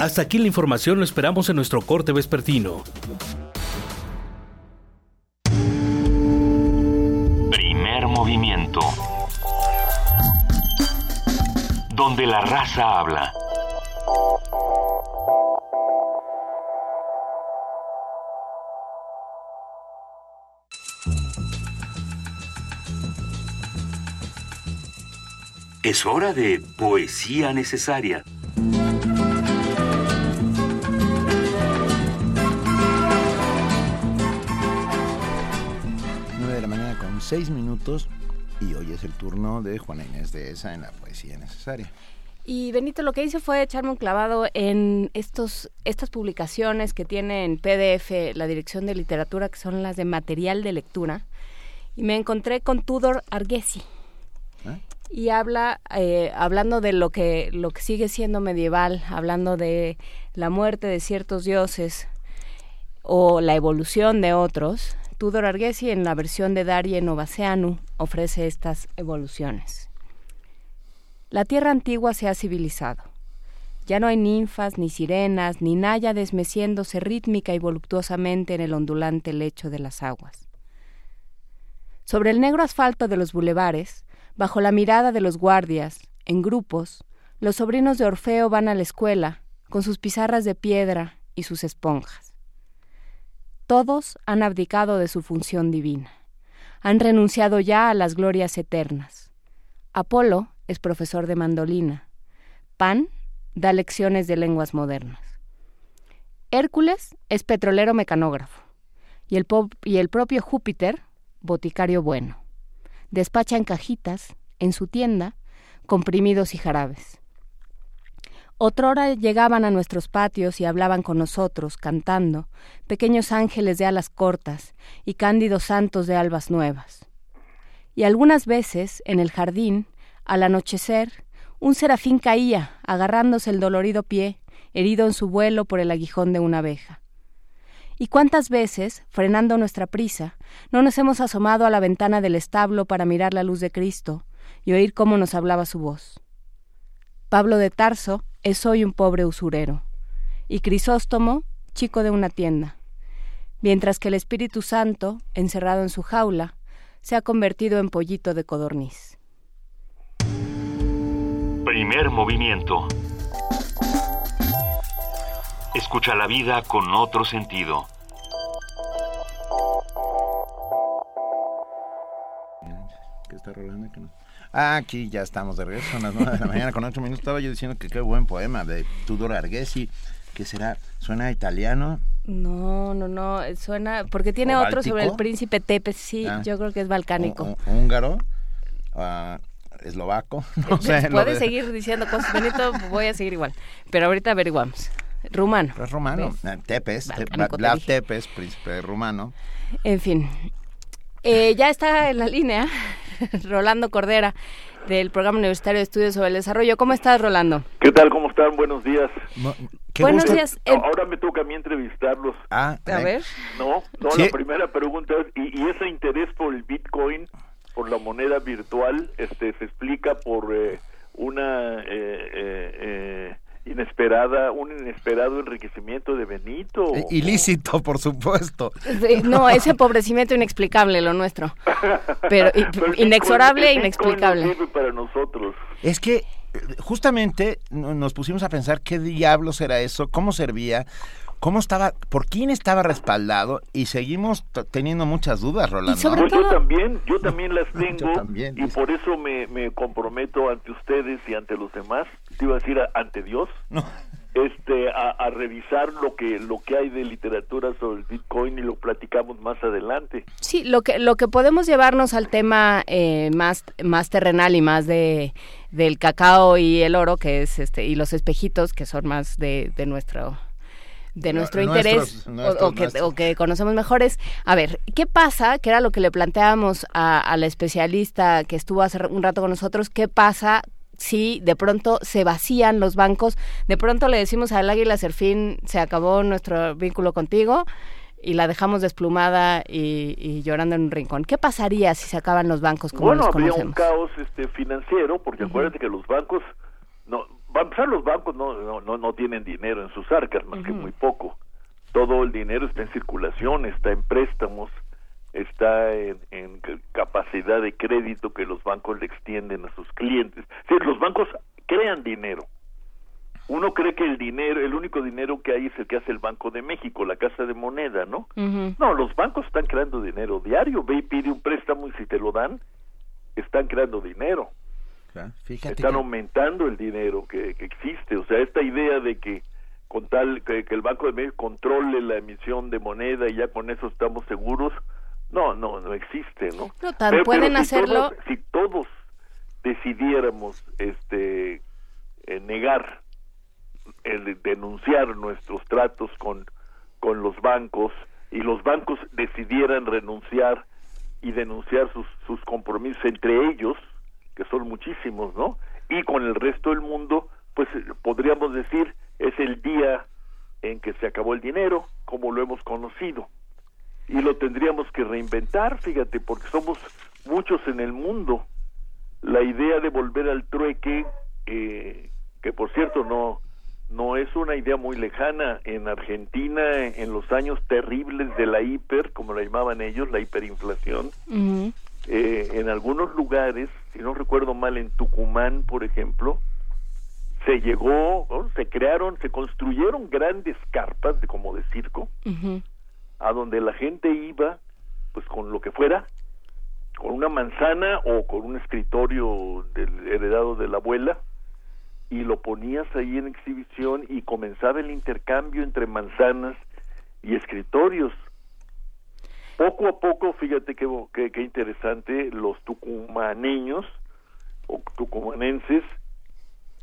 Hasta aquí la información, lo esperamos en nuestro corte vespertino. Primer movimiento. Donde la raza habla. Es hora de poesía necesaria. de la mañana con seis minutos y hoy es el turno de Juana Inés de esa en la poesía necesaria. Y Benito lo que hice fue echarme un clavado en estos estas publicaciones que tiene en PDF la Dirección de Literatura, que son las de material de lectura, y me encontré con Tudor Argesi y habla eh, hablando de lo que lo que sigue siendo medieval hablando de la muerte de ciertos dioses o la evolución de otros Tudor Argesi, en la versión de Darie Novaceanu, ofrece estas evoluciones. La tierra antigua se ha civilizado. Ya no hay ninfas, ni sirenas, ni náyades meciéndose rítmica y voluptuosamente en el ondulante lecho de las aguas. Sobre el negro asfalto de los bulevares, bajo la mirada de los guardias, en grupos, los sobrinos de Orfeo van a la escuela, con sus pizarras de piedra y sus esponjas. Todos han abdicado de su función divina. Han renunciado ya a las glorias eternas. Apolo es profesor de mandolina. Pan da lecciones de lenguas modernas. Hércules es petrolero mecanógrafo. Y el, y el propio Júpiter, boticario bueno. Despacha en cajitas, en su tienda, comprimidos y jarabes. Otrora llegaban a nuestros patios y hablaban con nosotros, cantando, pequeños ángeles de alas cortas y cándidos santos de albas nuevas. Y algunas veces, en el jardín, al anochecer, un serafín caía, agarrándose el dolorido pie, herido en su vuelo por el aguijón de una abeja. Y cuántas veces, frenando nuestra prisa, no nos hemos asomado a la ventana del establo para mirar la luz de Cristo y oír cómo nos hablaba su voz. Pablo de Tarso es hoy un pobre usurero, y Crisóstomo, chico de una tienda, mientras que el Espíritu Santo, encerrado en su jaula, se ha convertido en pollito de codorniz. Primer movimiento. Escucha la vida con otro sentido. ¿Qué está rolando? ¿Qué no? Ah, aquí ya estamos de regreso, son las 9 de la mañana con 8 minutos. Estaba yo diciendo que qué buen poema de Tudor Argesi, que será, suena italiano. No, no, no, suena, porque tiene otro sobre el príncipe Tepes, sí, ah. yo creo que es balcánico. húngaro, uh, eslovaco, no sé. Puedes seguir diciendo cosas, Benito, voy a seguir igual, pero ahorita averiguamos. Rumano. Es rumano, ah, Tepes, Tepes, príncipe rumano. En fin, eh, ya está en la línea Rolando Cordera del Programa Universitario de Estudios sobre el Desarrollo. ¿Cómo estás, Rolando? ¿Qué tal? ¿Cómo están? Buenos días. Buenos días. Ahora me toca a mí entrevistarlos. Ah, a ver. No, no, la primera pregunta es, ¿y, ese interés por el Bitcoin, por la moneda virtual, este se explica por eh, una... Eh, eh, inesperada, un inesperado enriquecimiento de Benito. Ilícito, por supuesto. no, ese empobrecimiento inexplicable lo nuestro. Pero, inexorable e inexplicable. para nosotros. Es que eh, justamente nos pusimos a pensar qué diablos era eso, cómo servía, cómo estaba, por quién estaba respaldado y seguimos teniendo muchas dudas, Rolando. Pues yo también, yo también las tengo y por eso me, me, comprometo ante ustedes y ante los demás, te iba a decir ante Dios, este, a, revisar lo que lo que hay de literatura sobre el Bitcoin y lo platicamos más adelante. Sí, lo que lo que podemos llevarnos al tema eh, más más terrenal y más de del cacao y el oro que es este y los espejitos que son más de, de nuestro de nuestro interés o, que, conocemos mejores. A ver, ¿qué pasa? Que era lo que le planteábamos a, la especialista que estuvo hace un rato con nosotros. ¿Qué pasa si de pronto se vacían los bancos? De pronto le decimos al Águila Serfín, se acabó nuestro vínculo contigo y la dejamos desplumada y, llorando en un rincón. ¿Qué pasaría si se acaban los bancos como bueno, los habría un caos este, financiero, porque acuérdate que los bancos no a empezar los bancos no, no, no, tienen dinero en sus arcas, más que muy poco. Todo el dinero está en circulación, está en préstamos, está en, capacidad de crédito que los bancos le extienden a sus clientes. Sí, los bancos crean dinero. Uno cree que el dinero, el único dinero que hay es el que hace el Banco de México, la Casa de Moneda, ¿no? No, los bancos están creando dinero diario. Ve y pide un préstamo y si te lo dan, están creando dinero. Están aumentando el dinero que, existe. O sea, esta idea de que con tal que, el Banco de México controle la emisión de moneda y ya con eso estamos seguros, no, no, no existe, ¿no? No, pueden hacerlo. si todos decidiéramos este eh, negar el denunciar nuestros tratos con con los bancos y los bancos decidieran renunciar y denunciar sus, sus compromisos entre ellos, que son muchísimos, ¿no? Y con el resto del mundo, pues podríamos decir, es el día en que se acabó el dinero, como lo hemos conocido. Y lo tendríamos que reinventar, fíjate, porque somos muchos en el mundo. La idea de volver al trueque, eh, que por cierto no, no es una idea muy lejana. En Argentina, en los años terribles de la hiper, como la llamaban ellos, la hiperinflación, eh, en algunos lugares, si no recuerdo mal, en Tucumán, por ejemplo, se llegó, se crearon, se construyeron grandes carpas de, como de circo, a donde la gente iba, pues con lo que fuera, con una manzana o con un escritorio del heredado de la abuela, y lo ponías ahí en exhibición y comenzaba el intercambio entre manzanas y escritorios. Poco a poco, fíjate qué, qué, interesante, los tucumaneños o tucumanenses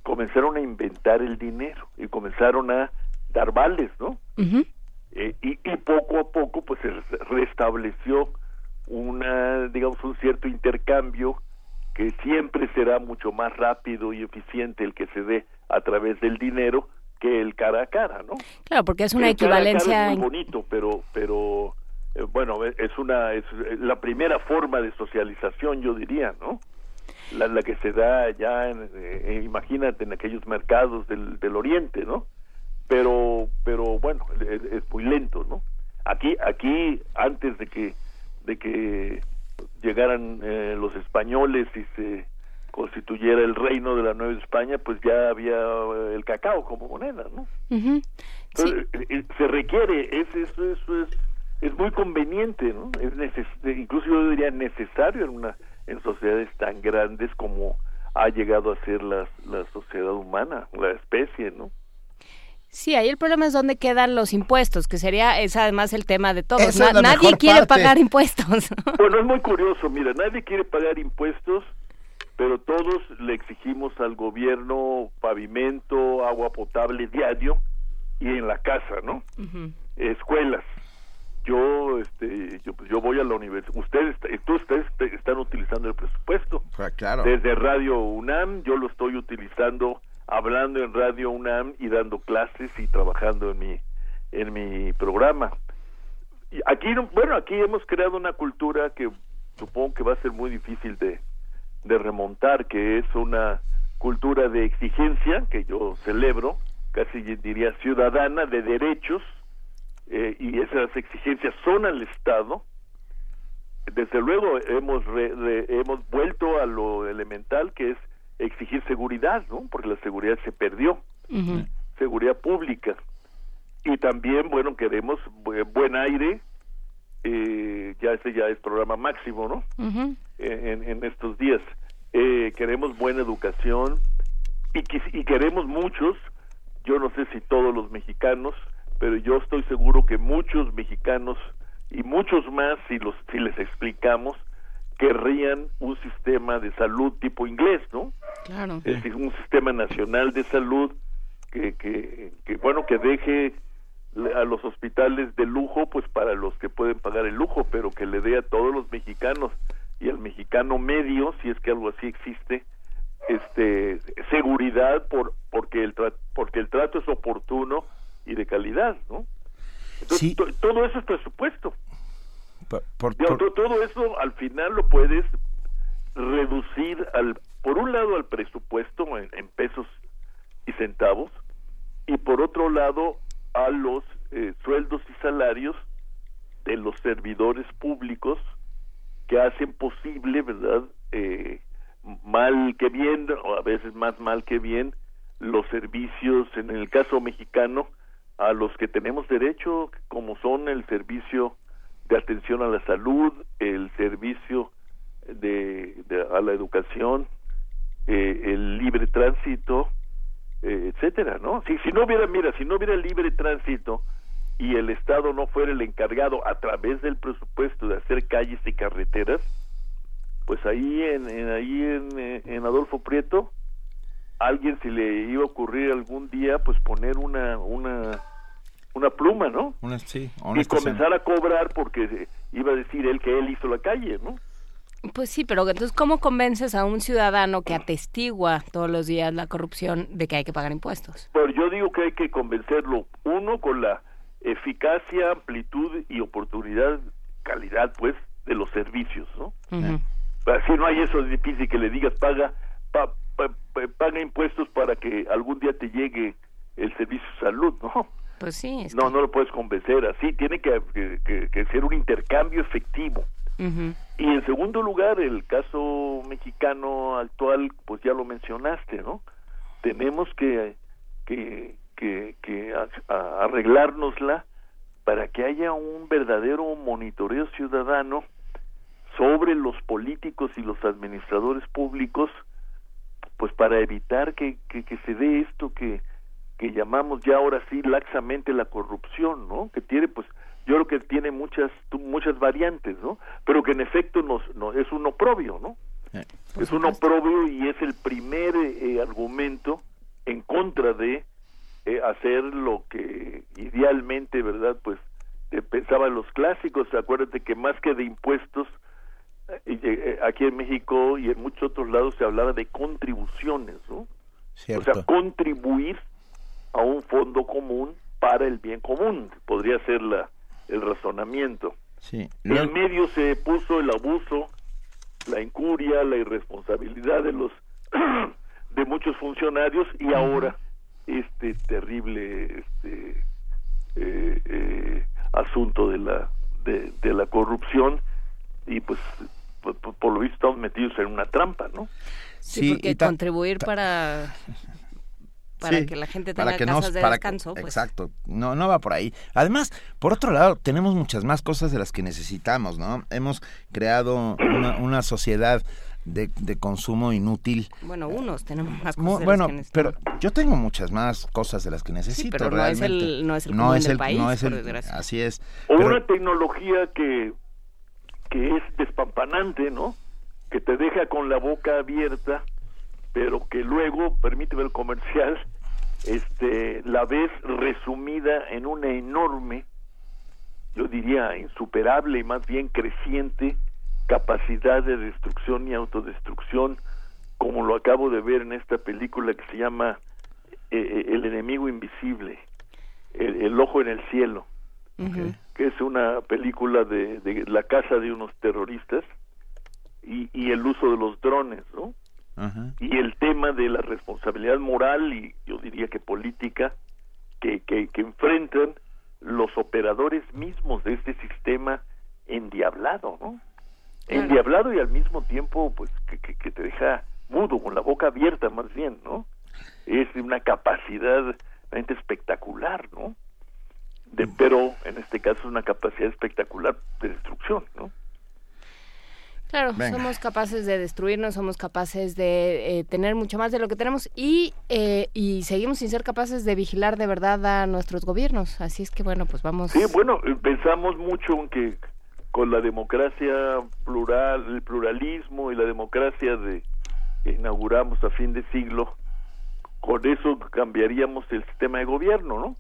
comenzaron a inventar el dinero y comenzaron a dar vales, ¿no? Eh, y, y, poco a poco pues se restableció una digamos un cierto intercambio que siempre será mucho más rápido y eficiente el que se dé a través del dinero que el cara a cara, ¿no? Claro, porque es una equivalencia es muy bonito, pero pero eh, bueno, es una es la primera forma de socialización, yo diría, ¿no? La, la que se da ya, en, eh, imagínate, en aquellos mercados del, del Oriente, ¿no? Pero pero bueno, es, es muy lento, ¿no? Aquí aquí antes de que de que llegaran eh, los españoles y se constituyera el reino de la Nueva España, pues ya había eh, el cacao como moneda, ¿no? Entonces, eh, se requiere, es, eso, eso es, es muy conveniente, ¿no? Es incluso yo diría necesario en una en sociedades tan grandes como ha llegado a ser la, la sociedad humana, la especie, ¿no? Sí, ahí el problema es dónde quedan los impuestos, que sería es además el tema de todos. nadie quiere pagar impuestos. Bueno, es muy curioso, mira, nadie quiere pagar impuestos, pero todos le exigimos al gobierno pavimento, agua potable diario y en la casa, ¿no? Escuelas. Yo, este, yo, yo, voy a la universidad. Ustedes, tú, ustedes están utilizando el presupuesto. Ah, claro. Desde Radio UNAM, yo lo estoy utilizando hablando en Radio UNAM y dando clases y trabajando en mi en mi programa. Y aquí bueno, aquí hemos creado una cultura que supongo que va a ser muy difícil de de remontar, que es una cultura de exigencia que yo celebro, casi diría ciudadana de derechos eh, y esas exigencias son al Estado. Desde luego hemos hemos vuelto a lo elemental que es exigir seguridad, ¿no? Porque la seguridad se perdió, seguridad pública. Y también, bueno, queremos buen aire, eh, ya ese ya es programa máximo, ¿no? en, en, estos días. Eh, queremos buena educación y, y queremos muchos, yo no sé si todos los mexicanos, pero yo estoy seguro que muchos mexicanos y muchos más, si, los, si les explicamos, querrían un sistema de salud tipo inglés, ¿no? Claro. Es decir, un sistema nacional de salud que, que, que, bueno, que deje a los hospitales de lujo, pues para los que pueden pagar el lujo, pero que le dé a todos los mexicanos y al mexicano medio, si es que algo así existe, este seguridad por porque el porque el trato es oportuno y de calidad, ¿no? Entonces, todo eso es presupuesto. Por, todo eso al final lo puedes reducir al por un lado al presupuesto en, pesos y centavos y por otro lado a los eh, sueldos y salarios de los servidores públicos que hacen posible, ¿verdad? Eh, mal que bien, o a veces más mal que bien, los servicios, en el caso mexicano, a los que tenemos derecho, como son el servicio de atención a la salud, el servicio de, a la educación, eh, el libre tránsito, eh, etcétera, ¿no? Si, si no hubiera, mira, si no hubiera libre tránsito y el Estado no fuera el encargado a través del presupuesto de hacer calles y carreteras, pues ahí en, ahí en, en Adolfo Prieto alguien si le iba a ocurrir algún día pues poner una una una pluma, ¿no? Una, sí, y comenzar a cobrar porque iba a decir él que él hizo la calle, ¿no? Pues sí, pero entonces, ¿cómo convences a un ciudadano que atestigua todos los días la corrupción de que hay que pagar impuestos? Pues yo digo que hay que convencerlo, uno, con la eficacia, amplitud y oportunidad, calidad, pues, de los servicios, ¿no? Si no hay eso, es difícil que le digas, paga, paga impuestos para que algún día te llegue el servicio de salud, ¿no? Pues sí. no, no lo puedes convencer así, tiene que, que, ser un intercambio efectivo. Y en segundo lugar, el caso mexicano actual, pues ya lo mencionaste, ¿no? Tenemos que, que, que, que arreglárnosla para que haya un verdadero monitoreo ciudadano sobre los políticos y los administradores públicos, pues para evitar que, que, se dé esto que, que llamamos ya ahora sí laxamente la corrupción, ¿no? Que tiene, pues, yo creo que tiene muchas muchas variantes, ¿no? Pero que en efecto nos, no, es un oprobio, ¿no? es un oprobio y es el primer eh, argumento en contra de eh, hacer lo que idealmente, ¿verdad? Pues eh, pensaban los clásicos, acuérdate que más que de impuestos, eh, aquí en México y en muchos otros lados se hablaba de contribuciones, ¿no? O sea, contribuir a un fondo común para el bien común, podría ser la, el razonamiento. Sí. En medio se puso el abuso, la incuria, la irresponsabilidad de los de muchos funcionarios y ahora este terrible este eh, eh, asunto de la de, la corrupción y pues por, lo visto estamos metidos en una trampa, ¿no? Sí, porque contribuir para para que la gente tenga casas de descanso. pues. Exacto, no, no va por ahí. Además, por otro lado, tenemos muchas más cosas de las que necesitamos, ¿no? Hemos creado una, una sociedad de, de, consumo inútil. Bueno, unos tenemos más cosas bueno, de las que pero yo tengo muchas más cosas de las que necesito. pero no es el, no es el, no es el país, no es el, así es. O una tecnología que, que es despampanante, ¿no? Que te deja con la boca abierta, pero que luego, permíteme el comercial, este, la ves resumida en una enorme, yo diría insuperable y más bien creciente capacidad de destrucción y autodestrucción, como lo acabo de ver en esta película que se llama eh, eh, El enemigo invisible, el, ojo en el cielo, que es una película de, de, la casa de unos terroristas y, y el uso de los drones, ¿no? Y el tema de la responsabilidad moral y yo diría que política que, que, que enfrentan los operadores mismos de este sistema endiablado, ¿no? endiablado y al mismo tiempo pues que, que, te deja mudo, con la boca abierta más bien, ¿no? Es una capacidad realmente espectacular, ¿no? De, pero en este caso es una capacidad espectacular de destrucción, ¿no? Claro, somos capaces de destruirnos, somos capaces de eh, tener mucho más de lo que tenemos y, eh, y seguimos sin ser capaces de vigilar de verdad a nuestros gobiernos. Así es que bueno, pues vamos. Sí, bueno, pensamos mucho en que con la democracia plural, el pluralismo y la democracia de que inauguramos a fin de siglo, con eso cambiaríamos el sistema de gobierno, ¿no?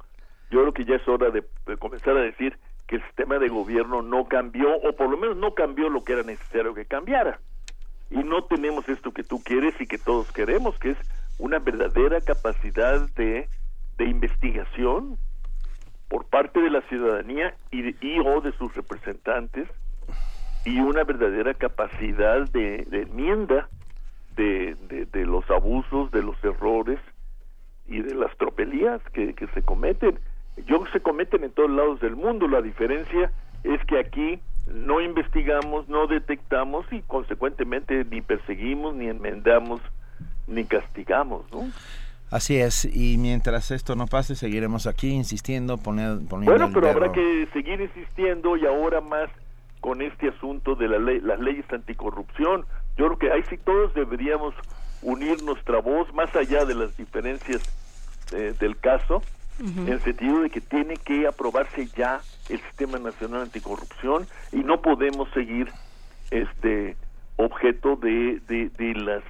Yo creo que ya es hora de, comenzar a decir que el sistema de gobierno no cambió, o por lo menos no cambió lo que era necesario que cambiara. Y no tenemos esto que tú quieres y que todos queremos, que es una verdadera capacidad de, de investigación, por parte de la ciudadanía y, o de sus representantes y una verdadera capacidad de, enmienda de, de, los abusos, de los errores y de las tropelías que, que se cometen. Yo se cometen en todos lados del mundo. La diferencia es que aquí no investigamos, no detectamos y consecuentemente ni perseguimos, ni enmendamos, ni castigamos, ¿no? Así es, y mientras esto no pase, seguiremos aquí insistiendo, poniendo... Bueno, pero habrá que seguir insistiendo y ahora más con este asunto de la ley, las leyes anticorrupción. Yo creo que ahí sí todos deberíamos unir nuestra voz más allá de las diferencias eh, del caso, en el sentido de que tiene que aprobarse ya el Sistema Nacional Anticorrupción y no podemos seguir este objeto de, de, de las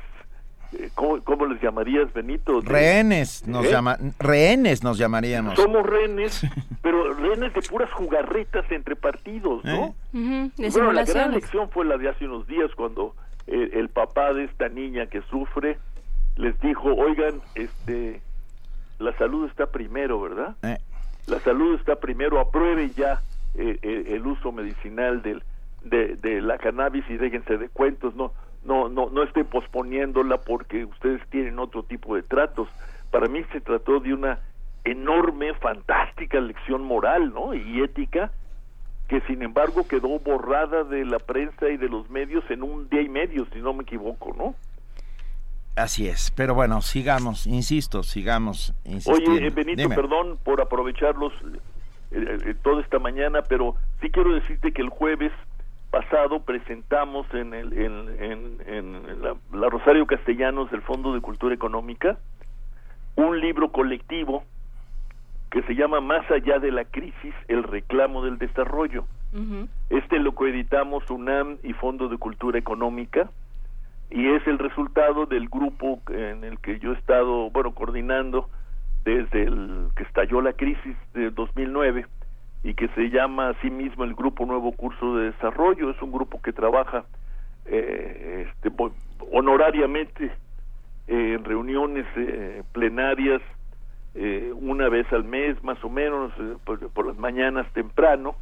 eh, ¿Cómo, les llamarías, Benito? rehenes, nos ¿Eh? llama, rehenes nos llamaríamos. Somos rehenes, pero rehenes de puras jugarretas entre partidos, ¿no? ¿Eh? bueno, la gran lección fue la de hace unos días cuando el, papá de esta niña que sufre les dijo, oigan, este, la salud está primero, ¿verdad? La salud está primero, aprueben ya eh, eh, el uso medicinal del, de, de, la cannabis y déjense de cuentos, no, no, no, no estén posponiéndola porque ustedes tienen otro tipo de tratos. Para mí se trató de una enorme, fantástica lección moral, ¿no? Y ética que sin embargo quedó borrada de la prensa y de los medios en un día y medio, si no me equivoco, ¿no? Así es, pero bueno, sigamos, insisto, sigamos insistiendo. Oye, eh, Benito, perdón por aprovecharlos eh, eh, toda esta mañana, pero sí quiero decirte que el jueves pasado presentamos en, el, en, en, la, la, Rosario Castellanos del Fondo de Cultura Económica un libro colectivo que se llama Más allá de la crisis, el reclamo del desarrollo. Este lo coeditamos UNAM y Fondo de Cultura Económica y es el resultado del grupo en el que yo he estado, bueno, coordinando desde el que estalló la crisis de 2009 y que se llama a sí mismo el Grupo Nuevo Curso de Desarrollo. Es un grupo que trabaja eh, este, honorariamente en reuniones eh, plenarias eh, una vez al mes más o menos eh, por, las mañanas temprano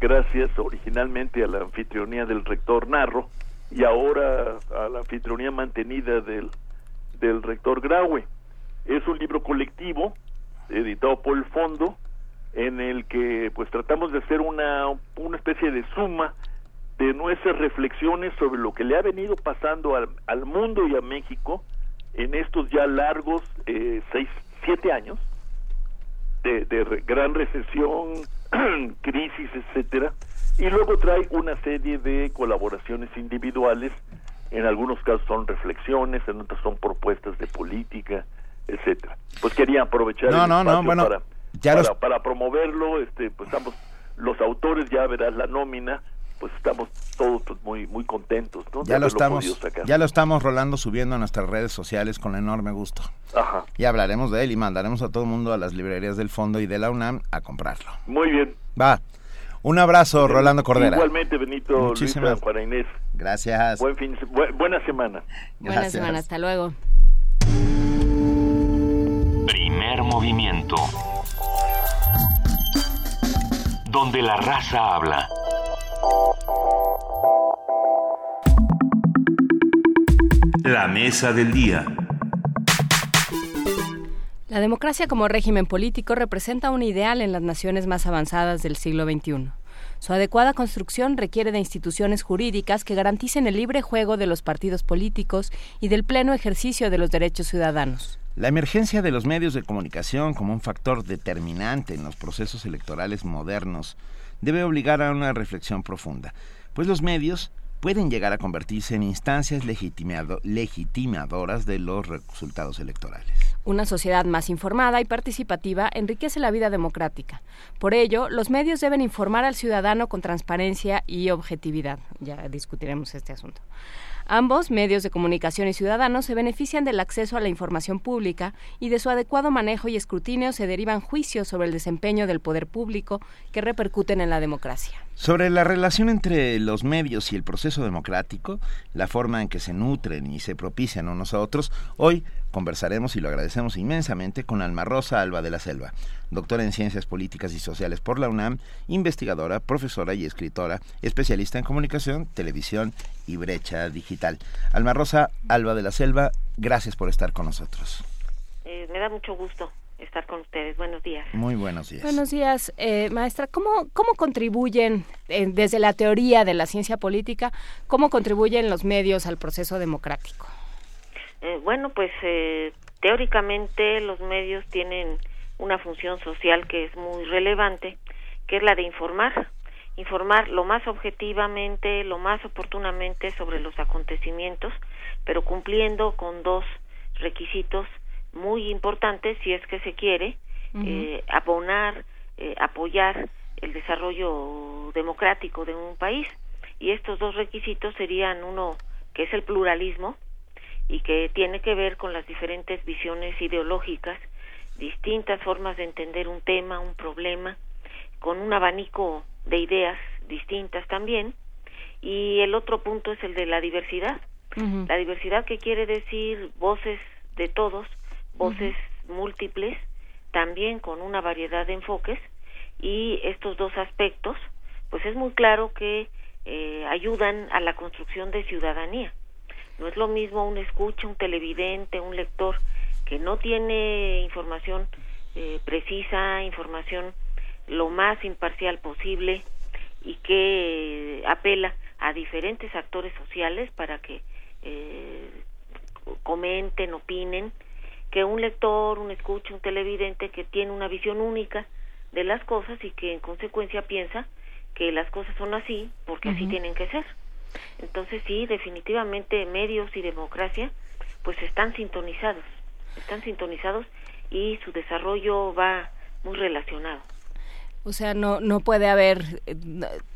gracias originalmente a la anfitrionía del rector Narro y ahora a la anfitrionía mantenida del, del rector Graue. Es un libro colectivo editado por el fondo en el que pues tratamos de hacer una, una especie de suma de nuestras reflexiones sobre lo que le ha venido pasando al, al mundo y a México en estos ya largos eh, seis, siete años de, gran recesión, crisis, etcétera, y luego trae una serie de colaboraciones individuales, en algunos casos son reflexiones, en otros son propuestas de política, etcétera. Pues quería aprovechar no, no, no, bueno, para, para, para, promoverlo, este, pues estamos, los autores ya verás la nómina, pues estamos todos pues, muy muy contentos ¿no? ya lo estamos ya lo estamos rolando subiendo a nuestras redes sociales con enorme gusto Ajá. y hablaremos de él y mandaremos a todo el mundo a las librerías del fondo y de la UNAM a comprarlo muy bien va un abrazo Rolando Cordera. Igualmente Benito Muchísimas para Inés. Gracias. Buen fin, buena semana. Buena semana hasta luego. Primer movimiento. Donde la raza habla. La mesa del día. La democracia como régimen político representa un ideal en las naciones más avanzadas del siglo XXI. Su adecuada construcción requiere de instituciones jurídicas que garanticen el libre juego de los partidos políticos y del pleno ejercicio de los derechos ciudadanos. La emergencia de los medios de comunicación como un factor determinante en los procesos electorales modernos debe obligar a una reflexión profunda pues los medios pueden llegar a convertirse en instancias legitimadoras de los resultados electorales. Una sociedad más informada y participativa enriquece la vida democrática. Por ello, los medios deben informar al ciudadano con transparencia y objetividad. Ya discutiremos este asunto. Ambos, medios de comunicación y ciudadanos, se benefician del acceso a la información pública y de su adecuado manejo y escrutinio se derivan juicios sobre el desempeño del poder público que repercuten en la democracia. Sobre la relación entre los medios y el proceso democrático, la forma en que se nutren y se propician unos a otros, hoy conversaremos y lo agradecemos inmensamente con Alma Rosa Alba de la Selva, doctora en Ciencias Políticas y Sociales por la UNAM, investigadora, profesora y escritora, especialista en comunicación, televisión y brecha digital. Alma Rosa Alba de la Selva, gracias por estar con nosotros. Eh, me da mucho gusto estar con ustedes. Buenos días. Muy buenos días. Buenos días, eh, maestra. ¿Cómo, cómo contribuyen, eh, desde la teoría de la ciencia política, cómo contribuyen los medios al proceso democrático? Eh, bueno, pues teóricamente los medios tienen una función social que es muy relevante, que es la de informar, informar lo más objetivamente, lo más oportunamente sobre los acontecimientos, pero cumpliendo con dos requisitos muy importante si es que se quiere eh, abonar, eh, apoyar el desarrollo democrático de un país. Y estos dos requisitos serían uno que es el pluralismo y que tiene que ver con las diferentes visiones ideológicas, distintas formas de entender un tema, un problema, con un abanico de ideas distintas también. Y el otro punto es el de la diversidad. La diversidad que quiere decir voces de todos, voces múltiples también con una variedad de enfoques y estos dos aspectos, pues es muy claro que eh, ayudan a la construcción de ciudadanía. No es lo mismo un escucha, un televidente, un lector que no tiene información eh, precisa, información lo más imparcial posible y que apela a diferentes actores sociales para que eh, comenten, opinen, que un lector, un escucha, un televidente que tiene una visión única de las cosas y que en consecuencia piensa que las cosas son así porque así tienen que ser. Entonces sí, definitivamente medios y democracia pues están sintonizados, están sintonizados y su desarrollo va muy relacionado. O sea, no, no puede haber,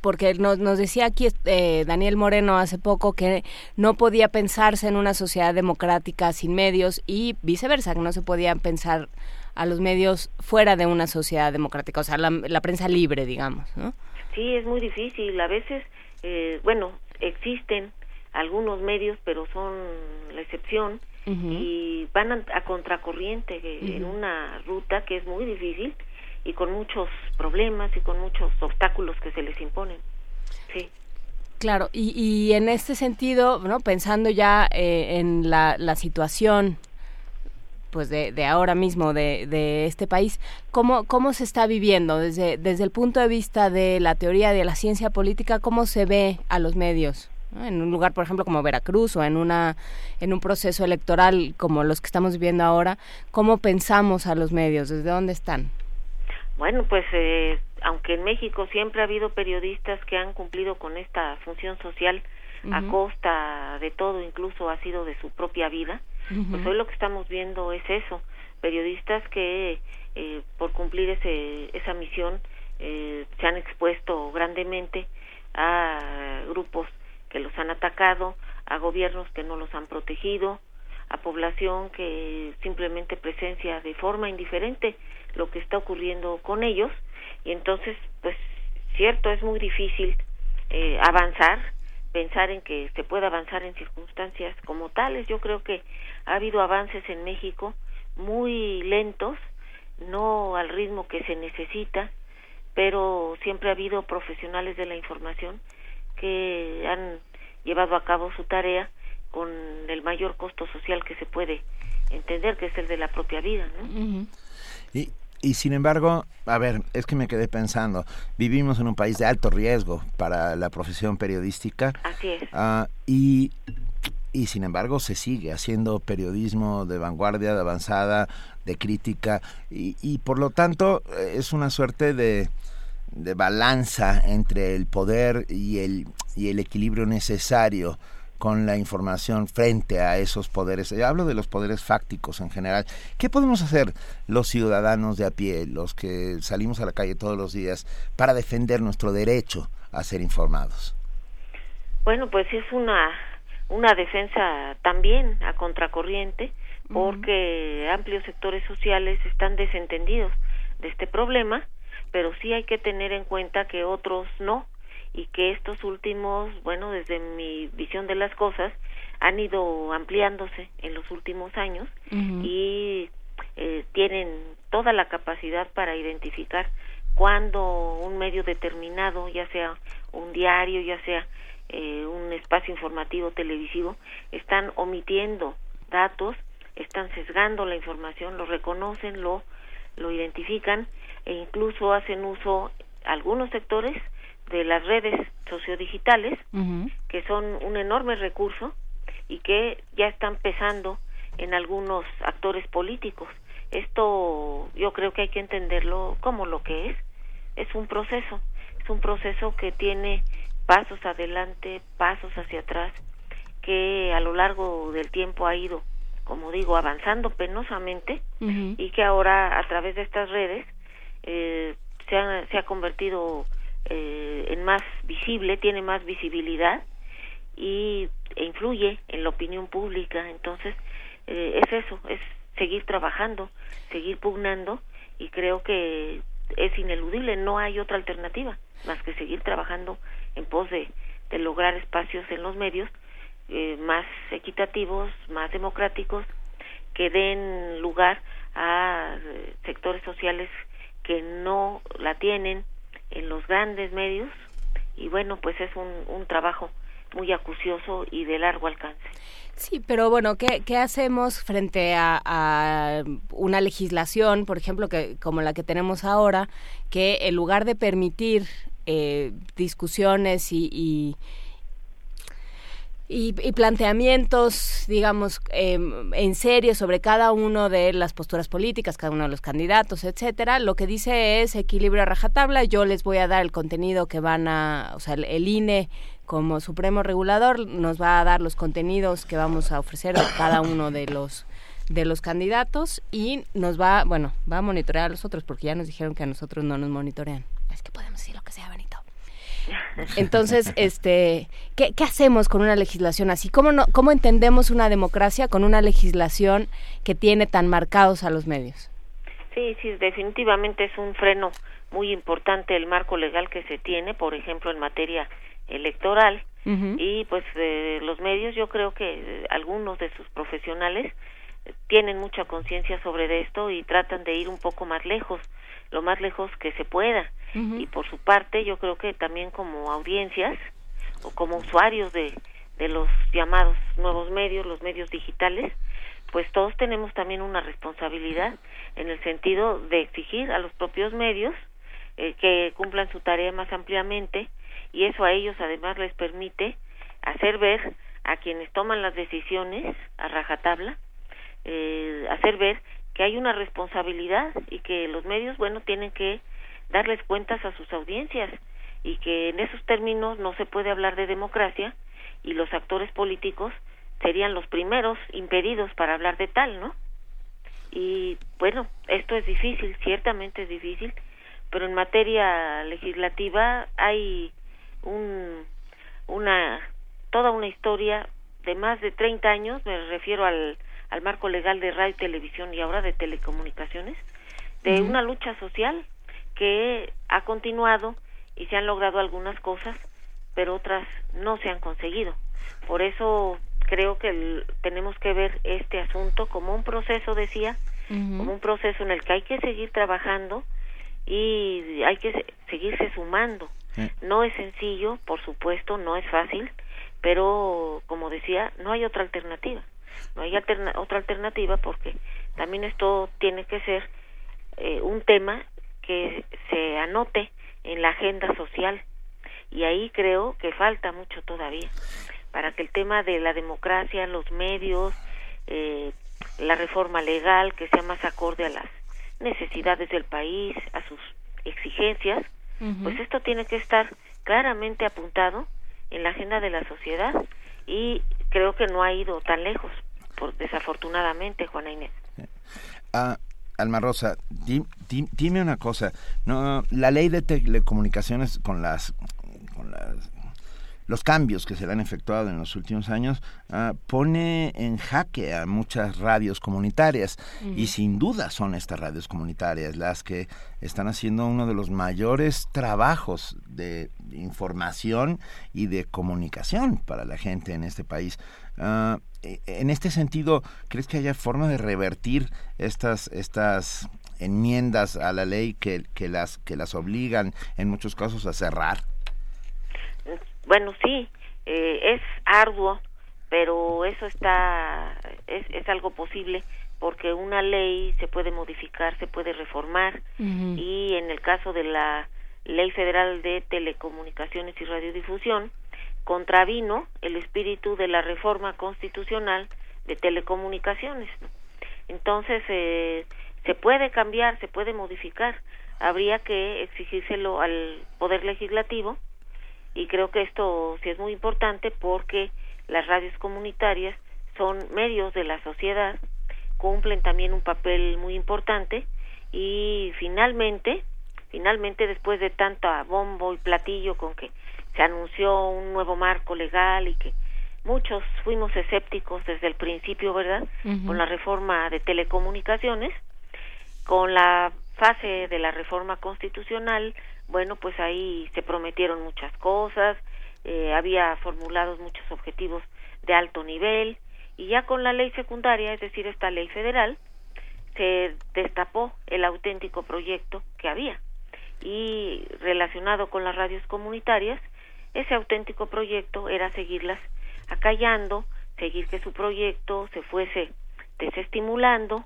porque nos, nos decía aquí eh, Daniel Moreno hace poco que no podía pensarse en una sociedad democrática sin medios y viceversa, que no se podía pensar a los medios fuera de una sociedad democrática, o sea, la, la prensa libre, digamos, ¿no? Sí, es muy difícil. A veces, eh, bueno, existen algunos medios, pero son la excepción y van a, contracorriente en una ruta que es muy difícil y con muchos problemas y con muchos obstáculos que se les imponen. Sí. Claro, y, y en este sentido, ¿no? pensando ya eh, en la, la situación pues de, de ahora mismo de, de, este país, ¿cómo, ¿cómo se está viviendo desde, desde el punto de vista de la teoría de la ciencia política? ¿Cómo se ve a los medios? en un lugar por ejemplo como Veracruz o en una en un proceso electoral como los que estamos viviendo ahora cómo pensamos a los medios desde dónde están bueno pues eh, aunque en México siempre ha habido periodistas que han cumplido con esta función social a costa de todo incluso ha sido de su propia vida pues hoy lo que estamos viendo es eso, periodistas que eh, por cumplir ese, esa misión eh, se han expuesto grandemente a grupos que los han atacado, a gobiernos que no los han protegido, a población que simplemente presencia de forma indiferente lo que está ocurriendo con ellos y entonces pues cierto es muy difícil eh, avanzar pensar en que se pueda avanzar en circunstancias como tales yo creo que ha habido avances en México muy lentos, no al ritmo que se necesita, pero siempre ha habido profesionales de la información que han llevado a cabo su tarea con el mayor costo social que se puede entender, que es el de la propia vida. ¿no? y, y sin embargo, a ver, es que me quedé pensando, vivimos en un país de alto riesgo para la profesión periodística. Así es. Uh, y y sin embargo se sigue haciendo periodismo de vanguardia, de avanzada, de crítica y, y por lo tanto eh, es una suerte de, de balanza entre el poder y el, y el equilibrio necesario con la información frente a esos poderes. Yo hablo de los poderes fácticos en general. ¿Qué podemos hacer los ciudadanos de a pie, los que salimos a la calle todos los días, para defender nuestro derecho a ser informados? Bueno, pues es una una defensa también a contracorriente porque amplios sectores sociales están desentendidos de este problema, pero sí hay que tener en cuenta que otros no y que estos últimos, bueno, desde mi visión de las cosas, han ido ampliándose en los últimos años y eh, tienen toda la capacidad para identificar cuando un medio determinado, ya sea un diario, ya sea eh, un espacio informativo televisivo, están omitiendo datos, están sesgando la información, lo reconocen, lo, lo identifican e incluso hacen uso algunos sectores de las redes sociodigitales, que son un enorme recurso y que ya están pesando en algunos actores políticos. Esto yo creo que hay que entenderlo como lo que es. Es un proceso, es un proceso que tiene pasos adelante, pasos hacia atrás, que a lo largo del tiempo ha ido, como digo, avanzando penosamente y que ahora a través de estas redes eh, se, ha, se ha convertido eh, en más visible, tiene más visibilidad y e influye en la opinión pública. Entonces, eh, es eso, es seguir trabajando, seguir pugnando y creo que es ineludible, no hay otra alternativa más que seguir trabajando en pos de, lograr espacios en los medios eh, más equitativos, más democráticos, que den lugar a eh, sectores sociales que no la tienen en los grandes medios y bueno, pues es un, un trabajo muy acucioso y de largo alcance. Sí, pero bueno, ¿qué, qué hacemos frente a, a, una legislación, por ejemplo, que como la que tenemos ahora, que en lugar de permitir eh, discusiones y, y y, planteamientos, digamos, em, en serio sobre cada uno de las posturas políticas, cada uno de los candidatos, etcétera. Lo que dice es equilibrio a rajatabla. Yo les voy a dar el contenido que van a, o sea, el, INE como supremo regulador nos va a dar los contenidos que vamos a ofrecer a cada uno de los de los candidatos y nos va, bueno, va a monitorear a los otros porque ya nos dijeron que a nosotros no nos monitorean. Es que podemos decir lo que sea, Benito. Entonces, este, ¿qué, hacemos con una legislación así? ¿Cómo, no, ¿Cómo entendemos una democracia con una legislación que tiene tan marcados a los medios? Sí, sí, definitivamente es un freno muy importante el marco legal que se tiene, por ejemplo, en materia electoral. Y pues eh, los medios, yo creo que eh, algunos de sus profesionales tienen mucha conciencia sobre esto y tratan de ir un poco más lejos, lo más lejos que se pueda. Y por su parte yo creo que también como audiencias o como usuarios de, de los llamados nuevos medios, los medios digitales, pues todos tenemos también una responsabilidad en el sentido de exigir a los propios medios eh, que cumplan su tarea más ampliamente y eso a ellos además les permite hacer ver a quienes toman las decisiones a rajatabla, eh, hacer ver que hay una responsabilidad y que los medios, bueno, tienen que darles cuentas a sus audiencias y que en esos términos no se puede hablar de democracia y los actores políticos serían los primeros impedidos para hablar de tal, ¿no? Y bueno, esto es difícil, ciertamente es difícil, pero en materia legislativa hay un, una toda una historia de más de 30 años, me refiero al, al marco legal de radio y televisión y ahora de telecomunicaciones, de una lucha social que ha continuado y se han logrado algunas cosas, pero otras no se han conseguido. Por eso creo que tenemos que ver este asunto como un proceso, decía, como un proceso en el que hay que seguir trabajando y hay que seguirse sumando. No es sencillo, por supuesto, no es fácil, pero como decía, no hay otra alternativa. No hay otra alternativa porque también esto tiene que ser eh, un tema que se anote en la agenda social. Y ahí creo que falta mucho todavía para que el tema de la democracia, los medios, eh, la reforma legal que sea más acorde a las necesidades del país, a sus exigencias, pues esto tiene que estar claramente apuntado en la agenda de la sociedad y creo que no ha ido tan lejos, por, desafortunadamente, Juana Inés. Ah, Alma Rosa, dime una cosa. No, la ley de telecomunicaciones con las, con las los cambios que se le han efectuado en los últimos años ah, pone en jaque a muchas radios comunitarias y sin duda son estas radios comunitarias las que están haciendo uno de los mayores trabajos de información y de comunicación para la gente en este país. Uh, en este sentido, ¿crees que haya forma de revertir estas, estas enmiendas a la ley que, que, las, que las obligan en muchos casos a cerrar? Bueno, sí, eh, es arduo, pero eso está, es, es algo posible porque una ley se puede modificar, se puede reformar y en el caso de la Ley Federal de Telecomunicaciones y Radiodifusión, contravino el espíritu de la reforma constitucional de telecomunicaciones. Entonces, eh, se puede cambiar, se puede modificar. Habría que exigírselo al Poder Legislativo y creo que esto sí es muy importante porque las radios comunitarias son medios de la sociedad, cumplen también un papel muy importante y finalmente, finalmente después de tanta bombo y platillo con que se anunció un nuevo marco legal y que muchos fuimos escépticos desde el principio, ¿verdad? Con la reforma de telecomunicaciones, con la fase de la reforma constitucional, bueno, pues ahí se prometieron muchas cosas, eh, había formulados muchos objetivos de alto nivel y ya con la ley secundaria, es decir, esta ley federal, se destapó el auténtico proyecto que había. Y relacionado con las radios comunitarias, ese auténtico proyecto era seguirlas acallando, seguir que su proyecto se fuese desestimulando,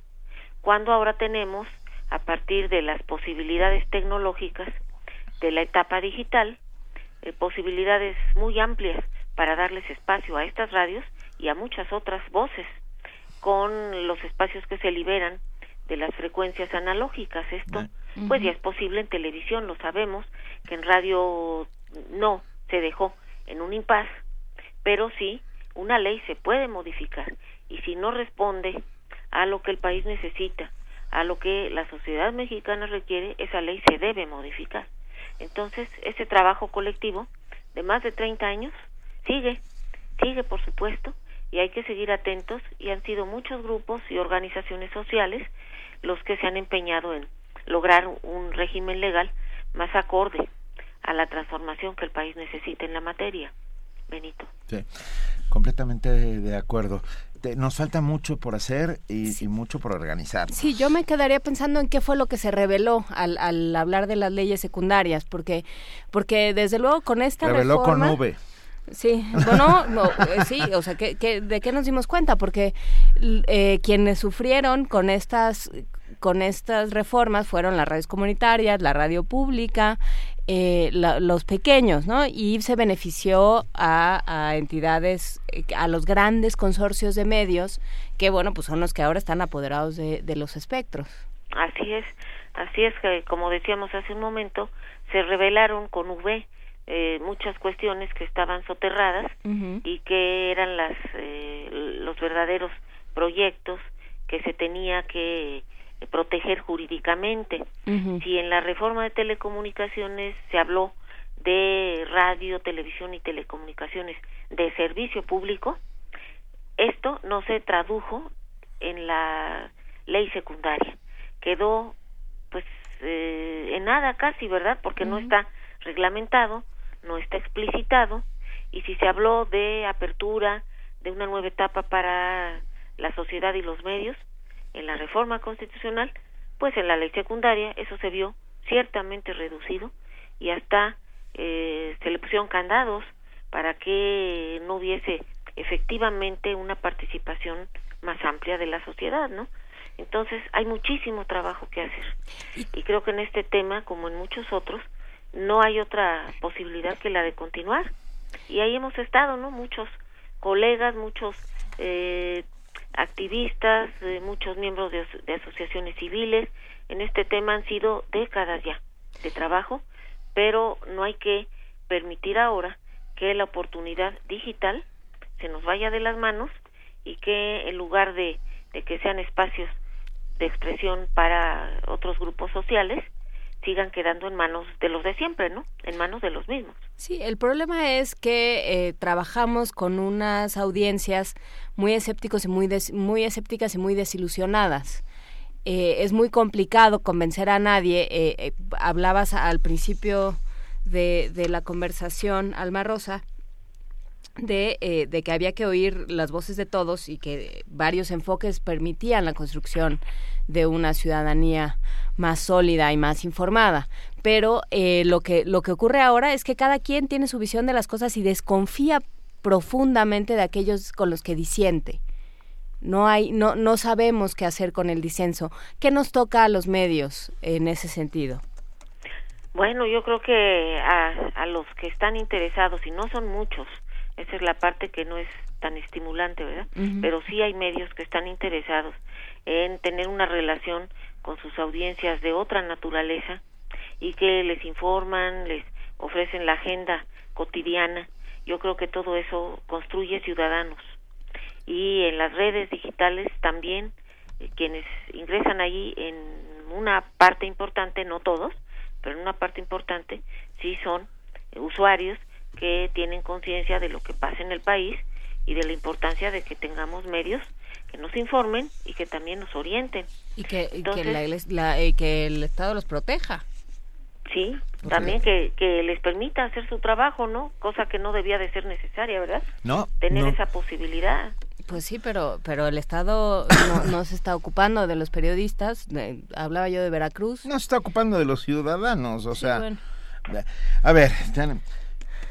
cuando ahora tenemos, a partir de las posibilidades tecnológicas de la etapa digital, eh, posibilidades muy amplias para darles espacio a estas radios y a muchas otras voces, con los espacios que se liberan de las frecuencias analógicas. Esto, pues ya es posible en televisión, lo sabemos, que en radio no se dejó en un impas, pero sí una ley se puede modificar y si no responde a lo que el país necesita, a lo que la sociedad mexicana requiere, esa ley se debe modificar. Entonces, ese trabajo colectivo de más de 30 años sigue, sigue por supuesto, y hay que seguir atentos y han sido muchos grupos y organizaciones sociales los que se han empeñado en lograr un régimen legal más acorde a la transformación que el país necesita en la materia. Benito. Sí, completamente de acuerdo. Nos falta mucho por hacer y, mucho por organizar. Sí, yo me quedaría pensando en qué fue lo que se reveló al, al hablar de las leyes secundarias, porque, porque desde luego con esta reveló con nube. Sí, bueno, eh, sí, o sea, ¿de qué nos dimos cuenta? Porque eh, quienes sufrieron con estas con estas reformas fueron las radios comunitarias, la radio pública, eh, los pequeños, ¿no? Y se benefició a, entidades, eh, a los grandes consorcios de medios, que bueno, pues son los que ahora están apoderados de, los espectros. Así es, así es que, como decíamos hace un momento, se revelaron con V eh, muchas cuestiones que estaban soterradas y que eran las los verdaderos proyectos que se tenía que proteger jurídicamente. Si en la reforma de telecomunicaciones se habló de radio, televisión y telecomunicaciones de servicio público, esto no se tradujo en la ley secundaria. Quedó pues eh, en nada casi, ¿verdad? Porque no está reglamentado, no está explicitado y si se habló de apertura de una nueva etapa para la sociedad y los medios, en la reforma constitucional, pues en la ley secundaria eso se vio ciertamente reducido y hasta eh, se le pusieron candados para que no hubiese efectivamente una participación más amplia de la sociedad, ¿no? Entonces hay muchísimo trabajo que hacer y creo que en este tema, como en muchos otros, no hay otra posibilidad que la de continuar y ahí hemos estado, ¿no? Muchos colegas, muchos eh, activistas, eh, muchos miembros de, asociaciones civiles. En este tema han sido décadas ya de trabajo, pero no hay que permitir ahora que la oportunidad digital se nos vaya de las manos y que en lugar de, de que sean espacios de expresión para otros grupos sociales, sigan quedando en manos de los de siempre, ¿no? En manos de los mismos. Sí, el problema es que eh, trabajamos con unas audiencias muy escépticos y muy muy escépticas y muy desilusionadas. Eh, es muy complicado convencer a nadie. Eh, hablabas al principio de, de la conversación, Alma Rosa, de, de, que había que oír las voces de todos y que varios enfoques permitían la construcción de una ciudadanía más sólida y más informada. Pero eh, lo, que, lo que ocurre ahora es que cada quien tiene su visión de las cosas y desconfía profundamente de aquellos con los que disiente. No hay, no, no sabemos qué hacer con el disenso. ¿Qué nos toca a los medios en ese sentido? Bueno, yo creo que a, a los que están interesados, y no son muchos, esa es la parte que no es tan estimulante, ¿verdad? Pero sí hay medios que están interesados en tener una relación con sus audiencias de otra naturaleza y que les informan, les ofrecen la agenda cotidiana. Yo creo que todo eso construye ciudadanos. Y en las redes digitales también eh, quienes ingresan allí en una parte importante, no todos, pero en una parte importante, sí son usuarios que tienen conciencia de lo que pasa en el país y de la importancia de que tengamos medios que nos informen y que también nos orienten. Y que, que, que el Estado los proteja. Sí, también que, que les permita hacer su trabajo, ¿no? Cosa que no debía de ser necesaria, ¿verdad? No. Tener esa posibilidad. Pues sí, pero, pero el Estado no, se está ocupando de los periodistas. hablaba yo de Veracruz. No se está ocupando de los ciudadanos, o sea... A ver,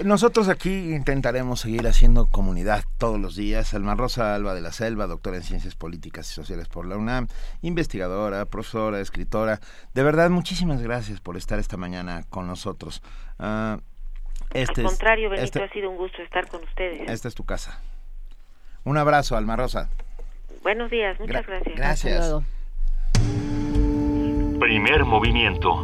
nosotros aquí intentaremos seguir haciendo comunidad todos los días. Alma Rosa Alba de la Selva, doctora en Ciencias Políticas y Sociales por la UNAM, investigadora, profesora, escritora. De verdad, muchísimas gracias por estar esta mañana con nosotros. Uh, este Al contrario, Benito, este ha sido un gusto estar con ustedes. Esta es tu casa. Un abrazo, Alma Rosa. Buenos días, muchas gracias. Gracias. Primer movimiento.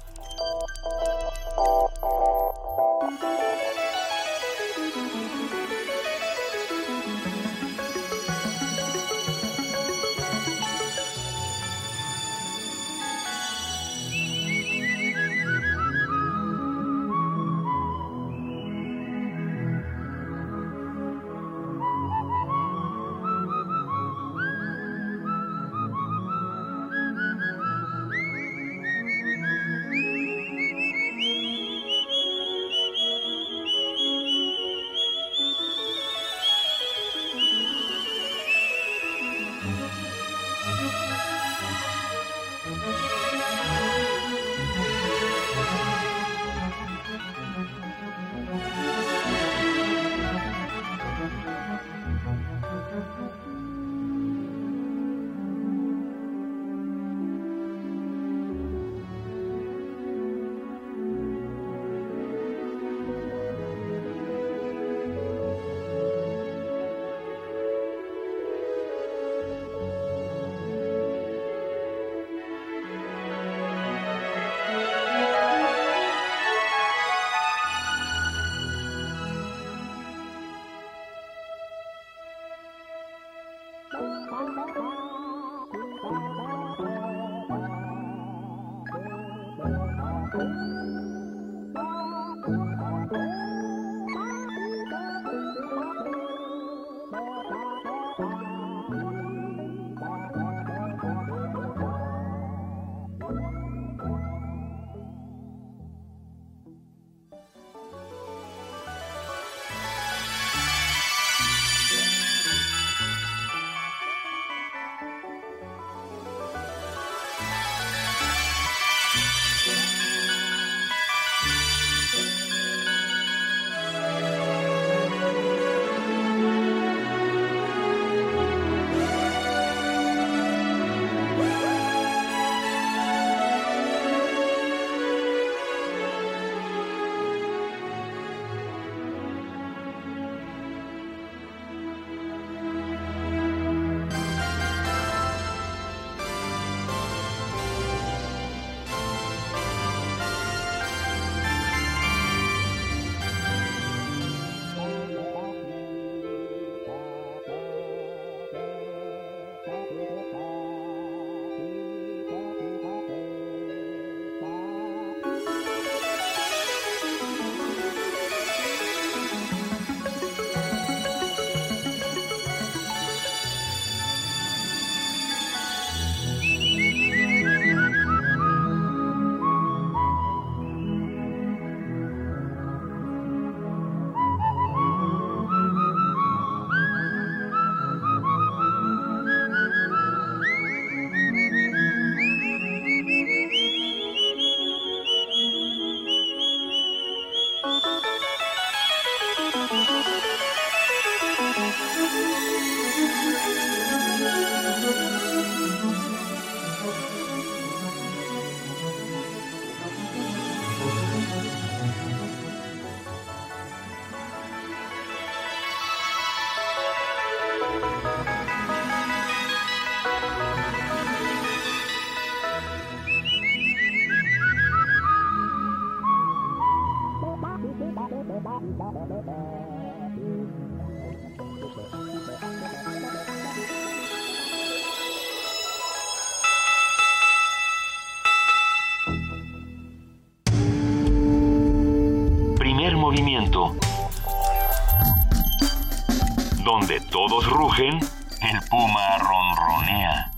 El puma ronronea.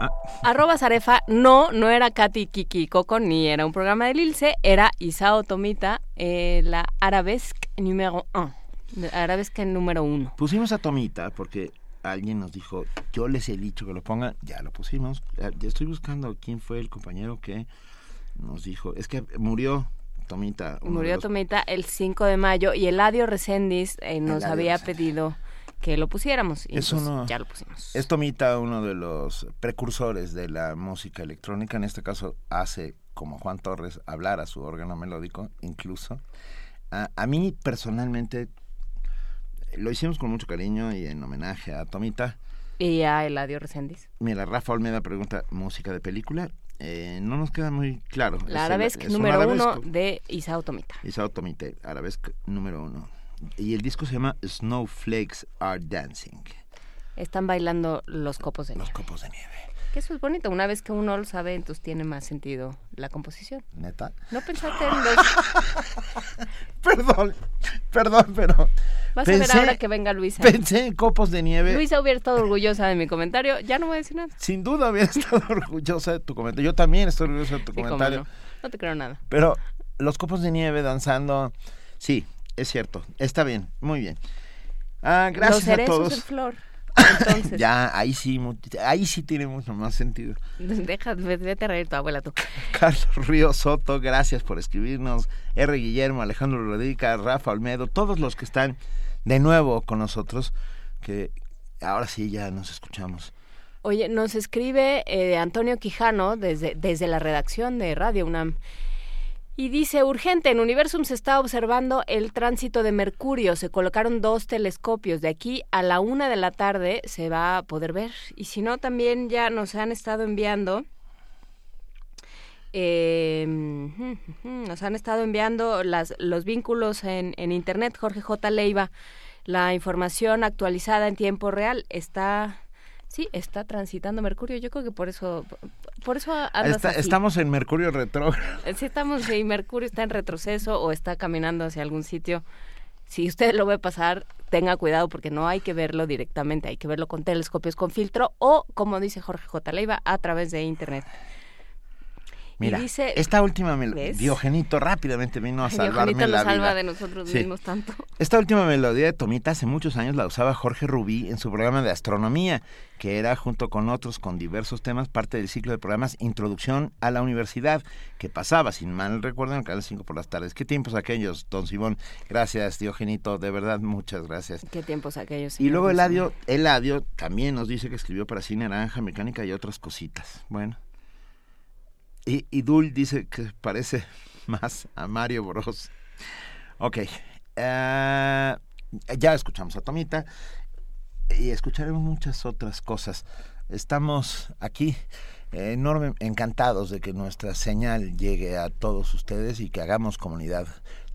Ah, Arroba Zarefa, no, no era Katy, Kiki y Coco, ni era un programa de Lilce, era Isao Tomita, eh, la arabesque número 1. Arabesque número uno. Pusimos a Tomita porque alguien nos dijo, yo les he dicho que lo pongan, ya lo pusimos. Ya estoy buscando quién fue el compañero que nos dijo, es que murió Tomita. Murió Tomita el 5 de mayo y Eladio Reséndiz eh, nos había pedido que lo pusiéramos y Eso pues no- ya lo pusimos. Es Tomita uno de los precursores de la música electrónica, en este caso hace como Juan Torres hablar a su órgano melódico, incluso. A, a mí personalmente lo hicimos con mucho cariño y en homenaje a Tomita. Y a Eladio Reséndiz. Mira, Rafa Olmeda pregunta, ¿música de película? Eh, no nos queda muy claro. El- La arabesque es un número uno arabesco. de Isao Tomita. Isao Tomita, arabesque número uno. Y el disco se llama Snowflakes Are Dancing. Están bailando los copos de nieve. Los copos de nieve. Que eso es bonito. Una vez que uno lo sabe, entonces tiene más sentido la composición. ¿Neta? ¿No pensaste en los...? Perdón, perdón, pero... Vas a ver ahora que venga Luisa. Pensé en copos de nieve. Luisa hubiera estado orgullosa de mi comentario. Ya no voy a decir nada. Sin duda hubiera estado orgullosa de tu comentario. Yo también estoy orgulloso de tu Sí, comentario. no. No te creo nada. Pero los copos de nieve danzando, sí, es cierto. Está bien, muy bien. Ah, gracias los cerezos a todos. en flor. Entonces, Ya, ahí sí, ahí sí tiene mucho más sentido. deja, vete a reír tu abuela tú. Carlos Río Soto, gracias por escribirnos. R. Guillermo, Alejandro Rodríguez, Rafa Olmedo, todos los que están de nuevo con nosotros, que ahora sí ya nos escuchamos. Oye, nos escribe eh, Antonio Quijano desde, desde la redacción de Radio UNAM. Y dice, urgente, en Universum se está observando el tránsito de Mercurio. Se colocaron dos telescopios. De aquí a la una de la tarde se va a poder ver. Y si no, también ya nos han estado enviando... eh, nos han estado enviando las, los vínculos en, en Internet. Jorge J. Leiva, la información actualizada en tiempo real está... Sí, está transitando Mercurio. Yo creo que por eso, por eso andas Está- así. estamos en Mercurio retrógrado. Eh, Sí, estamos, si Mercurio está en retroceso o está caminando hacia algún sitio, si usted lo ve pasar, tenga cuidado porque no hay que verlo directamente, hay que verlo con telescopios con filtro o, como dice Jorge J. Leiva, a través de Internet. Mira, y dice, esta última melodía. Diogenito rápidamente vino a salvarme Diogenito la nos salva vida. de nosotros Sí. mismos tanto. Esta última melodía de Tomita hace muchos años la usaba Jorge Rubí en su programa de astronomía, que era junto con otros con diversos temas parte del ciclo de programas Introducción a la Universidad, que pasaba, sin mal recuerdo, en el Canal 5 por las tardes. ¿Qué tiempos aquellos, don Simón? Gracias, Diogenito, de verdad, muchas gracias. Qué tiempos aquellos. Y luego Eladio, Eladio también nos dice que escribió para Cine Naranja, Mecánica y otras cositas. Bueno. Y, Dul dice que parece más a Mario Bros. Ok. eh, ya escuchamos a Tomita y escucharemos muchas otras cosas. Estamos aquí enorme, encantados de que nuestra señal llegue a todos ustedes y que hagamos comunidad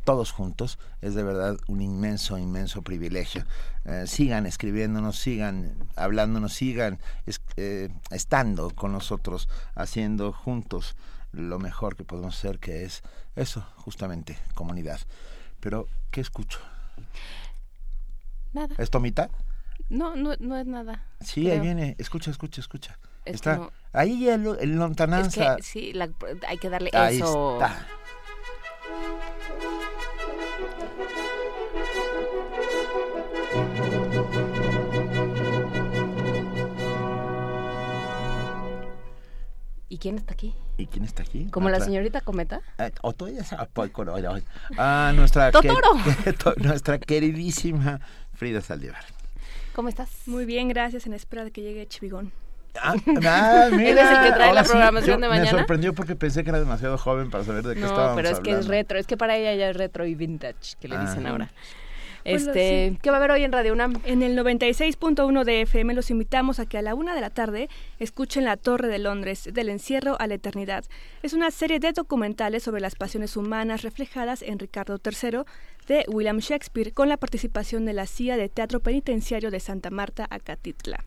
todos juntos. Es de verdad un inmenso, inmenso privilegio. Eh, sigan escribiéndonos, sigan hablándonos, sigan es- eh, estando con nosotros, haciendo juntos lo mejor que podemos hacer, que es eso, justamente, comunidad. Pero, ¿qué escucho? Nada. ¿Es Tomita? No, no, no es nada. Sí, ahí viene. Escucha, escucha, escucha. Es está no- ahí el, el Es lontananza. que sí, la- hay que darle Ahí eso. está. ¿Y quién está aquí? ¿Y quién está aquí? ¿Como la Otra- señorita Cometa? Eh, o pues, oye, oye. Ah, nuestra, que- ¡Totoro! to- nuestra queridísima Frida Saldívar. ¿Cómo estás? Muy bien, gracias, en espera de que llegue Chivigón. Ah, ah, mira, Él es el que trae ahora la programación yo- de mañana. Me sorprendió porque pensé que era demasiado joven para saber de qué No, estábamos pero es que es hablando. retro, es que para ella ya es retro y vintage, que le dicen Ah. ahora. Pues Este, sí. ¿qué va a haber hoy en Radio UNAM? En el 96.1 de FM los invitamos a que a la una de la tarde escuchen La Torre de Londres, del encierro a la eternidad. Es una serie de documentales sobre las pasiones humanas reflejadas en Ricardo III de William Shakespeare, con la participación de la CIA de Teatro Penitenciario de Santa Marta, Acatitla.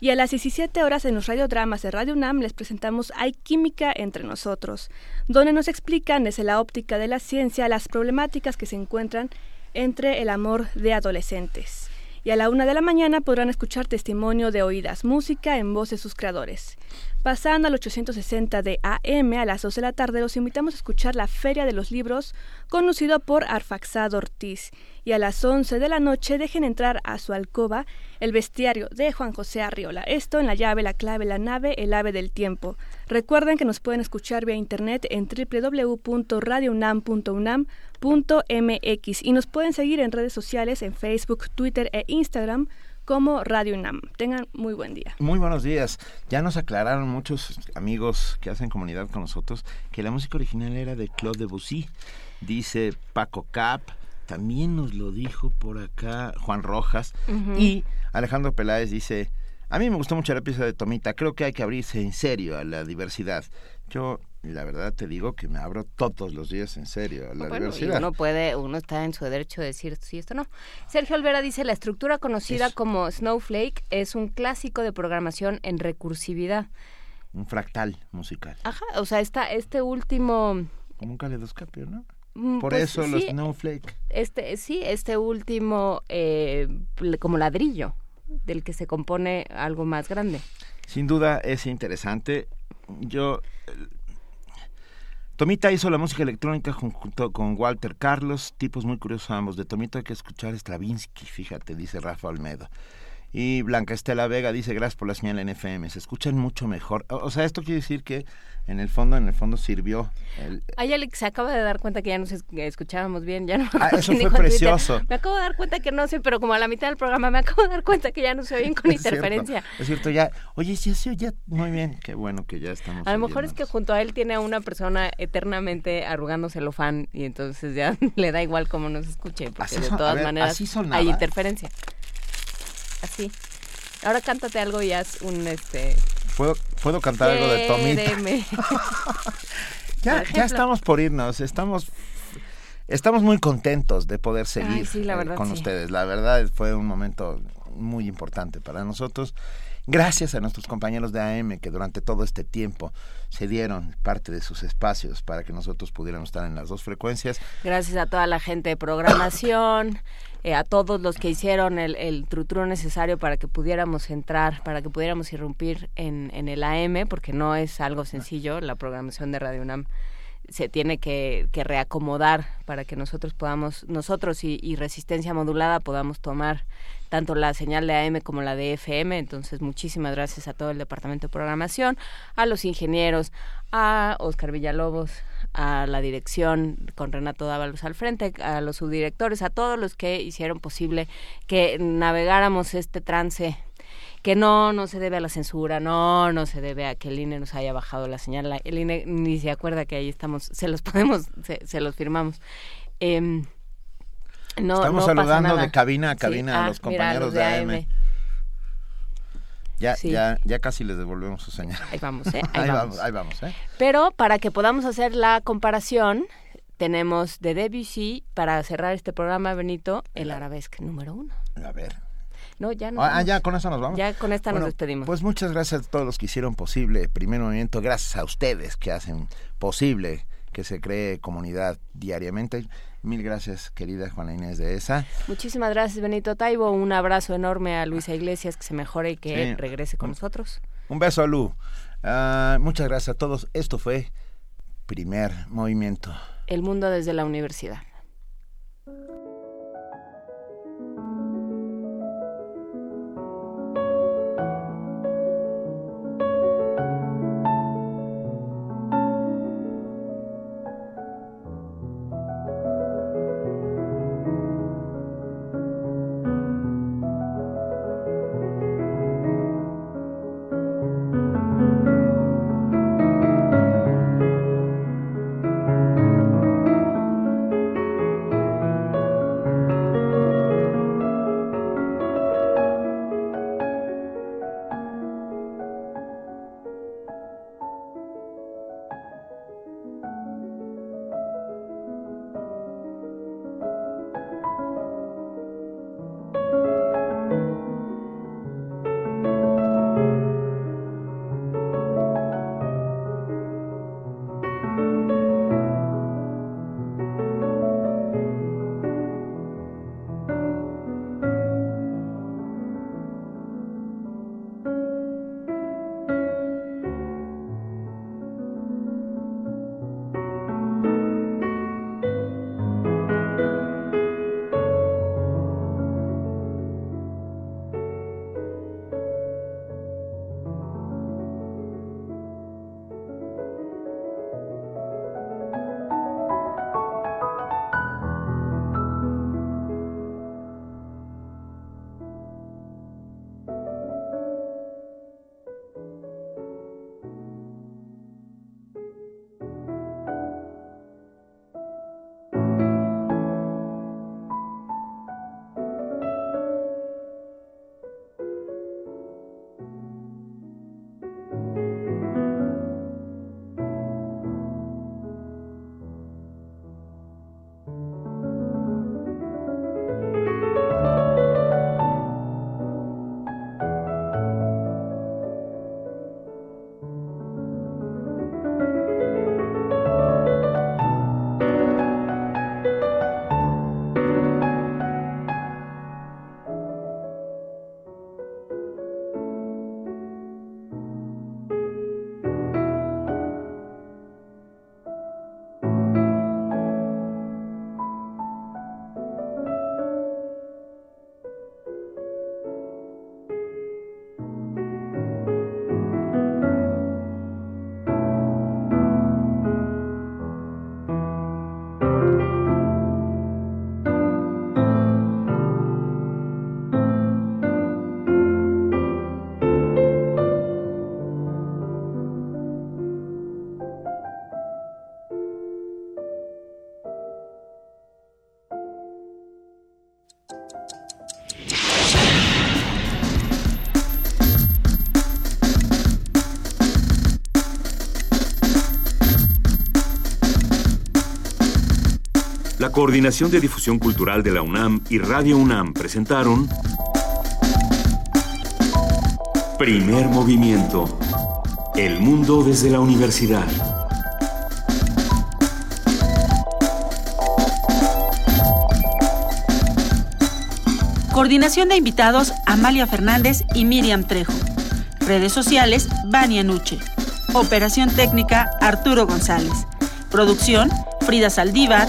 Y a las 17 horas en los radiodramas de Radio UNAM les presentamos Hay Química entre nosotros, donde nos explican desde la óptica de la ciencia las problemáticas que se encuentran entre el amor de adolescentes. Y a la una de la mañana podrán escuchar testimonio de oídas, música en voz de sus creadores. Pasando al 860 de AM a las 2 de la tarde, los invitamos a escuchar la Feria de los Libros, conducido por Arfaxado Ortiz. Y a las 11 de la noche dejen entrar a su alcoba el bestiario de Juan José Arriola. Esto en la llave, la clave, la nave, el ave del tiempo. Recuerden que nos pueden escuchar vía internet en www.radiounam.unam.mx y nos pueden seguir en redes sociales en Facebook, Twitter e Instagram como Radio UNAM. Tengan muy buen día. Muy buenos días. Ya nos aclararon muchos amigos que hacen comunidad con nosotros que la música original era de Claude Debussy. Dice Paco Cap, también nos lo dijo por acá Juan Rojas. Y Alejandro Peláez dice, a mí me gustó mucho la pieza de Tomita, creo que hay que abrirse en serio a la diversidad. Yo la verdad te digo que me abro todos los días en serio a la diversidad. uno puede, uno está en su derecho de decir sí, esto no. Sergio Olvera dice, la estructura conocida como Snowflake es un clásico de programación en recursividad. Un fractal musical. Ajá, o sea, está este último... Como un caleidoscopio, ¿no? Mm, Por pues eso los Snowflake. Este, sí, este último eh, como ladrillo del que se compone algo más grande. Sin duda es interesante. Yo Tomita hizo la música electrónica junto con Walter Carlos, tipos muy curiosos ambos. De Tomita hay que escuchar Stravinsky, fíjate, dice Rafa Olmedo. Y Blanca Estela Vega dice, gracias por la señal en FM, se escuchan mucho mejor. O, sea, esto quiere decir que en el fondo, en el fondo sirvió. El... Ay, Alex se acaba de dar cuenta que ya nos escuchábamos bien, ya no. Ah, eso fue precioso. Me acabo de dar cuenta que no sé, pero como a la mitad del programa me acabo de dar cuenta que ya no se oyen con interferencia. es cierto, ya, oye, sí, sí, ya, muy bien, qué bueno que ya estamos. A lo mejor es que junto a él tiene a una persona eternamente arrugándose el fan y entonces ya le da igual cómo nos escuche, porque de todas maneras hay interferencia. Así. Ahora cántate algo y haz un este. ¿Puedo, puedo cantar algo de Tommy? ya, ya estamos por irnos, estamos estamos muy contentos de poder seguir eh, con ustedes. La verdad fue un momento muy importante para nosotros. Gracias a nuestros compañeros de AM que durante todo este tiempo se dieron parte de sus espacios para que nosotros pudiéramos estar en las dos frecuencias. Gracias a toda la gente de programación, eh, a todos los que hicieron el, el trutru necesario para que pudiéramos entrar, para que pudiéramos irrumpir en, en el AM, porque no es algo sencillo. La programación de Radio UNAM se tiene que, que, reacomodar para que nosotros podamos, nosotros y, y, resistencia modulada podamos tomar tanto la señal de AM como la de FM. Entonces, muchísimas gracias a todo el departamento de programación, a los ingenieros, a Oscar Villalobos, a la dirección con Renato Dávalos al frente, a los subdirectores, a todos los que hicieron posible que navegáramos este trance que no, no se debe a la censura, no, no se debe a que el INE nos haya bajado la señal, el INE ni se acuerda que ahí estamos, se los podemos, se, los firmamos. Eh, Estamos saludando de cabina a cabina a ah, los compañeros de, AM. Ya, ya, ya casi les devolvemos su señal. Ahí vamos, ¿eh? Ahí, vamos. ahí vamos, ¿eh? Pero para que podamos hacer la comparación, tenemos de Debussy, para cerrar este programa, Benito, el arabesque número uno. A ver. No, ya no. Ah, ya con esta nos vamos. Ya con esta nos despedimos. Pues muchas gracias a todos los que hicieron posible Primer Movimiento. Gracias a ustedes que hacen posible que se cree comunidad diariamente. Mil gracias, querida Juana Inés de esa. Muchísimas gracias, Benito Taibo. Un abrazo enorme a Luisa Iglesias, que se mejore y que regrese con nosotros. Un beso a Lu. Ah, muchas gracias a todos. Esto fue Primer Movimiento. El mundo desde la universidad. Coordinación de Difusión Cultural de la UNAM y Radio UNAM presentaron Primer Movimiento. El mundo desde la universidad. Coordinación de invitados Amalia Fernández y Miriam Trejo. Redes sociales Vania Nuche. Operación técnica Arturo González. Producción Frida Saldívar,